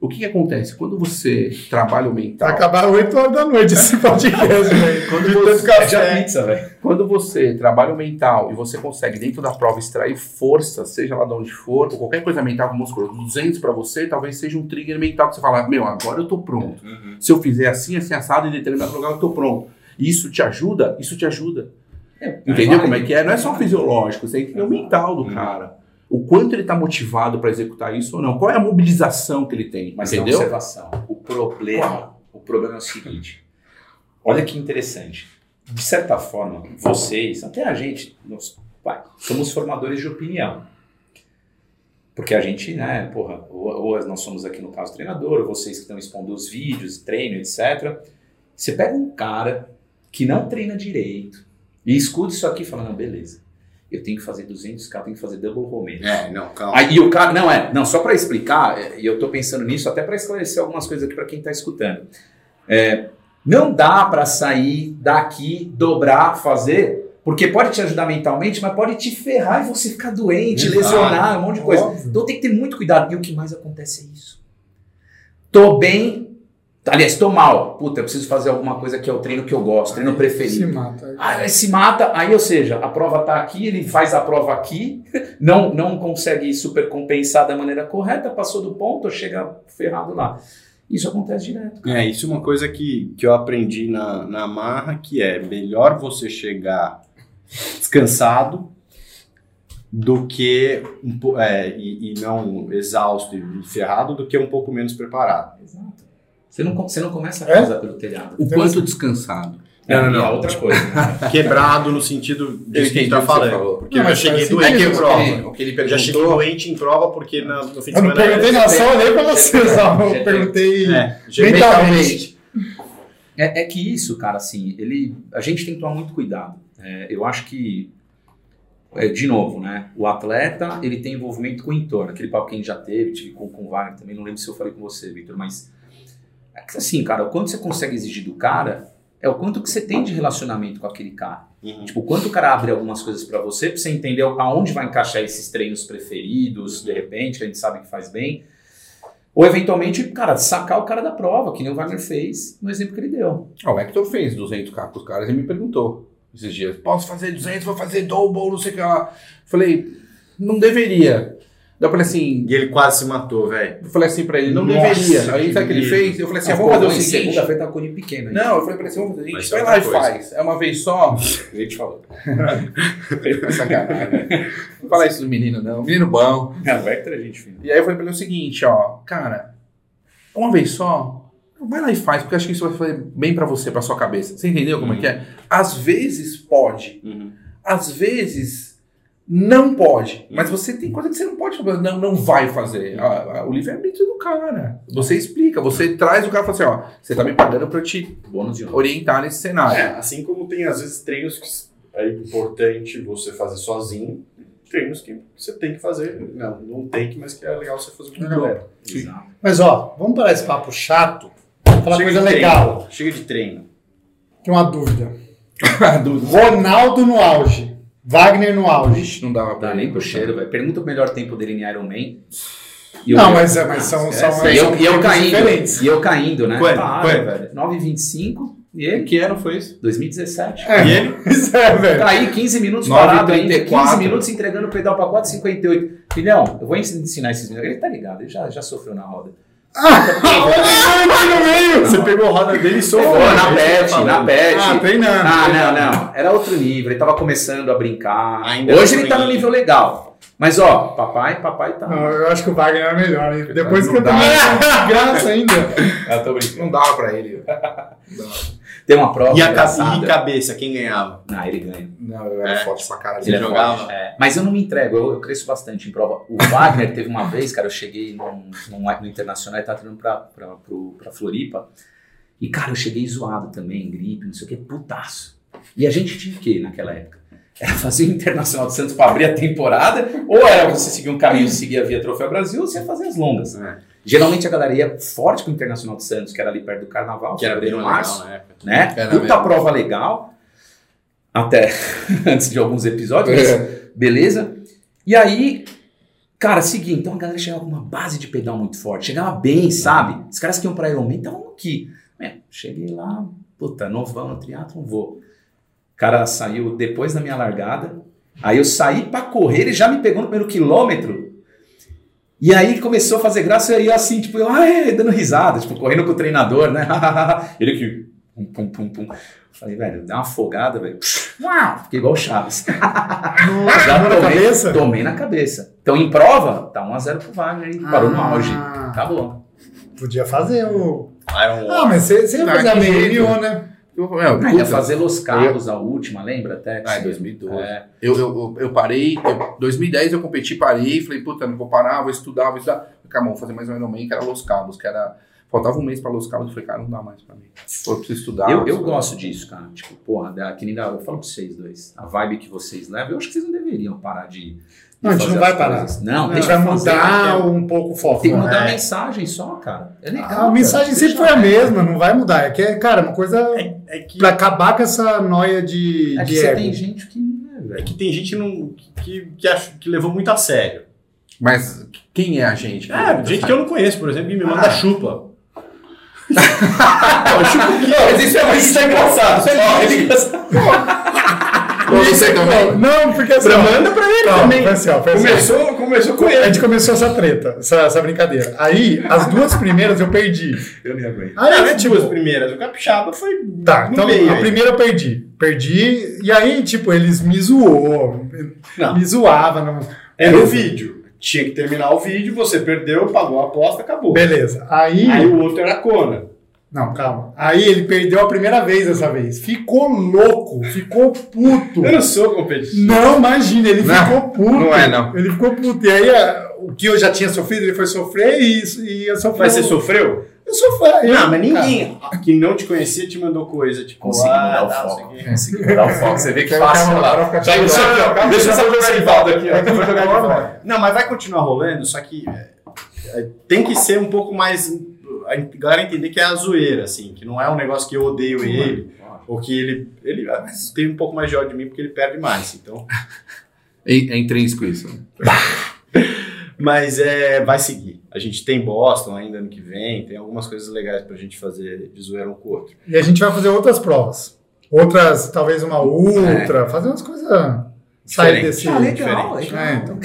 O que, que acontece? Quando você trabalha o mental.
Acabar 8 horas da noite esse podcast, (laughs) velho.
Quando
De
você-
É pizza, velho.
Quando você trabalha o mental e você consegue dentro da prova extrair força, seja lá de onde for, ou qualquer coisa mental com músculo, 200 pra você, talvez seja um trigger mental que você fala, meu, agora eu tô pronto.
Uhum.
Se eu fizer assim, assim, assado em determinado lugar, eu tô pronto. Isso te ajuda? Isso te ajuda. Entendeu como é que é? Não é só fisiológico, você tem que ter o mental do
Uhum.
cara. O quanto ele tá motivado pra executar isso ou não. Qual é a mobilização que ele tem,
Mas é
entendeu?
observação. O problema, o problema é o seguinte. Olha que interessante. De certa forma, vocês, até a gente, nós, vai, somos formadores de opinião. Porque a gente, né, porra, ou, ou nós somos aqui no caso treinador, vocês que estão expondo os vídeos, treino, etc. Você pega um cara que não treina direito e escuta isso aqui e fala, não, beleza, eu tenho que fazer 200k, eu tenho que fazer double romance.
É, não, calma.
Aí o cara, não é, não, só para explicar, é, e eu tô pensando nisso até para esclarecer algumas coisas aqui para quem tá escutando. É, não dá para sair daqui, dobrar, fazer, porque pode te ajudar mentalmente, mas pode te ferrar e você ficar doente,
Exato.
lesionar, um monte de coisa.
Óbvio.
Então tem que ter muito cuidado. E o que mais acontece é isso. Tô bem, Aliás, tô mal. Puta, eu preciso fazer alguma coisa que é o treino que eu gosto, treino
Se
preferido.
mata.
Ah, ele se mata, aí, ou seja, a prova tá aqui, ele faz a prova aqui, (laughs) não, não consegue super compensar da maneira correta, passou do ponto, chega ferrado lá. Isso acontece direto. cara.
É, isso é uma coisa que, que eu aprendi na, na marra, que é melhor você chegar descansado do que é, e, e não exausto e ferrado do que um pouco menos preparado.
Exato. Você não, você não começa a
É?
casar pelo telhado.
O quanto descansado.
Não, não,
É,
não.
a outra coisa. né? (laughs)
Quebrado no sentido de que a gente
entendi
tá falando. Porque
Não,
eu cheguei
faz
doente em prova.
O que ele
Eu já cheguei
perguntou.
doente em prova porque na- no fim de
Eu não
semana...
perguntei nada, só olhei pra você, (laughs) só. Eu perguntei
É,
mentalmente.
É, é que isso, cara, assim, ele, a gente tem que tomar muito cuidado. É, eu acho que, é, de novo, né? O atleta, ele tem envolvimento com o entorno. Aquele papo que a gente já teve, tive com, com o Wagner também, não lembro se eu falei com você, Victor, mas, é assim, cara, o quanto você consegue exigir do cara é o quanto que você tem de relacionamento com aquele cara.
Uhum.
Tipo, o quanto o cara abre algumas coisas pra você, pra você entender aonde vai encaixar esses treinos preferidos, de repente, que a gente sabe que faz bem. Ou, eventualmente, cara, sacar o cara da prova, que nem o Wagner fez no exemplo que ele deu.
Ah, o Hector fez 200k com os caras e me perguntou esses dias: posso fazer 200, vou fazer double, não sei o que lá. Falei, não deveria. Daí eu falei assim,
E ele quase se matou, velho.
eu falei assim pra ele, não
Nossa,
deveria. Aí sabe o que ele fez? Eu falei assim,
Ah,
vamos fazer o seguinte.
Segunda-feira tá com o pequeno aí.
Não, eu falei pra ele assim, vamos fazer o seguinte,
é
vai lá e faz. É uma vez só. (laughs)
A gente falou. (laughs)
Sacanagem. Não falar isso do menino, não. Menino bom.
Não, o Hector é gente fina.
E aí eu falei pra ele o seguinte, ó, cara, uma vez só, vai lá e faz, porque eu acho que isso vai fazer bem pra você, pra sua cabeça. Você entendeu como é que é? Às vezes pode, às vezes não pode, mas você tem coisa que você não pode fazer, não, não vai fazer. A- a- o livre-arbítrio do cara. Você explica, você traz o cara e fala assim, ó, você tá me pagando pra eu te
Bônus de honra.
orientar nesse cenário.
É, assim como tem às vezes treinos que é importante você fazer sozinho, treinos que você tem que fazer, não, não tem que, mas que é legal você fazer com a galera.
Exato.
Mas ó, vamos parar esse papo chato. Falar
Chega
coisa
de
legal.
treino, Chega de treino.
Tem uma dúvida. (laughs) Ronaldo no auge. Wagner no auge.
Ixi, não dava
Não
pra
dá nem pro cheiro, velho. Pergunta o melhor tempo dele em Iron Man. E
Não,
eu-
mas, é- mas são, são,
E eu,
são
e eu
tempos
caindo.
diferentes.
E eu caindo, né?
Quando?
Para,
Quando?
velho. 9h25 e ele,
Que ano foi isso?
2017.
É,
E ele? (laughs)
Isso é, velho.
Caí 15 minutos
9h34.
parado ainda, 15 minutos entregando o pedal pra 4,58. Filhão, eu vou ensinar esses minutos. Ele tá ligado, ele já, já sofreu na roda.
Meio.
Você pegou a roda dele e soltou.
Na pet, na pet.
Ah, treinando.
Ah, não, não. Era outro nível. Ele tava começando a brincar.
Ainda
Hoje ele tá no nível legal. Mas, ó, papai, papai tá.
Não, eu acho que o Wagner era melhor, hein? Depois
Não
que eu também (laughs) graça ainda.
Eu tô brincando.
Não dava pra ele. (laughs)
Tem uma prova
E a
engraçada.
cabe- e cabeça, quem ganhava?
Ah, ele ganha.
Não, eu era
É.
forte pra caralho.
Você
Ele é
jogava?
é. Mas eu não me entrego, eu, eu cresço bastante em prova. O Wagner teve uma vez, cara, eu cheguei num, num, no Internacional e tava treinando pra, pra, pro- pra Floripa. E, cara, eu cheguei zoado também, gripe, não sei o que, putaço. E a gente tinha o quê naquela época? Era fazer o Internacional de Santos pra abrir a temporada, ou era você seguir um caminho e seguir a via Troféu Brasil, ou você ia fazer as longas.
É.
Geralmente a galera ia forte com o Internacional de Santos, que era ali perto do Carnaval,
Que era bem legal
março
na época.
né?
Era
Puta prova legal, até (laughs) antes de alguns episódios, mas
É.
beleza. E aí, cara, seguinte, então a galera chegava com uma base de pedal muito forte, chegava bem, sabe? Os caras que iam pra Ironman estavam aqui. É, cheguei lá, puta, novão no triatlon, vou. O cara saiu depois da minha largada, aí eu saí pra correr, ele já me pegou no primeiro quilômetro, e aí começou a fazer graça e aí assim, tipo, eu, ah, é, dando risada, tipo, correndo com o treinador, né? (laughs) ele que, pum, pum, pum, pum. Falei, velho, dá uma afogada, velho. (laughs) Uau, Fiquei igual o Chaves. (laughs)
Já na cabeça?
Tomei na cabeça. Então, em prova, tá 1x0 pro Wagner, hein? Parou no auge.
Ah.
Acabou.
Podia fazer o.
Iron
Ah, mas você, você ia
Ah,
fazer a
que
meio né?
Eu, meu,
Ah, ia fazer Los Cabos, a última, lembra até?
Ah, em 2012.
É.
Eu, eu, eu, eu parei, em 2010 eu competi, parei, falei, puta, não vou parar, vou estudar, vou estudar. Cara, vou fazer mais um Ironman, que era Los Cabos, que era... Faltava um mês pra Los Cabos, eu falei, cara, não dá mais pra mim. Eu preciso estudar.
Eu, eu gosto disso, cara. Tipo, porra, da, que nem da, eu falo pra vocês dois. A vibe que vocês levam, eu acho que vocês não deveriam parar de. de
Não, a gente não vai parar.
coisas. Não,
A gente vai mudar um pouco o foco.
Tem que mudar a
né?
mensagem só, cara. É legal.
A
cara.
mensagem sempre foi a mesma, não vai mudar. É que, é, cara, uma coisa
É, é que,
pra acabar com essa noia de,
É que
de
você
ego.
tem gente que não é,
é que tem gente não, que, que, acha, que levou muito a sério.
Mas quem é a gente?
É, gente que eu não conheço, por exemplo, que me manda
Ah.
chupa. (laughs)
Mas isso é, isso é engraçado. Isso é engraçado.
Também? Não, porque assim.
Manda pra ele
Não,
também.
foi assim, ó, foi assim.
Começou, começou com
A
ele.
gente começou essa treta, essa, essa brincadeira. Aí, as duas primeiras eu perdi.
Eu nem aguento.
Aí,
Ah, não é
tipo,
tipo as primeiras. O Capixaba foi
Tá,
no
então
meio.
a
aí.
primeira eu perdi. Perdi, e aí, tipo, eles me zoou,
Não.
me zoavam. Não...
Era o vídeo. Tinha que terminar o vídeo, você perdeu, pagou a aposta, acabou.
Beleza. Aí.
Aí o outro era a Kona.
Não, calma. Aí ele perdeu a primeira vez dessa vez. Ficou louco, ficou puto.
Eu não sou competitivo.
Não, imagina, ele
Não,
ficou puto.
não é, não.
Ele ficou puto. E aí, a- o que eu já tinha sofrido, ele foi sofrer e, e eu sofri.
Mas você sofreu?
Eu sofri. eu-
Não, mas ninguém que não te conhecia te mandou coisa. Tipo,
Consegui
ah,
mudar o
tá,
foco.
quê.
Consegui mudar o foco. Você vê que fácil lá.
Deixa só jogar Rivaldo aqui,
fora.
Não, mas vai continuar rolando, só que é, é, tem que ser um pouco mais. A galera entender que é a zoeira, assim, que não é um negócio que eu odeio ele, ou que ele. Ele tem um pouco mais de ódio de mim porque ele perde mais. Então.
É, é intrínseco isso. né? (laughs)
Mas é, vai seguir. A gente tem Boston ainda ano que vem, tem algumas coisas legais pra gente fazer de zoeira um com o outro.
E a gente vai fazer outras provas. Outras, talvez uma ultra, fazer umas coisas. Sair desse.
Ah, legal,
diferente.
legal.
É, então.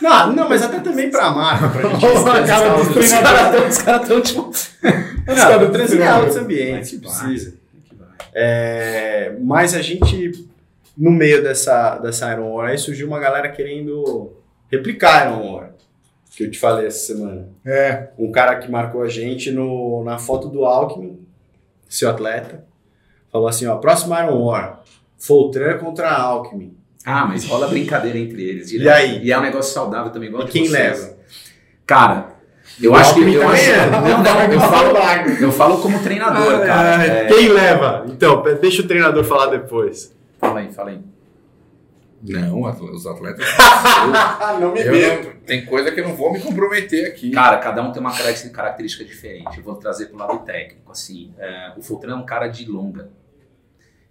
Não, não, mas até também pra marca, pra gente. (laughs)
Dos
Os.
Os caras estão tipo. (laughs)
Não, eu transitar outros ambientes,
que
precisa. É, mas a gente, no meio dessa, dessa Iron War, aí surgiu uma galera querendo replicar a Iron War, que eu te falei essa semana.
É.
Um cara que marcou a gente no, na foto do Alckmin, seu atleta, falou assim, ó, próximo Iron War, Foltran contra Alckmin.
Ah, mas rola brincadeira entre eles.
E aí?
E é um negócio saudável também, igual
E quem leva?
Cara, eu
O
acho que. Eu, acho,
é.
não, não, eu falo, eu falo como treinador, cara. É,
Quem leva? Então, deixa o treinador falar depois.
fala aí, fala aí.
Não, os atletas. (laughs)
Ah, não me meto.
tem coisa que eu não vou me comprometer aqui.
Cara, cada um tem uma característica, característica diferente. Eu vou trazer pro lado técnico. Assim, é, o Fultran é um cara de longa.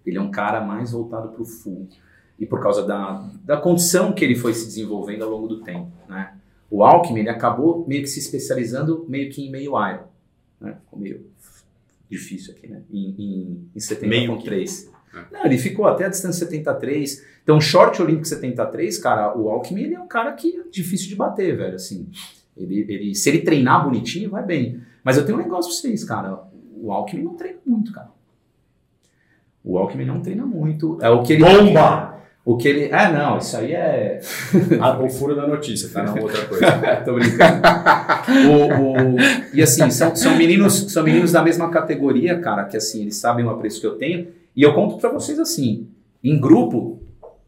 Ele é um cara mais voltado pro full. E por causa da, da condição que ele foi se desenvolvendo ao longo do tempo, né? O Alckmin, ele acabou meio que se especializando meio que em meio iron. Né? Ficou meio difícil aqui, né? Em, em, em
Meio
70.3. Não, ele ficou até a distância 73. Então, short olímpico 73, cara, o Alckmin, ele é um cara que é difícil de bater, velho, assim. Ele, ele, se ele treinar bonitinho, vai bem. Mas eu tenho um negócio pra vocês, cara. O Alckmin não treina muito, cara. O Alckmin não treina muito. É o que ele.
Bomba!
O que ele. É, não, isso aí é. (laughs)
Ah, o furo da notícia, tá? Não outra coisa. (laughs)
Tô brincando. O- o- E assim, são, são, meninos, são meninos da mesma categoria, cara, que assim, eles sabem o apreço que eu tenho. E eu conto pra vocês assim: em grupo,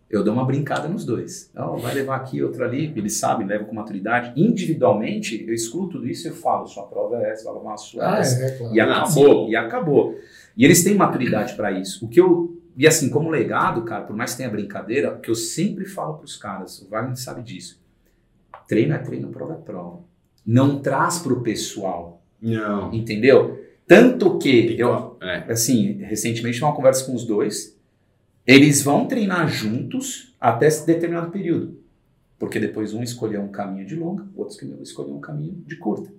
eu dou uma brincada nos dois. Então, vai levar aqui, outro ali, eles sabem, levam com maturidade. Individualmente, eu excluo tudo isso e eu falo: sua prova é essa, vai levar a sua
Ah,
é
é, claro.
E
Ah,
acabou, e acabou. E eles têm maturidade pra isso. O que eu. E assim, como legado, cara, por mais que tenha brincadeira, o que eu sempre falo pros caras, o Wagner sabe disso. Treino é treino, prova é prova. Não traz pro pessoal,
Não.
entendeu? Tanto que, eu,
É.
assim, recentemente uma conversa com os dois, eles vão treinar juntos até esse determinado período. Porque depois um escolheu um caminho de longa, o outro escolheu um caminho de curta.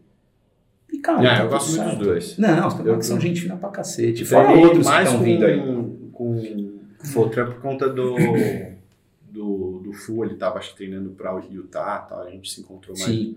E, cara,
Não,
tá
eu gosto muito dos dois.
Não, os
Eu-
são gente fina pra cacete.
Fora
outros que
mais
estão
com,
vindo aí.
Com Fortran por conta do, do, do Fu, ele tava acho treinando pra Utah, tal, a gente se encontrou mais.
Sim.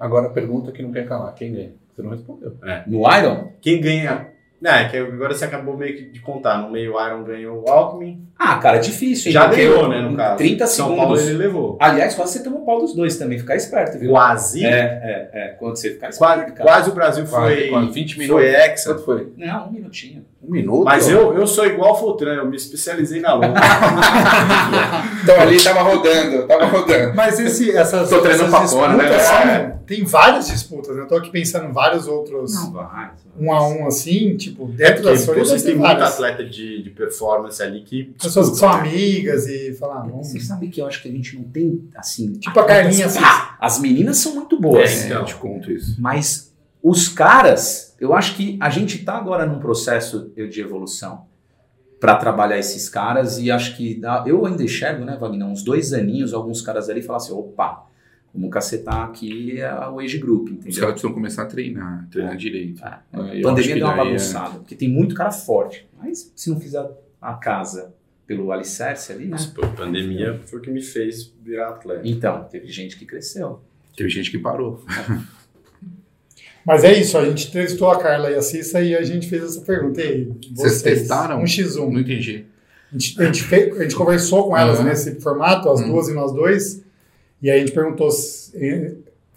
Agora a pergunta que não quer calar: quem ganha? Você não respondeu.
No Iron?
Quem ganha? Não, é que agora você acabou meio que de contar. No meio Iron ganhou o Alckmin.
Ah, cara, difícil. hein?
Já ganhou,
eu-
né, no caso.
30
São
segundos.
Paulo ele levou.
Aliás, quase você tomou o pau dos dois também. Ficar esperto, viu?
Quase.
É, é, é. Quando você ficar
Quase,
esperto, cara.
quase o Brasil
Quase,
foi,
quase, 20 minutos.
foi hexa.
Quanto foi?
Não, um minutinho.
Um minuto?
Mas eu, eu sou igual o Fortran, eu me especializei na longa. (laughs)
Então ali tava rodando, tava rodando.
Mas esse, essas,
Tô treinando
essas
pra fora, né?
são-
É.
tem várias disputas. né? Eu tô aqui pensando em vários outros
Não, vai.
um a um assim, tipo, dentro da
Porque
Solidas
vocês têm
tem
muito
várias.
atleta de, de performance ali que.
Pessoas que são
né?
amigas e falar, ah, vamos.
Você sabe que eu acho que a gente não tem, assim...
Tipo a Carlinha assim.
Ah, as meninas são muito boas.
É, então.
eu te conto isso.
Mas os caras, eu acho que a gente está agora num processo de evolução para trabalhar esses caras e acho que dá- eu ainda enxergo, né, Wagner, uns dois aninhos, alguns caras ali falam assim, opa, Vamos cacetar aqui a- o age group,
Os
entendeu?
caras precisam começar a treinar, treinar direito. É, eu
a
acho
pandemia
que
deu uma
é-
bagunçada, porque tem muito cara forte. Mas se não fizer a casa pelo alicerce ali, né?
Pô, a pandemia foi o que me fez virar atleta.
Então, teve gente que cresceu.
Teve gente que parou. (laughs)
Mas é isso, a gente testou a Carla e a Cissa e a gente fez essa pergunta. E aí,
Vocês testaram?
Um X1.
Não entendi.
A gente, a gente fez- a gente conversou com elas
Uhum.
nesse formato, as
Uhum.
duas e nós dois, e aí a gente perguntou se,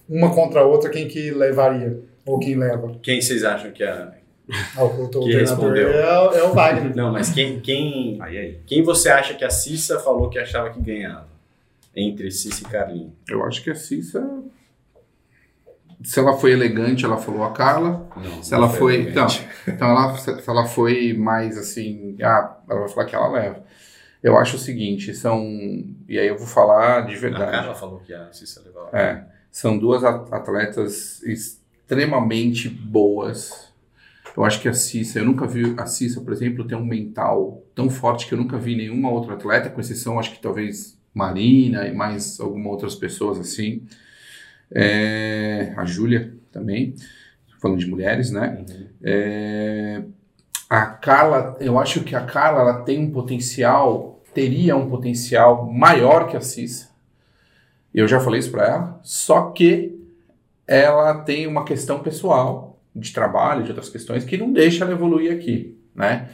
uma contra a outra quem que levaria, ou quem leva.
Quem vocês acham que é?
Ah, o, (laughs)
Que respondeu.
é, o- é o Wagner.
Não, mas quem, quem,
Aí, aí.
quem você acha que a Cissa falou que achava que ganhava? Entre Cissa e Carlinhos.
Eu acho que a Cissa. Se ela foi elegante, ela falou a Carla.
Não,
Se ela
não
foi. Então, então ela, se ela foi mais assim. Ah, ela vai falar que ela leva. Eu acho o seguinte, são. E aí eu vou falar de
A
verdade.
Carla falou que a Cissa levava.
É, são duas a- atletas extremamente boas. Eu acho que a Cissa, eu nunca vi a Cissa, por exemplo, ter um mental tão forte que eu nunca vi nenhuma outra atleta, com exceção, acho que talvez Marina e mais algumas outras pessoas assim. É, a Júlia também, falando de mulheres, né?
Uhum.
É, a Carla, eu acho que a Carla ela tem um potencial, teria um potencial maior que a Cissa. Eu já falei isso para ela, só que ela tem uma questão pessoal de trabalho, de outras questões que não deixa ela evoluir aqui, né?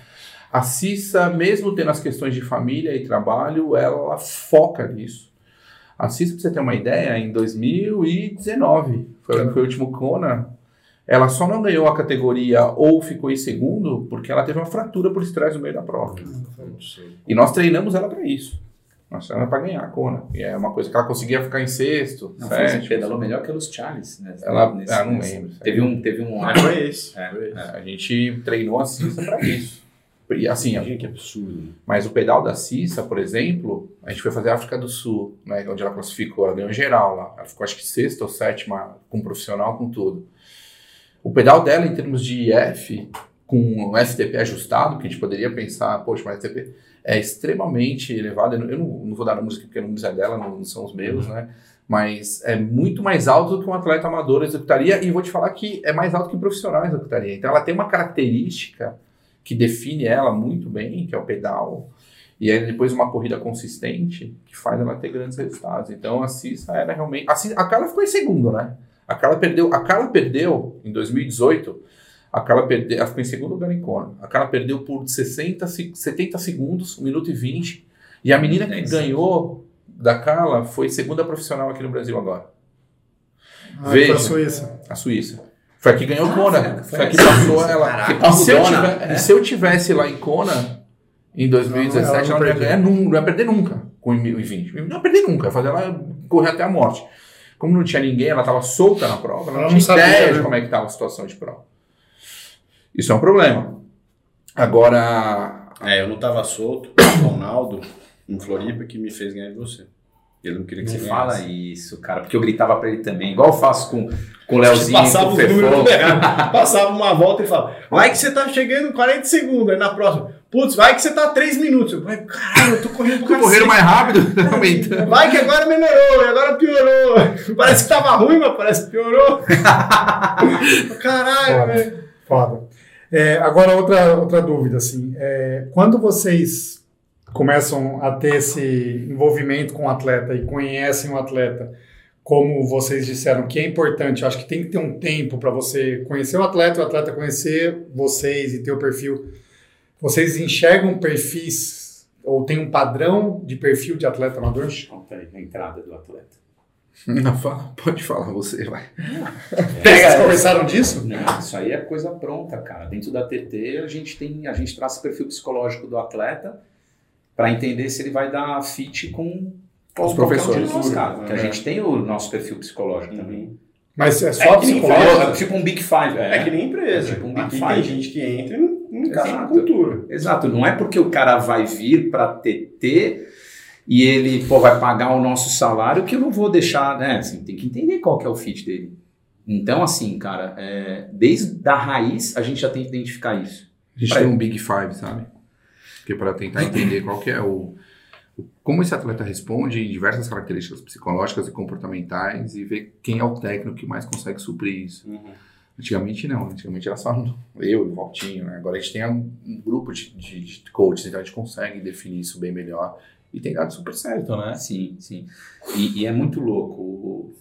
A Cissa, mesmo tendo as questões de família e trabalho, ela foca nisso. A Cissa, pra você ter uma ideia, em 2019, foi, foi o último Kona, ela só não ganhou a categoria ou ficou em segundo porque ela teve uma fratura por estresse no meio da prova. E nós treinamos ela para isso. Nós treinamos para ganhar a Kona. E é uma coisa que ela conseguia ficar em sexto,
Não, foi,
sétimo.
pedalou melhor que os Charles, né?
Ela,
Nesse-
ah, não
nesse-
lembro.
Teve um, teve um
foi esse.
É,
foi esse.
É, a gente treinou a Cissa para isso. E assim,
Imagina que absurdo.
mas o pedal da Cissa, por exemplo, a gente foi fazer a África do Sul, né, onde ela classificou, ela ganhou geral lá. Ela ficou acho que sexta ou sétima com profissional, com tudo. O pedal dela, em termos de IF, com o STP ajustado, que a gente poderia pensar, poxa, mas STP é extremamente elevado. Eu não, não, não vou dar números aqui porque números é dela, não, não são os meus, né? Mas é muito mais alto do que um atleta amador executaria, e vou te falar que é mais alto que um profissional executaria. Então ela tem uma característica que define ela muito bem, que é o pedal, e aí depois uma corrida consistente que faz ela ter grandes resultados. Então a Cissa era realmente. A, Cissa, a Carla ficou em segundo, né? A Carla perdeu, a Carla perdeu em 2018. A Carla perdeu, ela ficou em segundo lugar em Kona. A Carla perdeu por 60, se- 70 segundos, 1 minuto e 20. E a menina que ganhou da Carla foi segunda profissional aqui no Brasil agora.
Ah,
Veja.
foi a Suíça.
A Suíça. Foi a que ganhou
Ah,
Kona.
foi-
a que passou ela.
Caraca,
e, se eu
parrudona,
tiver-
é.
e se eu tivesse lá em Kona em 2017,
Não, ela
ela
não
não, ia
perdia.
ganhar nunca, não ia perder nunca com o 1020. Não ia perder nunca, ia fazer ela correr até a morte. Como não tinha ninguém, ela estava solta na prova, ela não tinha
não sabia,
ideia
né?
de como é que estava a situação de prova. Isso é um problema. Agora,
É, eu não tava solto. O Ronaldo, em Floripa, que me fez ganhar de você. Ele não queria que
Não
você
fala
ganhasse.
isso, cara, porque eu gritava pra ele também, igual eu faço com, com o Leozinho,
Passava
com o
os números
Fefão.
Passava uma volta e falava, vai que você tá chegando 40 segundos. Aí na próxima, putz, vai que você tá 3 minutos. Eu, vai, caralho, eu tô correndo pro
tô correndo mais rápido, (laughs) aumentando.
Vai que agora melhorou, e agora piorou. (laughs) Parece que tava ruim, mas parece que piorou. (laughs) Caralho,
Foda.
velho.
Foda. É, agora, outra, outra dúvida, assim. é, quando vocês começam a ter esse envolvimento com o atleta e conhecem o atleta, como vocês disseram, que é importante, eu acho que tem que ter um tempo para você conhecer o atleta, o atleta conhecer vocês e ter o perfil. Vocês enxergam perfis ou tem um padrão de perfil de atleta amador?
Conta aí a entrada do atleta.
Não, fala, pode falar você, vai.
Vocês conversaram disso?
Não, isso aí é coisa pronta, cara. Dentro da TT, a gente tem, a gente traça o perfil psicológico do atleta para entender se ele vai dar fit com
Os
qualquer um
professores.
nós, cara. Porque a
É.
gente tem o nosso perfil psicológico também.
Mas é só
É que nem
psicológico?
É tipo um Big Five. É,
É que nem empresa.
É tipo um
Aqui
Big
tem
Five.
gente que entra e encaixa na
Exato.
cultura.
Exato, não é porque o cara vai vir para TT e ele pô, vai pagar o nosso salário que eu não vou deixar, né? Assim, tem que entender qual que é o fit dele. Então, assim, cara, é, desde a raiz a gente já tem que identificar isso.
A gente tem um Big Five, sabe? Que é para tentar (laughs) entender qual que é o, como esse atleta responde em diversas características psicológicas e comportamentais e ver quem é o técnico que mais consegue suprir isso.
Uhum.
Antigamente não, antigamente era só (laughs) eu e o Valtinho, né? Agora a gente tem um, grupo de, de, de coaches, então a gente consegue definir isso bem melhor e tem dado super certo, né?
Sim, sim. E, e é muito louco,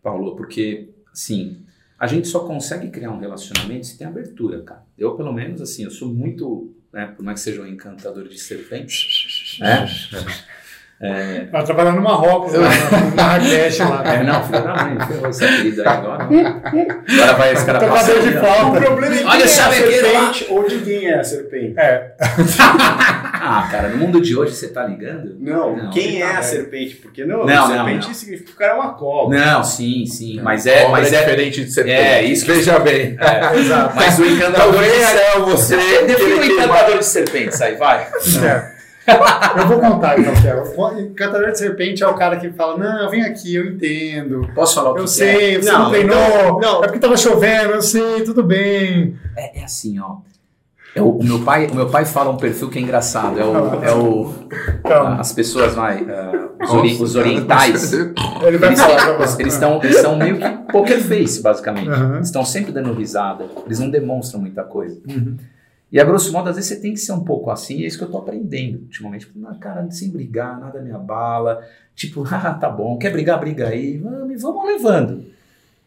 Paulo, porque, assim, a gente só consegue criar um relacionamento se tem abertura, cara. Eu, pelo menos, assim, eu sou muito, né, por mais que seja um encantador de serpentes, (laughs) né? (laughs)
Vai trabalhar no Marrocos, lá, no Marrakech lá.
É, não, filho da mãe, ferrou esse apelido aí agora. Agora vai esse cara passar
de.
O problema é
Olha
é a
bequeira lá.
serpente ou de quem é a serpente.
É, (laughs)
Ah, cara, no mundo de hoje você tá ligando?
Não,
Não,
quem
tá
é a
bem.
serpente? Porque não,
Não,
serpente
não,
significa que o cara é uma cobra.
Não, sim, sim, mas é,
Cobra
mas é,
diferente de serpente.
É, isso que-
Veja bem. (laughs)
é, (laughs)
exato.
mas o encantador de
Ariel, você.
Defina o encantador de serpentes aí, vai.
É. Eu vou contar então, que é. O encantador de serpente é o cara que fala: Não, vem aqui, eu entendo.
Posso falar o que
Eu
que
sei, você não,
Não,
treinou.
não, não.
É porque tava chovendo, eu sei, tudo bem.
é? É, é assim, ó. É o, o meu pai, o meu pai fala um perfil que é engraçado. É o, é o as pessoas vai, ah, os, ori- os orientais. (laughs)
Ele vai
Eles
falar
eles estão eles estão meio que poker face, basicamente. Eles estão sempre dando risada. Eles não demonstram muita coisa.
Uhum.
E a grosso modo, às vezes você tem que ser um pouco assim, e é isso que eu tô aprendendo ultimamente. Na cara, sem brigar, nada me abala. Tipo, (laughs) ah, tá bom, quer brigar, briga aí, vamos, vamos levando.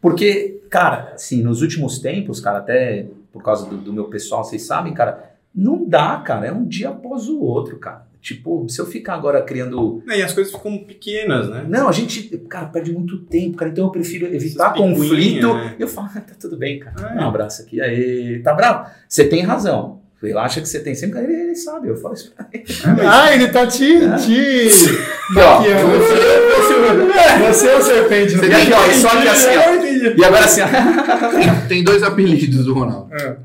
Porque, cara, assim, nos últimos tempos, cara, até por causa do, do meu pessoal, vocês sabem, cara, não dá, cara, é um dia após o outro, cara. Tipo, se eu ficar agora criando
E as coisas ficam pequenas, né?
não, a gente, cara, perde muito tempo, cara. Então eu prefiro evitar conflito.
né?
Eu falo, ah, tá tudo bem, cara.
É.
Um abraço aqui. Aí, tá bravo? Você tem razão. Ele acha que você tem sempre. Ele, ele sabe, eu falo isso pra ele. (laughs)
Ah, ele tá te. te... (laughs)
ó,
maquiando. Você é o serpente, não
E aqui, ó, só que assim, ó. E agora assim, ó.
Tem dois apelidos do Ronaldo.
É.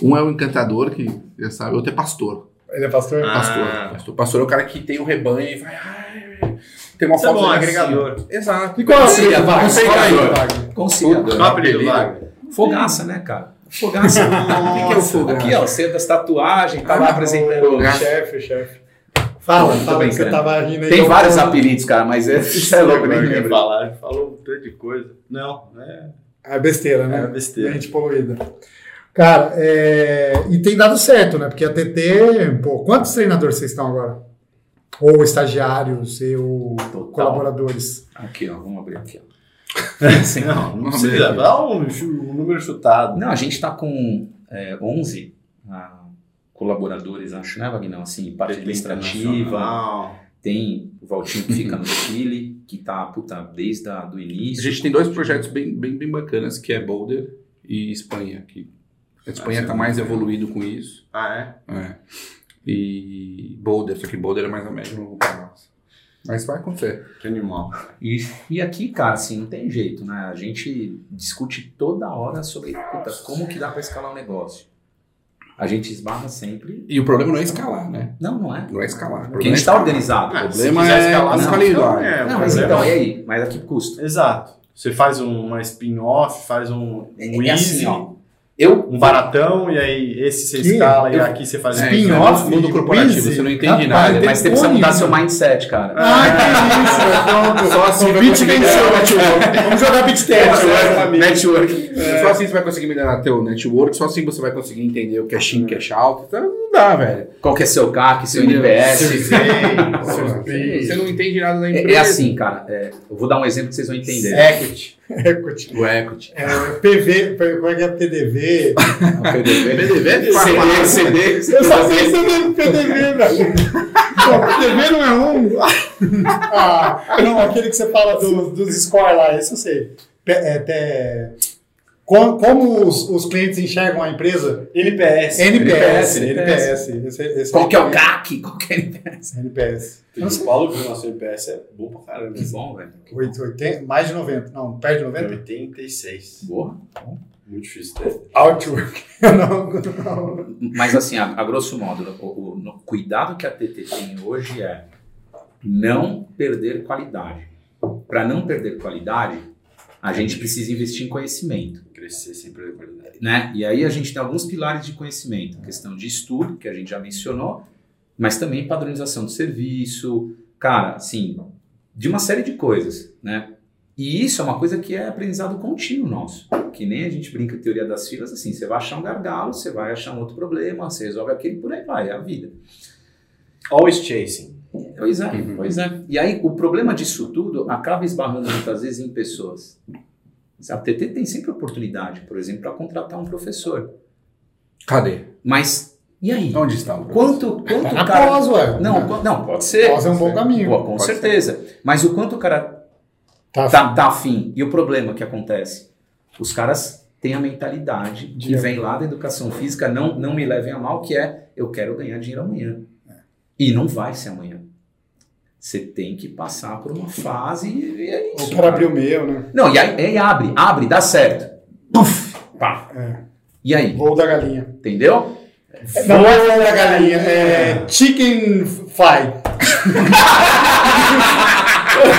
Um é o encantador, que já sabe, o outro é pastor.
Ele é pastor?
Ah.
Pastor. pastor. Pastor é o cara que tem o rebanho e vai. "Ai, Tem uma
Isso é
foto
bom,
dele
agregador.
Exato.
E qual é o apelido, Wagner?
conciliador.
Qual é o apelido
apelido.
Wagner?
Fogaça, né, cara? Fogaça. (laughs)
O que, que é o fogaça?
Aqui, ó, você das tatuagens, tá lá apresentando.
O chefe, o chefe. Fala,
Tô
fala você tava rindo aí.
Tem vários apelidos, cara, mas esse isso é louco, nem lembro.
falar, falou um tanto de coisa. Não, é,
É besteira, né?
é besteira.
Gente poluída. Cara, é... e tem dado certo, né? Porque a TT, pô, quantos treinadores vocês estão agora? Ou estagiários, ou
Total.
colaboradores?
Aqui, ó, vamos abrir aqui, ó. (laughs) Assim,
Não, não precisa.
ver.
Dá um, um número chutado.
Não, a gente está com é, 11 ah, colaboradores, acho, né, Vagnão? Assim, parte administrativa. Tem o Valtinho que fica no Chile, que tá, puta, desde a, do
A
início.
gente tem dois projetos bem, bem, bem bacanas, que é Boulder e Espanha. Que a Espanha está mais evoluído com isso.
Ah, é?
É. E Boulder, só que Boulder é mais ou menos no nossa. Mas vai acontecer.
Que animal.
E, e aqui, cara, assim, não tem jeito, né? A gente discute toda hora sobre puta, como que dá para escalar um negócio. A gente esbarra sempre.
E o problema não é escalar, né?
Não, não é.
Não é escalar.
Porque a gente
é
está
escalar.
organizado.
Ah,
O problema é
escalar, não,
escalabilidade.
então é,
não, mas então, e aí? Mas a que custa?
Exato. Você faz um- uma spin-off, faz um,
É
easy,
assim, ó. Eu,
um baratão, e aí esse você
Que?
escala, e
Eu-
aqui você faz
É, isso é
Spin-off,
mundo corporativo, você não entende
Rapaz,
nada.
mas você precisa mudar seu mindset, cara.
Ah, que isso, é pronto.
Só assim
beat venceu,
ganhar.
network. Vamos jogar beat tênis.
Network. Network. Só assim você vai conseguir melhorar teu network, só assim você vai conseguir entender o cash in, cash out. Então, não dá, velho.
Qual que é seu CAC, seu
Entendeu?
NPS? (laughs)
Você não entende nada da empresa.
É, é assim, cara. é, eu vou dar um exemplo que vocês vão entender.
Equity.
Equity.
O equity.
É, PV, como é que é PDV?
PDV?
CD, CD.
Eu só sei sobre PDV, velho. Pô, PDV não é um. Ah, não, aquele que você fala do- dos score lá, esse eu sei. Pe- é, te- como os, os clientes enxergam a empresa?
NPS.
NPS,
NPS.
NPS. Esse, esse
Qual que é o CAC? Qual que é o NPS?
NPS. Eu
O
sei.
Paulo viu nosso NPS é bom pra caramba.
Que bom, velho.
Oito- 80, mais de 90. Não, perto de 90?
86.
Boa.
Muito difícil ter.
Outwork. (laughs) não, não.
Mas assim, a, a grosso modo, o, o- no- cuidado que a TT tem hoje é não perder qualidade. Para não perder qualidade, a gente precisa investir em conhecimento.
Crescer sempre qualidade.
né? E aí a gente tem alguns pilares de conhecimento, questão de estudo, que a gente já mencionou, mas também padronização do serviço, cara, assim, de uma série de coisas, né? E isso é uma coisa que é aprendizado contínuo nosso. Que nem a gente brinca teoria das filas, assim, você vai achar um gargalo, você vai achar um outro problema, você resolve aquele, por aí vai, é a vida.
Always chasing.
Pois é, pois é. E aí, o problema disso tudo acaba esbarrando muitas vezes em pessoas. A TT tem sempre oportunidade, por exemplo, para contratar um professor.
Cadê?
Mas, e aí?
Onde está o
Quanto, quanto
Tá (laughs)
cara...
pós, ué.
Não, qu- não, pode ser.
Pós é um bom caminho.
Pô, com certeza. Mas o quanto o cara
Tá,
tá, tá afim. E o problema que acontece? Os caras têm a mentalidade que
De-
vem lá da educação física, não, não me levem a mal, que é eu quero ganhar dinheiro amanhã. E não vai ser amanhã. Você tem que passar por uma fase e é isso.
O cara abriu o meu, né?
Não, e aí, aí abre, abre, dá certo. Puf, pá.
É.
E aí?
Voo da galinha.
Entendeu?
Não é voo da galinha, é chicken fly.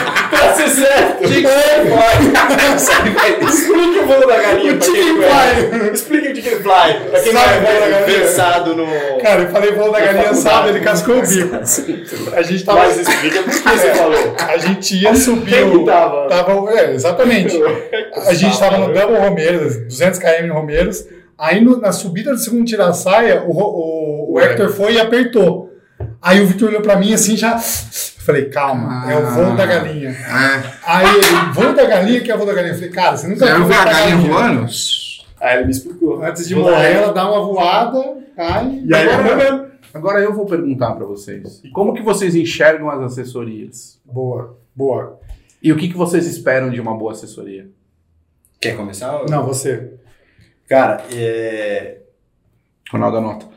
(laughs)
Pra ser certo!
Explique
Explique o voo da galinha
O chicken
é.
fly.
Explique o chicken fly. Pra quem não
Sabe o
é versado no...
Cara, eu falei voo da galinha assada, ele cascou o bico. A gente tava.
Mas explica por que você falou.
A gente ia subir
Quem que
o.
tava?
Tava, é, exatamente. A gente tava no Double Romeiros, 200 km no Romeiros. Aí no- na subida do segundo tira-saia, o, Ro- o, o Hector foi e apertou. Aí o Victor olhou pra mim assim já. Falei, calma, é o voo da galinha.
É.
Aí ele, voo da galinha, que é o voo da galinha? Eu falei, cara, você nunca
Você não
viu
a galinha voando?
Aí ele me explicou.
Antes de morrer, ela dá uma voada, cai.
E aí,
Agora- Agora eu vou perguntar pra vocês. Como que vocês enxergam as assessorias?
Boa, boa.
E o que, que vocês esperam de uma boa assessoria?
Quer começar?
Não, você.
Cara, é...
Ronaldo anota.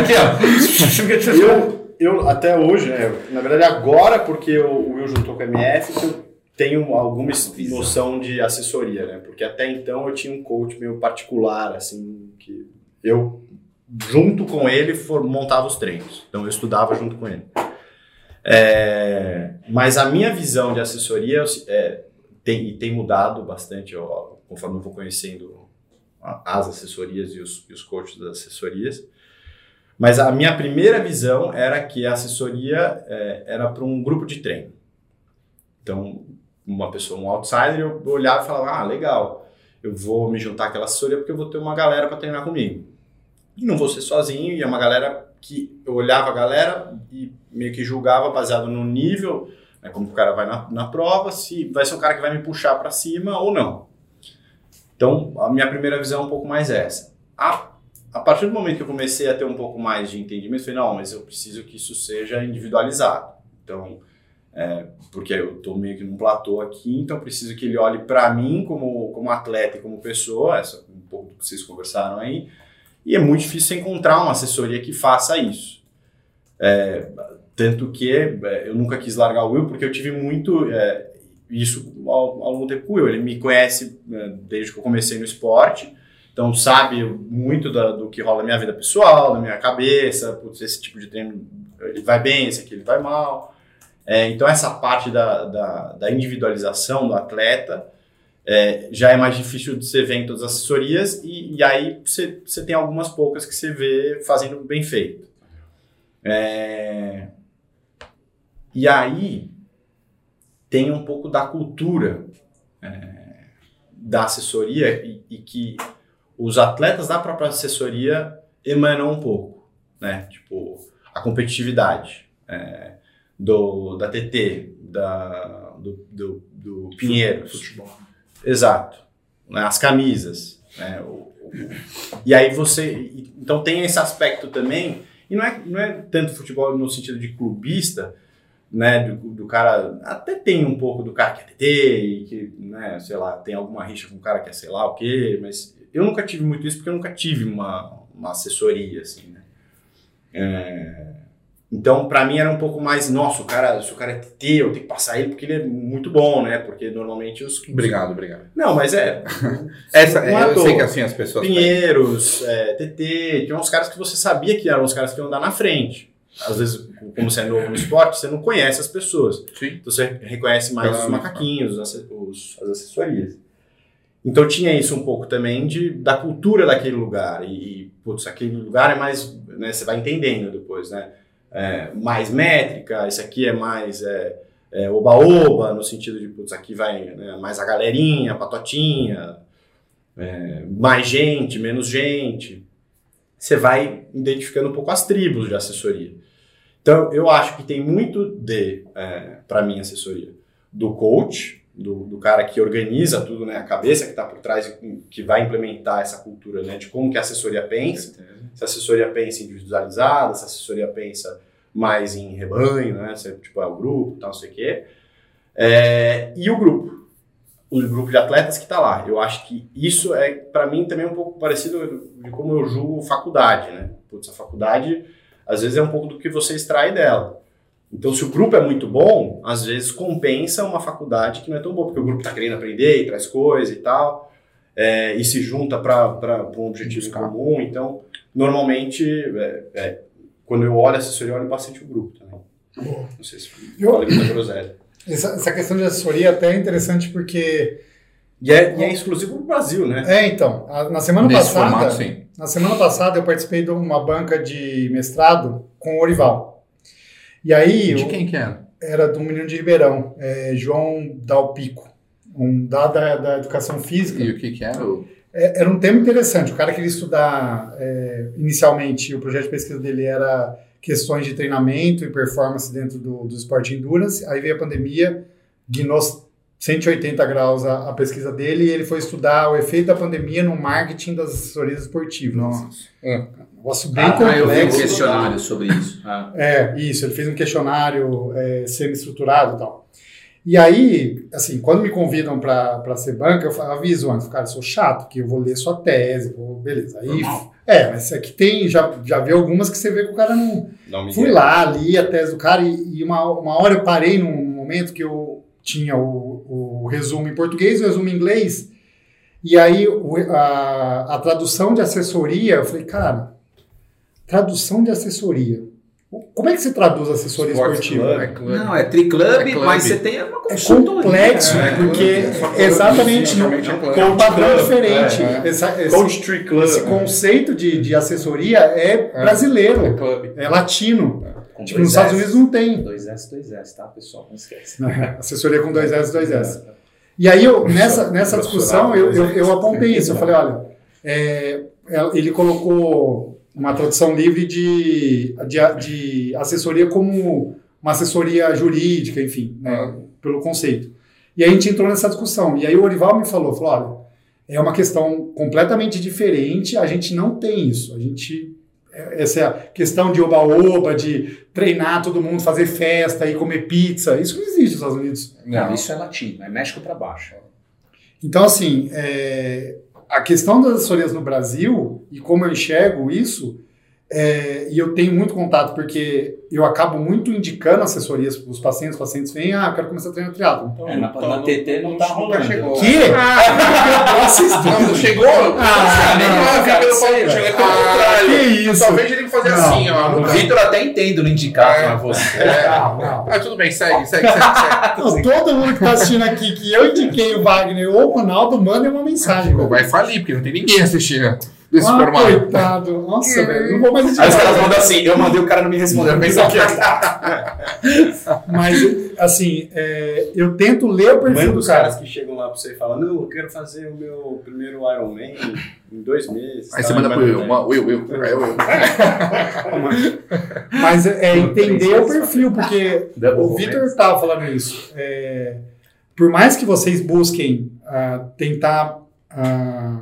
Aqui, ó.
eu, eu até hoje, né, na verdade agora, porque o Will juntou com a MF, que eu tenho alguma noção de assessoria, né? Porque até então eu tinha um coach meio particular, assim, que eu, junto com ele, for, montava os treinos. Então eu estudava junto com ele. É, mas a minha visão de assessoria é, tem, e tem mudado bastante eu, conforme eu vou conhecendo as assessorias e os, e os coaches das assessorias. Mas a minha primeira visão era que a assessoria é, era para um grupo de treino. Então, uma pessoa, um outsider, eu olhava e falava: ah, legal, eu vou me juntar àquela assessoria porque eu vou ter uma galera para treinar comigo. E não vou ser sozinho, e é uma galera que eu olhava a galera e meio que julgava baseado no nível, né, como o cara vai na, na prova, se vai ser um cara que vai me puxar para cima ou não. Então, a minha primeira visão é um pouco mais essa. A a partir do momento que eu comecei a ter um pouco mais de entendimento, eu falei, não, mas eu preciso que isso seja individualizado. Então, é, porque eu estou meio que num platô aqui, então preciso que ele olhe para mim como, como atleta e como pessoa, essa, um pouco do que vocês conversaram aí, e é muito difícil encontrar uma assessoria que faça isso. É, tanto que é, eu nunca quis largar o Will, porque eu tive muito é, isso ao, ao longo do tempo Will. Ele me conhece é, desde que eu comecei no esporte, então sabe muito da- do que rola na minha vida pessoal, na minha cabeça, putz, esse tipo de treino ele vai bem, esse aqui ele vai mal. É, então essa parte da, da, da individualização do atleta é, já é mais difícil de você ver em todas as assessorias e, e aí você, você tem algumas poucas que você vê fazendo bem feito. É, e aí tem um pouco da cultura é, da assessoria e, e que os atletas da própria assessoria emanam um pouco, né? Tipo, a competitividade é, do, da TT, da, do, do, do Pinheiros.
Futebol.
Exato. Né? As camisas. Né? O- o- e aí você. Então tem esse aspecto também. E não é, não é tanto futebol no sentido de clubista, né? Do, do cara. Até tem um pouco do cara que é TT e que, né, sei lá, tem alguma rixa com o cara que é sei lá o quê, mas eu nunca tive muito isso porque eu nunca tive uma, uma assessoria, assim, né? É, então, pra mim era um pouco mais, nossa, o cara, se o cara é TT, eu tenho que passar ele porque ele é muito bom, né? Porque normalmente os.
Obrigado, obrigado.
Não, mas é. (laughs)
Essa,
é à
eu sei que assim as pessoas.
Pinheiros, é, TT, tinha uns caras que você sabia que eram os caras que iam andar na frente. Às vezes, como você é novo no esporte, você não conhece as pessoas.
Sim.
Então você reconhece mais
Pela
os macaquinhos, os, os- as assessorias. Então tinha isso um pouco também de, da cultura daquele lugar. E, putz, aquele lugar é mais. Né, você vai entendendo depois, né? é, mais métrica, esse aqui é mais é, é, oba-oba, no sentido de, putz, aqui vai né, mais a galerinha, a patotinha, é, mais gente, menos gente. Você vai identificando um pouco as tribos de assessoria. Então, eu acho que tem muito de, é, para mim, assessoria, do coach, do, do, cara que organiza tudo, né, a cabeça que está por trás e que vai implementar essa cultura, né, de como que a assessoria pensa, se a assessoria pensa individualizada, se a assessoria pensa mais em rebanho, né, se tipo é o grupo, tal, não sei o quê, é, e o grupo, o grupo de atletas que está lá. Eu acho que isso é para mim também um pouco parecido de como eu julgo faculdade, né? Putz, a faculdade às vezes é um pouco do que você extrai dela. Então, se o grupo é muito bom, às vezes compensa uma faculdade que não é tão boa, porque o grupo está querendo aprender e traz coisa e tal, é, e se junta para um objetivo comum. Então, normalmente, é, é, quando eu olho a assessoria, eu olho bastante o grupo também. Não sei se
eu,
falei muita groselha.
Essa, essa questão de assessoria até é interessante porque.
E é, e é exclusivo do Brasil, né?
É, então. A, na semana
Nesse
passada.
formato, sim.
Na semana passada eu participei de uma banca de mestrado com o Orival. E aí.
De quem que era?
era do menino de Ribeirão, é, João Dalpico, um da, da, da educação física.
E o que que era?
É, era um tema interessante. O cara queria estudar, é, inicialmente, o projeto de pesquisa dele era questões de treinamento e performance dentro do, do esporte endurance. Aí veio a pandemia, guinou 180 graus a, a pesquisa dele e ele foi estudar o efeito da pandemia no marketing das assessorias esportivas.
Nossa.
Um negócio bem
Ah, eu vi um
complexo.
questionário sobre isso. Ah. (laughs)
É, isso, ele fez um questionário é, semi-estruturado e tal. E aí, assim, quando me convidam para ser banca, eu falo, aviso antes, cara, eu sou chato, que eu vou ler sua tese, vou, beleza. Aí,
Normal.
é, mas aqui tem, já, já vi algumas que você vê que o cara não.
Não me
Fui lá, li a tese do cara e, e uma, uma hora eu parei num momento que eu tinha o, o resumo em português, o resumo em inglês, e aí o- a, a tradução de assessoria, eu falei, cara, tradução de assessoria. Como é que você traduz assessoria
Sports
esportiva?
club.
É clube.
Não, é triclub,
É
mas você tem uma
É
consultoria.
complexo,
né?
porque
Só que
exatamente
é
é um padrão
Club,
diferente.
é,
Essa- esse,
Club.
esse conceito de, de assessoria é brasileiro,
É
é latino. Tipo, nos Estados. Unidos não tem.
Dois S, dois S, tá, pessoal? Não esquece. (laughs)
Assessoria com dois S, dois S. E aí, eu, nessa, nessa discussão, eu, eu, eu apontei isso. Eu falei, olha, é, ele colocou uma tradução livre de, de, de assessoria como uma assessoria jurídica, enfim, né, pelo conceito. E aí a gente entrou nessa discussão. E aí o Orival me falou, falou, olha, é uma questão completamente diferente, a gente não tem isso. A gente... Essa questão de oba-oba, de treinar todo mundo, fazer festa e comer pizza, isso não existe nos Estados Unidos.
Não, isso é latino, é México pra baixo.
Então, assim, é, a questão das assessorias no Brasil e como eu enxergo isso, é, e eu tenho muito contato porque eu acabo muito indicando assessorias para os pacientes, os pacientes vêm, ah, eu quero começar a treinar triatlo. Então,
É, na, na TT não tá rolando.
chegou.
que? Vocês (laughs)
Não, não chegou?
Ah,
nem
não, que isso?
Talvez ele fazer
Não,
assim, ó.
não
O Vitor até entendo no indicar
É.
pra você.
É.
Não, não.
Ah, tudo bem, segue, segue, segue. segue. (laughs)
Não, todo mundo que está assistindo aqui que eu indiquei o Wagner ou o Ronaldo, manda uma mensagem.
Vai falir, porque não tem ninguém assistindo desse
Ah,
formato.
coitado. Nossa, velho. Não vou mais
Aí os caras mandam assim, eu mandei o cara não me respondeu. Pensa que
Mas, assim, é, eu tento ler o perfil
Manda
do
os
cara.
caras que chegam lá pra você e falam, não, eu quero fazer o meu primeiro Ironman em dois meses.
Aí
tá?
você manda pro Will, uma- Will, Will. Aí eu, Will.
Mas é é entender o perfil, porque o Vitor estava falando isso. É, por mais que vocês busquem ah, tentar ah,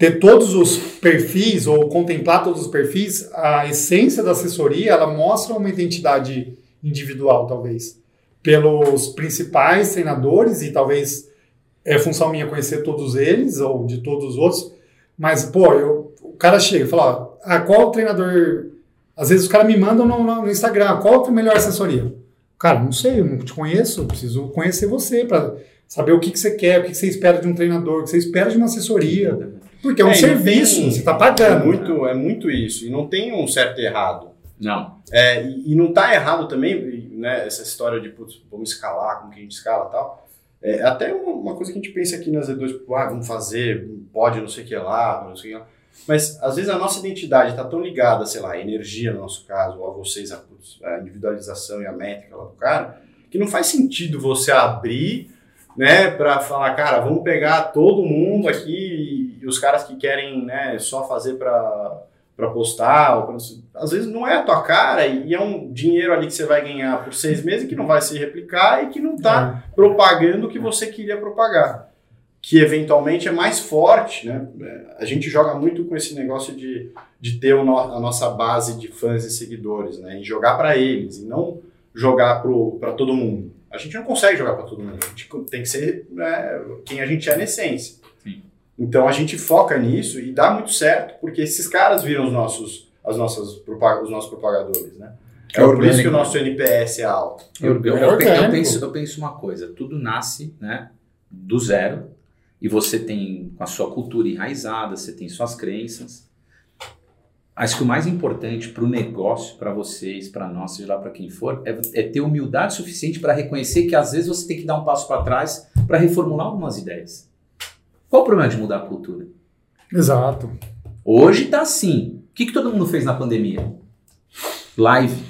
ter todos os perfis ou contemplar todos os perfis, a essência da assessoria ela mostra uma identidade individual, talvez, pelos principais treinadores e talvez é função minha conhecer todos eles ou de todos os outros. Mas, pô, eu, o cara chega e fala, ah, qual treinador às vezes os caras me mandam no, no Instagram, qual é a melhor assessoria? Cara, não sei, eu não te conheço, preciso conhecer você para saber o que, que você quer, o que, que você espera de um treinador, o que você espera de uma assessoria. Porque é um
É,
serviço,
tem-
você está
É
pagando.
muito, é muito isso. E não tem um certo e errado.
Não.
É, e, e não tá errado também, né, essa história de, putz, vamos escalar, como que a gente escala e tal. É até uma, uma coisa que a gente pensa aqui nas E2, tipo, ah, vamos fazer, pode não sei o que lá, não sei o que lá. Mas às vezes a nossa identidade está tão ligada, sei lá, à energia no nosso caso, ou a vocês, a, a individualização e a métrica lá do cara, que não faz sentido você abrir, né, para falar, cara, vamos pegar todo mundo aqui os caras que querem, né, só fazer para para postar, ou pra, às vezes não é a tua cara e é um dinheiro ali que você vai ganhar por seis meses que não vai se replicar e que não está propagando o que você queria propagar que eventualmente é mais forte, né? A gente joga muito com esse negócio de, de ter no, a nossa base de fãs e seguidores, né? E jogar para eles, e não jogar para todo mundo. A gente não consegue jogar para todo mundo, a gente tem que ser né, quem a gente é na essência. Então a gente foca nisso e dá muito certo, porque esses caras viram os nossos, as nossas, os nossos propagadores, né? É, é por isso que o nosso NPS é alto.
Eu, eu, eu, eu, penso, eu penso uma coisa, tudo nasce né, do zero, e você tem a sua cultura enraizada, você tem suas crenças. Acho que o mais importante para o negócio, para vocês, para nós, seja lá para quem for, é, é, ter humildade suficiente para reconhecer que às vezes você tem que dar um passo para trás para reformular algumas ideias. Qual o problema de mudar a cultura?
Exato.
Hoje está assim. O que, que todo mundo fez na pandemia? Live,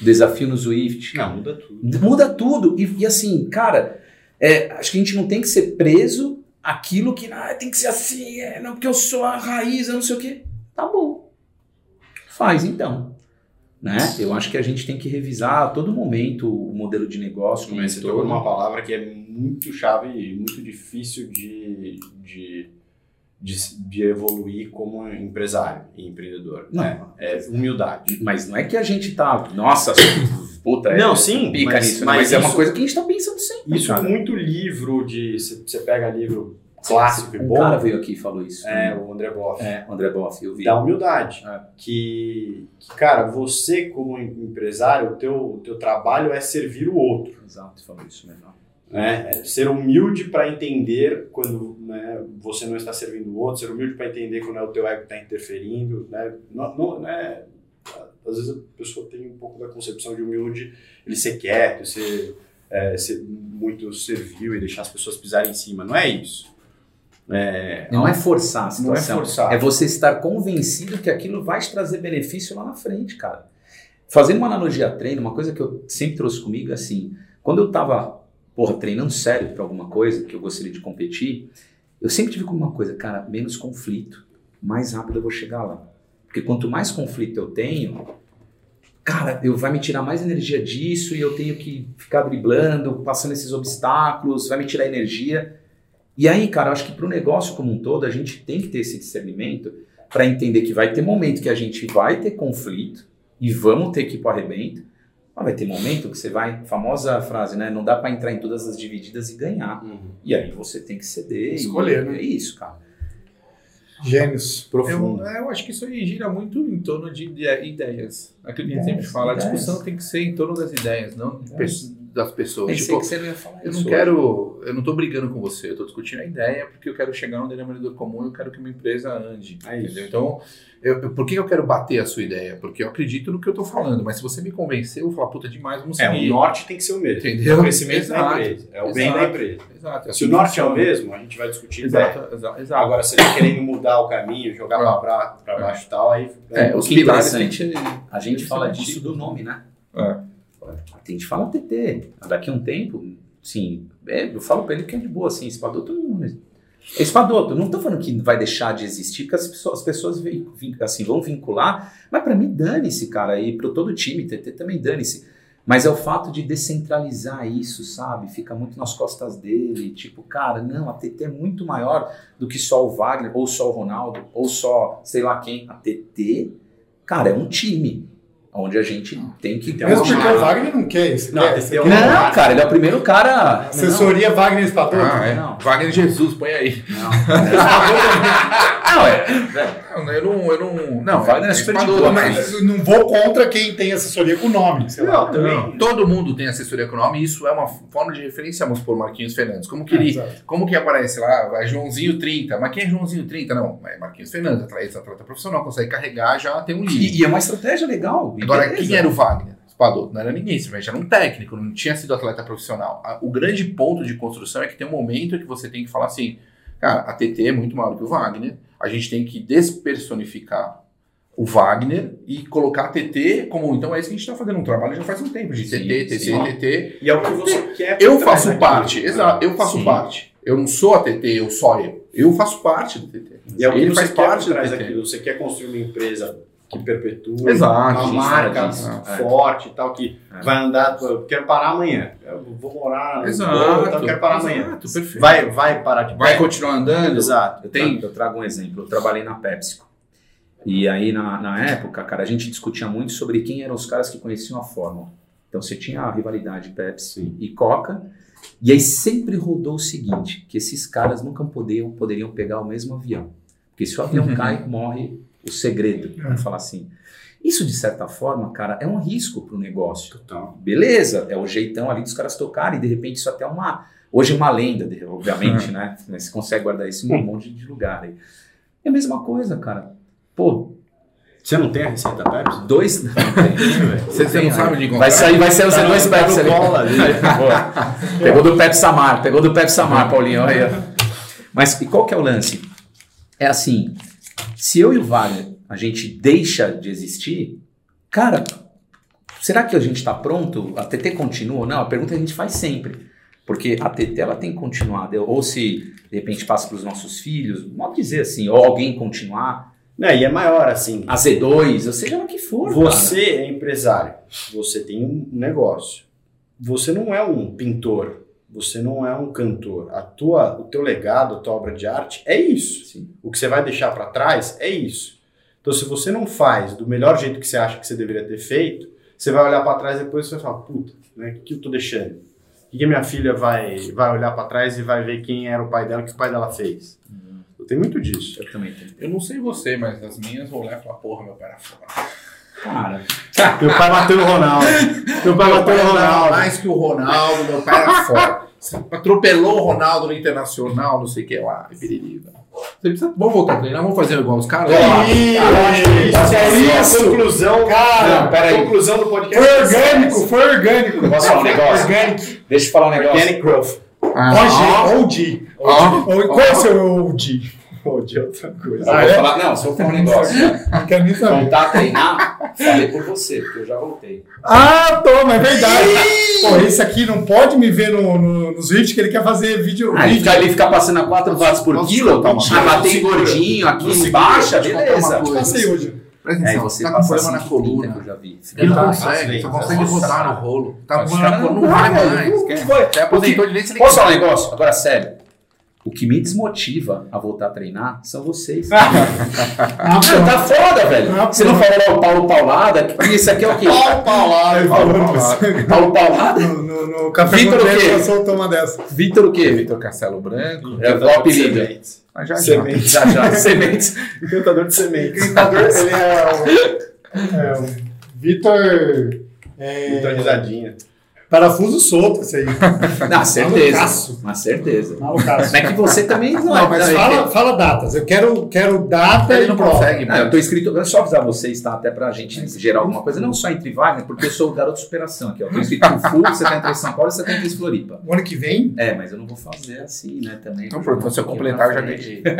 desafio no Swift.
Não, muda tudo.
Muda tudo. E, e assim, cara, é, acho que a gente não tem que ser preso aquilo que ah, tem que ser assim, é, não, porque eu sou a raiz, eu não sei o quê. Tá bom. Faz então. Né? Eu acho que a gente tem que revisar a todo momento o modelo de negócio.
Mas você tocou uma palavra que é muito chave e muito difícil de, de, de, de, evoluir como empresário e empreendedor. Não. Né? É humildade.
Mas não é que a gente tá, nossa, puta,
não, é, sim,
pica mas, nisso, né? mas, mas é uma coisa que a gente está pensando sempre.
Isso é muito livro de. Você pega livro clássico e
um
bom.
Um cara veio aqui e falou isso.
É, o André Boff.
É, o André Boff, eu vi.
Da humildade. É. Que, que, cara, você como empresário, o teu, o teu trabalho é servir o outro.
Exato, falou isso mesmo.
Né? É, ser humilde para entender quando né, você não está servindo o outro, ser humilde para entender quando é o teu ego está interferindo. Né? Não, não, né? Às vezes a pessoa tem um pouco da concepção de humilde, ele ser quieto, ser, é, ser muito servil e deixar as pessoas pisarem em cima. Não é isso.
É, não é forçar a situação. Não é, forçar. é você estar convencido que aquilo vai te trazer benefício lá na frente, cara. Fazendo uma analogia a treino, uma coisa que eu sempre trouxe comigo é assim: quando eu tava, porra, treinando sério para alguma coisa que eu gostaria de competir, eu sempre tive como uma coisa, cara, menos conflito, mais rápido eu vou chegar lá. Porque quanto mais conflito eu tenho, cara, eu vai me tirar mais energia disso e eu tenho que ficar driblando, passando esses obstáculos, vai me tirar energia. E aí, cara, eu acho que para o negócio como um todo, a gente tem que ter esse discernimento para entender que vai ter momento que a gente vai ter conflito e vamos ter que ir para o arrebento, mas vai ter momento que você vai, famosa frase, né? Não dá para entrar em todas as divididas e ganhar. Uhum. E aí você tem que ceder.
Escolher,
e,
né?
É isso, cara.
Gênios.
Profundo. Eu, eu, acho que isso aí gira muito em torno de ideias. Aquilo que a gente sempre fala, a discussão tem que ser em torno das ideias, não das pessoas.
Pensei tipo, que você não ia falar
eu não quero, eu não estou brigando com você, eu estou discutindo a ideia porque eu quero chegar num denominador comum, eu quero que uma empresa ande. É entendeu? Então, eu, eu, por que eu quero bater a sua ideia? Porque eu acredito no que eu estou falando, mas se você me convencer, eu vou falar, puta, demais, vamos seguir.
É, o norte tem que ser o mesmo.
Entendeu?
O crescimento exato, da empresa. É o exato, bem da empresa.
Exato.
É se o norte é o mesmo, a gente vai discutir
exato, exato, exato.
Agora, se ele querendo mudar o caminho, jogar é. para é. baixo e tal, aí...
É, os pilares... A gente, a gente fala disso do nome, né?
É.
A gente fala TT. Daqui a um tempo, sim, é, eu falo pra ele que é de boa, assim, espadoto não. Espadoto, não tô falando que vai deixar de existir, porque as pessoas, as pessoas assim, vão vincular, mas para mim dane-se, cara, e para todo time, TT também dane-se. Mas é o fato de descentralizar isso, sabe? Fica muito nas costas dele. Tipo, cara, não, a TT é muito maior do que só o Wagner, ou só o Ronaldo, ou só sei lá quem. A TT, cara, é um time onde a gente tem que ter
Mesmo uma... porque o Wagner não quer isso.
Não, quer, não, não, cara, ele é o primeiro cara...
Assessoria não. Wagner Espadoto?
Ah, é. Não. Wagner Jesus, põe aí.
Não, (laughs) não é...
Não, eu não... Eu não, não
Wagner é super de boa,
mas não vou contra quem tem assessoria com nome. Sei lá.
Não, também. Todo mundo tem assessoria com nome e isso é uma forma de referência, vamos por Marquinhos Fernandes. Como que é, ele... Como que aparece lá? Joãozinho 30. Mas quem é Joãozinho 30? Não, é Marquinhos Fernandes, atleta, atleta profissional, consegue carregar, já tem um livro.
E, e é uma estratégia legal.
Agora, beleza. quem era o Wagner? Espadoto? Não era ninguém, simplesmente era um técnico, não tinha sido atleta profissional. O grande ponto de construção é que tem um momento que você tem que falar assim, Cara, a TT é muito maior que o Wagner. A gente tem que despersonificar o Wagner e colocar a TT como. Então é isso que a gente está fazendo um trabalho já faz um tempo de
Sim,
TT, TT,
sim.
TT.
E é o que você quer. por
Eu faço
daquilo.
parte, exato, eu faço
Sim.
parte. Eu não sou a TT, eu só eu. Eu faço parte do TT.
E é o que
Ele
você
faz
quer
parte
por
do TT.
Você quer construir uma empresa que perpetua
Exato,
uma marca
é disso.
forte e tal, que
É.
vai andar. Eu quero parar amanhã. Eu vou morar. no
Exato.
Morro, então eu quero parar amanhã.
Exato, perfeito.
Vai, vai parar de
Vai
pé.
continuar andando?
Exato.
Eu, tenho, eu trago um exemplo. Eu trabalhei na PepsiCo. E aí, na, na época, cara, a gente discutia muito sobre quem eram os caras que conheciam a fórmula. Então, você tinha a rivalidade Pepsi e Coca. E aí sempre rodou o seguinte, que esses caras nunca poderiam, poderiam pegar o mesmo avião. Porque se o avião (laughs) cai, morre o segredo, vamos falar assim. Isso, de certa forma, cara, é um risco para o negócio.
Total.
Beleza, é o jeitão ali dos caras tocarem, e de repente isso até é uma. Hoje é uma lenda, obviamente, né? Mas Você consegue guardar isso em um monte de lugar aí. É a mesma coisa, cara. Pô,
Você não tem a receita Pepsi?
dois. Não, tem.
Você, você não sabe de encontrar?
Vai sair, vai sair os
Tá
dois
tá
Pepsi ali.
ali.
Pegou do Pepsi Samar, pegou do Pepsi Samar, Paulinho, olha aí. Mas e qual que é o lance? É assim, se eu e o Wagner, a gente deixa de existir, cara, será que a gente está pronto? A TT continua ou não? A pergunta a gente faz sempre. Porque a TT ela tem que continuar, ou se de repente passa para os nossos filhos, modo dizer assim, ou alguém continuar,
Não, e é maior, assim.
a Z2, ou seja lá o que for.
Você é empresário, você tem um negócio. Você não é um pintor, você não é um cantor. A tua, o teu legado, a tua obra de arte é isso.
Sim.
O que você vai deixar para trás é isso. Então, se você não faz do melhor jeito que você acha que você deveria ter feito, você vai olhar para trás e depois você vai falar, puta, né, o que eu tô deixando? O que a minha filha vai, vai olhar para trás e vai ver quem era o pai dela, o que o pai dela fez? Eu tenho muito disso.
Eu também tenho.
Eu não sei você, mas as minhas vão olhar e falar, porra, meu pai era foda.
Cara, (laughs)
Teu pai bateu no Ronaldo.
Meu
bateu
pai
no
andava
Ronaldo.
mais que o Ronaldo, meu pai era foda. Atropelou o Ronaldo no Internacional, não sei o que lá. Você precisa... Vamos voltar a treinar, vamos fazer igual os caras?
Isso, é isso. Conclusão,
Cara,
Não, peraí. conclusão do podcast.
Foi orgânico, foi orgânico.
Posso falar um negócio?
Orgânico.
deixa eu falar um negócio.
Organic growth.
Ah,
OG. OG. Qual é o seu OG?
Pô, de outra coisa.
Eu
Ah,
vou
é?
falar, não, se eu falar um negócio. (laughs)
Não quero nem saber.
Voltar a treinar, falei por você, porque eu já voltei.
Ah, toma, é verdade. Pô, esse aqui não pode me ver no- no- nos vídeos que ele quer fazer vídeo.
Aí
vídeo.
fica, ele fica passando a 4 watts por
Posso
quilo, ah, bater
Segura.
gordinho aqui,
Segura.
baixa,
eu
beleza.
coisa.
Passei hoje.
Presta
É, você
tá com problema na coluna.
que eu já vi.
Ele não
Ah,
consegue, só consegue
Nossa,
rodar
cara.
no rolo. Tá com problema quer?
vai.
Até aposentou de leite, você nem
Posso falar um negócio? Agora, sério. O que me desmotiva a voltar a treinar são vocês.
Ah,
Não, tá foda, velho.
Ah,
Você não falou lá o Paulo Paulada? que Isso aqui é o quê?
Pau, pau lá.
Ele
Paulo Paulada.
Paulo Paulada?
no, no, no café
Vitor o quê?
leite, soltou uma dessa.
Vitor o quê?
Vitor Castelo Branco.
É o apelido.
Sementes.
Mas já já.
Sementes.
Já, já. Sementes. (laughs)
Encantador de sementes.
Ele é o, é o Vitor. É,
Muita risadinha.
Parafuso solto, esse aí. (laughs)
Não, certeza.
Malucaço.
Mas certeza.
Malucaço.
Mas é que você também não,
Não,
é.
mas
não, é
fala, fala datas. Eu quero, quero data
Ele
e
não
prova.
consegue,
Não, eu
mano.
tô inscrito, eu só avisar vocês, tá? Até pra gente gerar alguma coisa, não só entre Wagner, porque eu sou o garoto de superação aqui, ó. Tô inscrito no FUC, você tá entre São Paulo e você tá entre Floripa.
O ano que vem,
É, mas eu não vou fazer assim, né, também.
Então pronto, se eu completar, eu já
frente. (laughs)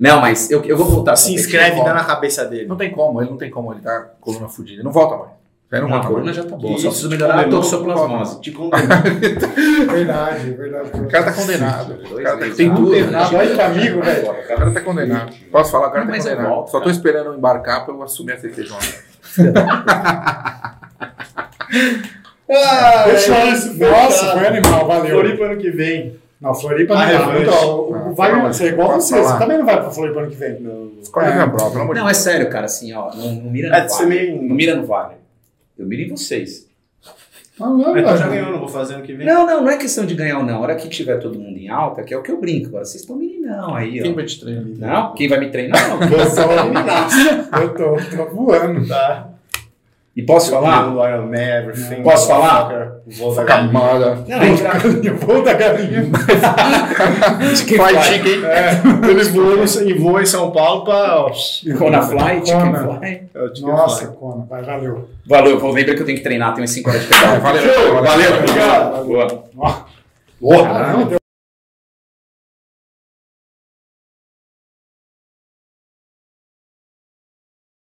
Não, mas eu, eu vou voltar.
Se inscreve dá na cabeça dele.
Não tem como, ele não tem como, ele tá com a coluna fudida. Ele não volta mais. Ele não
Não, coluna já tá boa,
Isso,
só preciso melhorar a toxoplasmose.
Te condenou. (laughs)
verdade, verdade.
O cara tá condenado. O cara tá- tem tudo.
Condenado, olha que amigo, velho.
O cara tá condenado. Posso falar? O cara
Não,
tá
mas eu
condenado.
volto,
Só tô
cara.
esperando eu embarcar pra eu assumir a CTJ.
Ah, (laughs) Fechou isso. Nossa, foi animal, valeu.
Floripa ano que vem.
Não, Floripa
Ah,
não vai.
revanche.
Então, o-
Ah,
Wagner você é igual você. Você também não vai pra Floripa ano que vem.
Escolhe a minha prova, pelo amor de
Não, é sério, cara, assim, ó, não, mira no
É ser meio.
Não mira no Wagner. Eu miro em vocês.
Ah, não,
Então já ganhou, não vou fazer ano que vem.
Não, não, não é questão de ganhar ou não. A hora que tiver todo mundo em alta, que é o que eu brinco. Agora, vocês estão meninão aí,
Quem
ó.
vai te treinar?
Não? Quem vai me treinar, não.
Eu sou (laughs) Eu tô, tô voando.
Tá.
E posso falar?
No Iron Man, everything.
Posso falar?
Vou da galinha.
Camada.
Não, é
Eu vou da galinha.
Fly chicken.
Ele voou no- e voa em São Paulo pra. ó,
Kona Fly, Chicken. Fly.
é
Nossa. Kona, vai, valeu.
Valeu, vou lembrar que eu tenho que treinar, tem umas 5 horas de pedal.
Valeu,
Valeu, obrigado. Boa.
Deu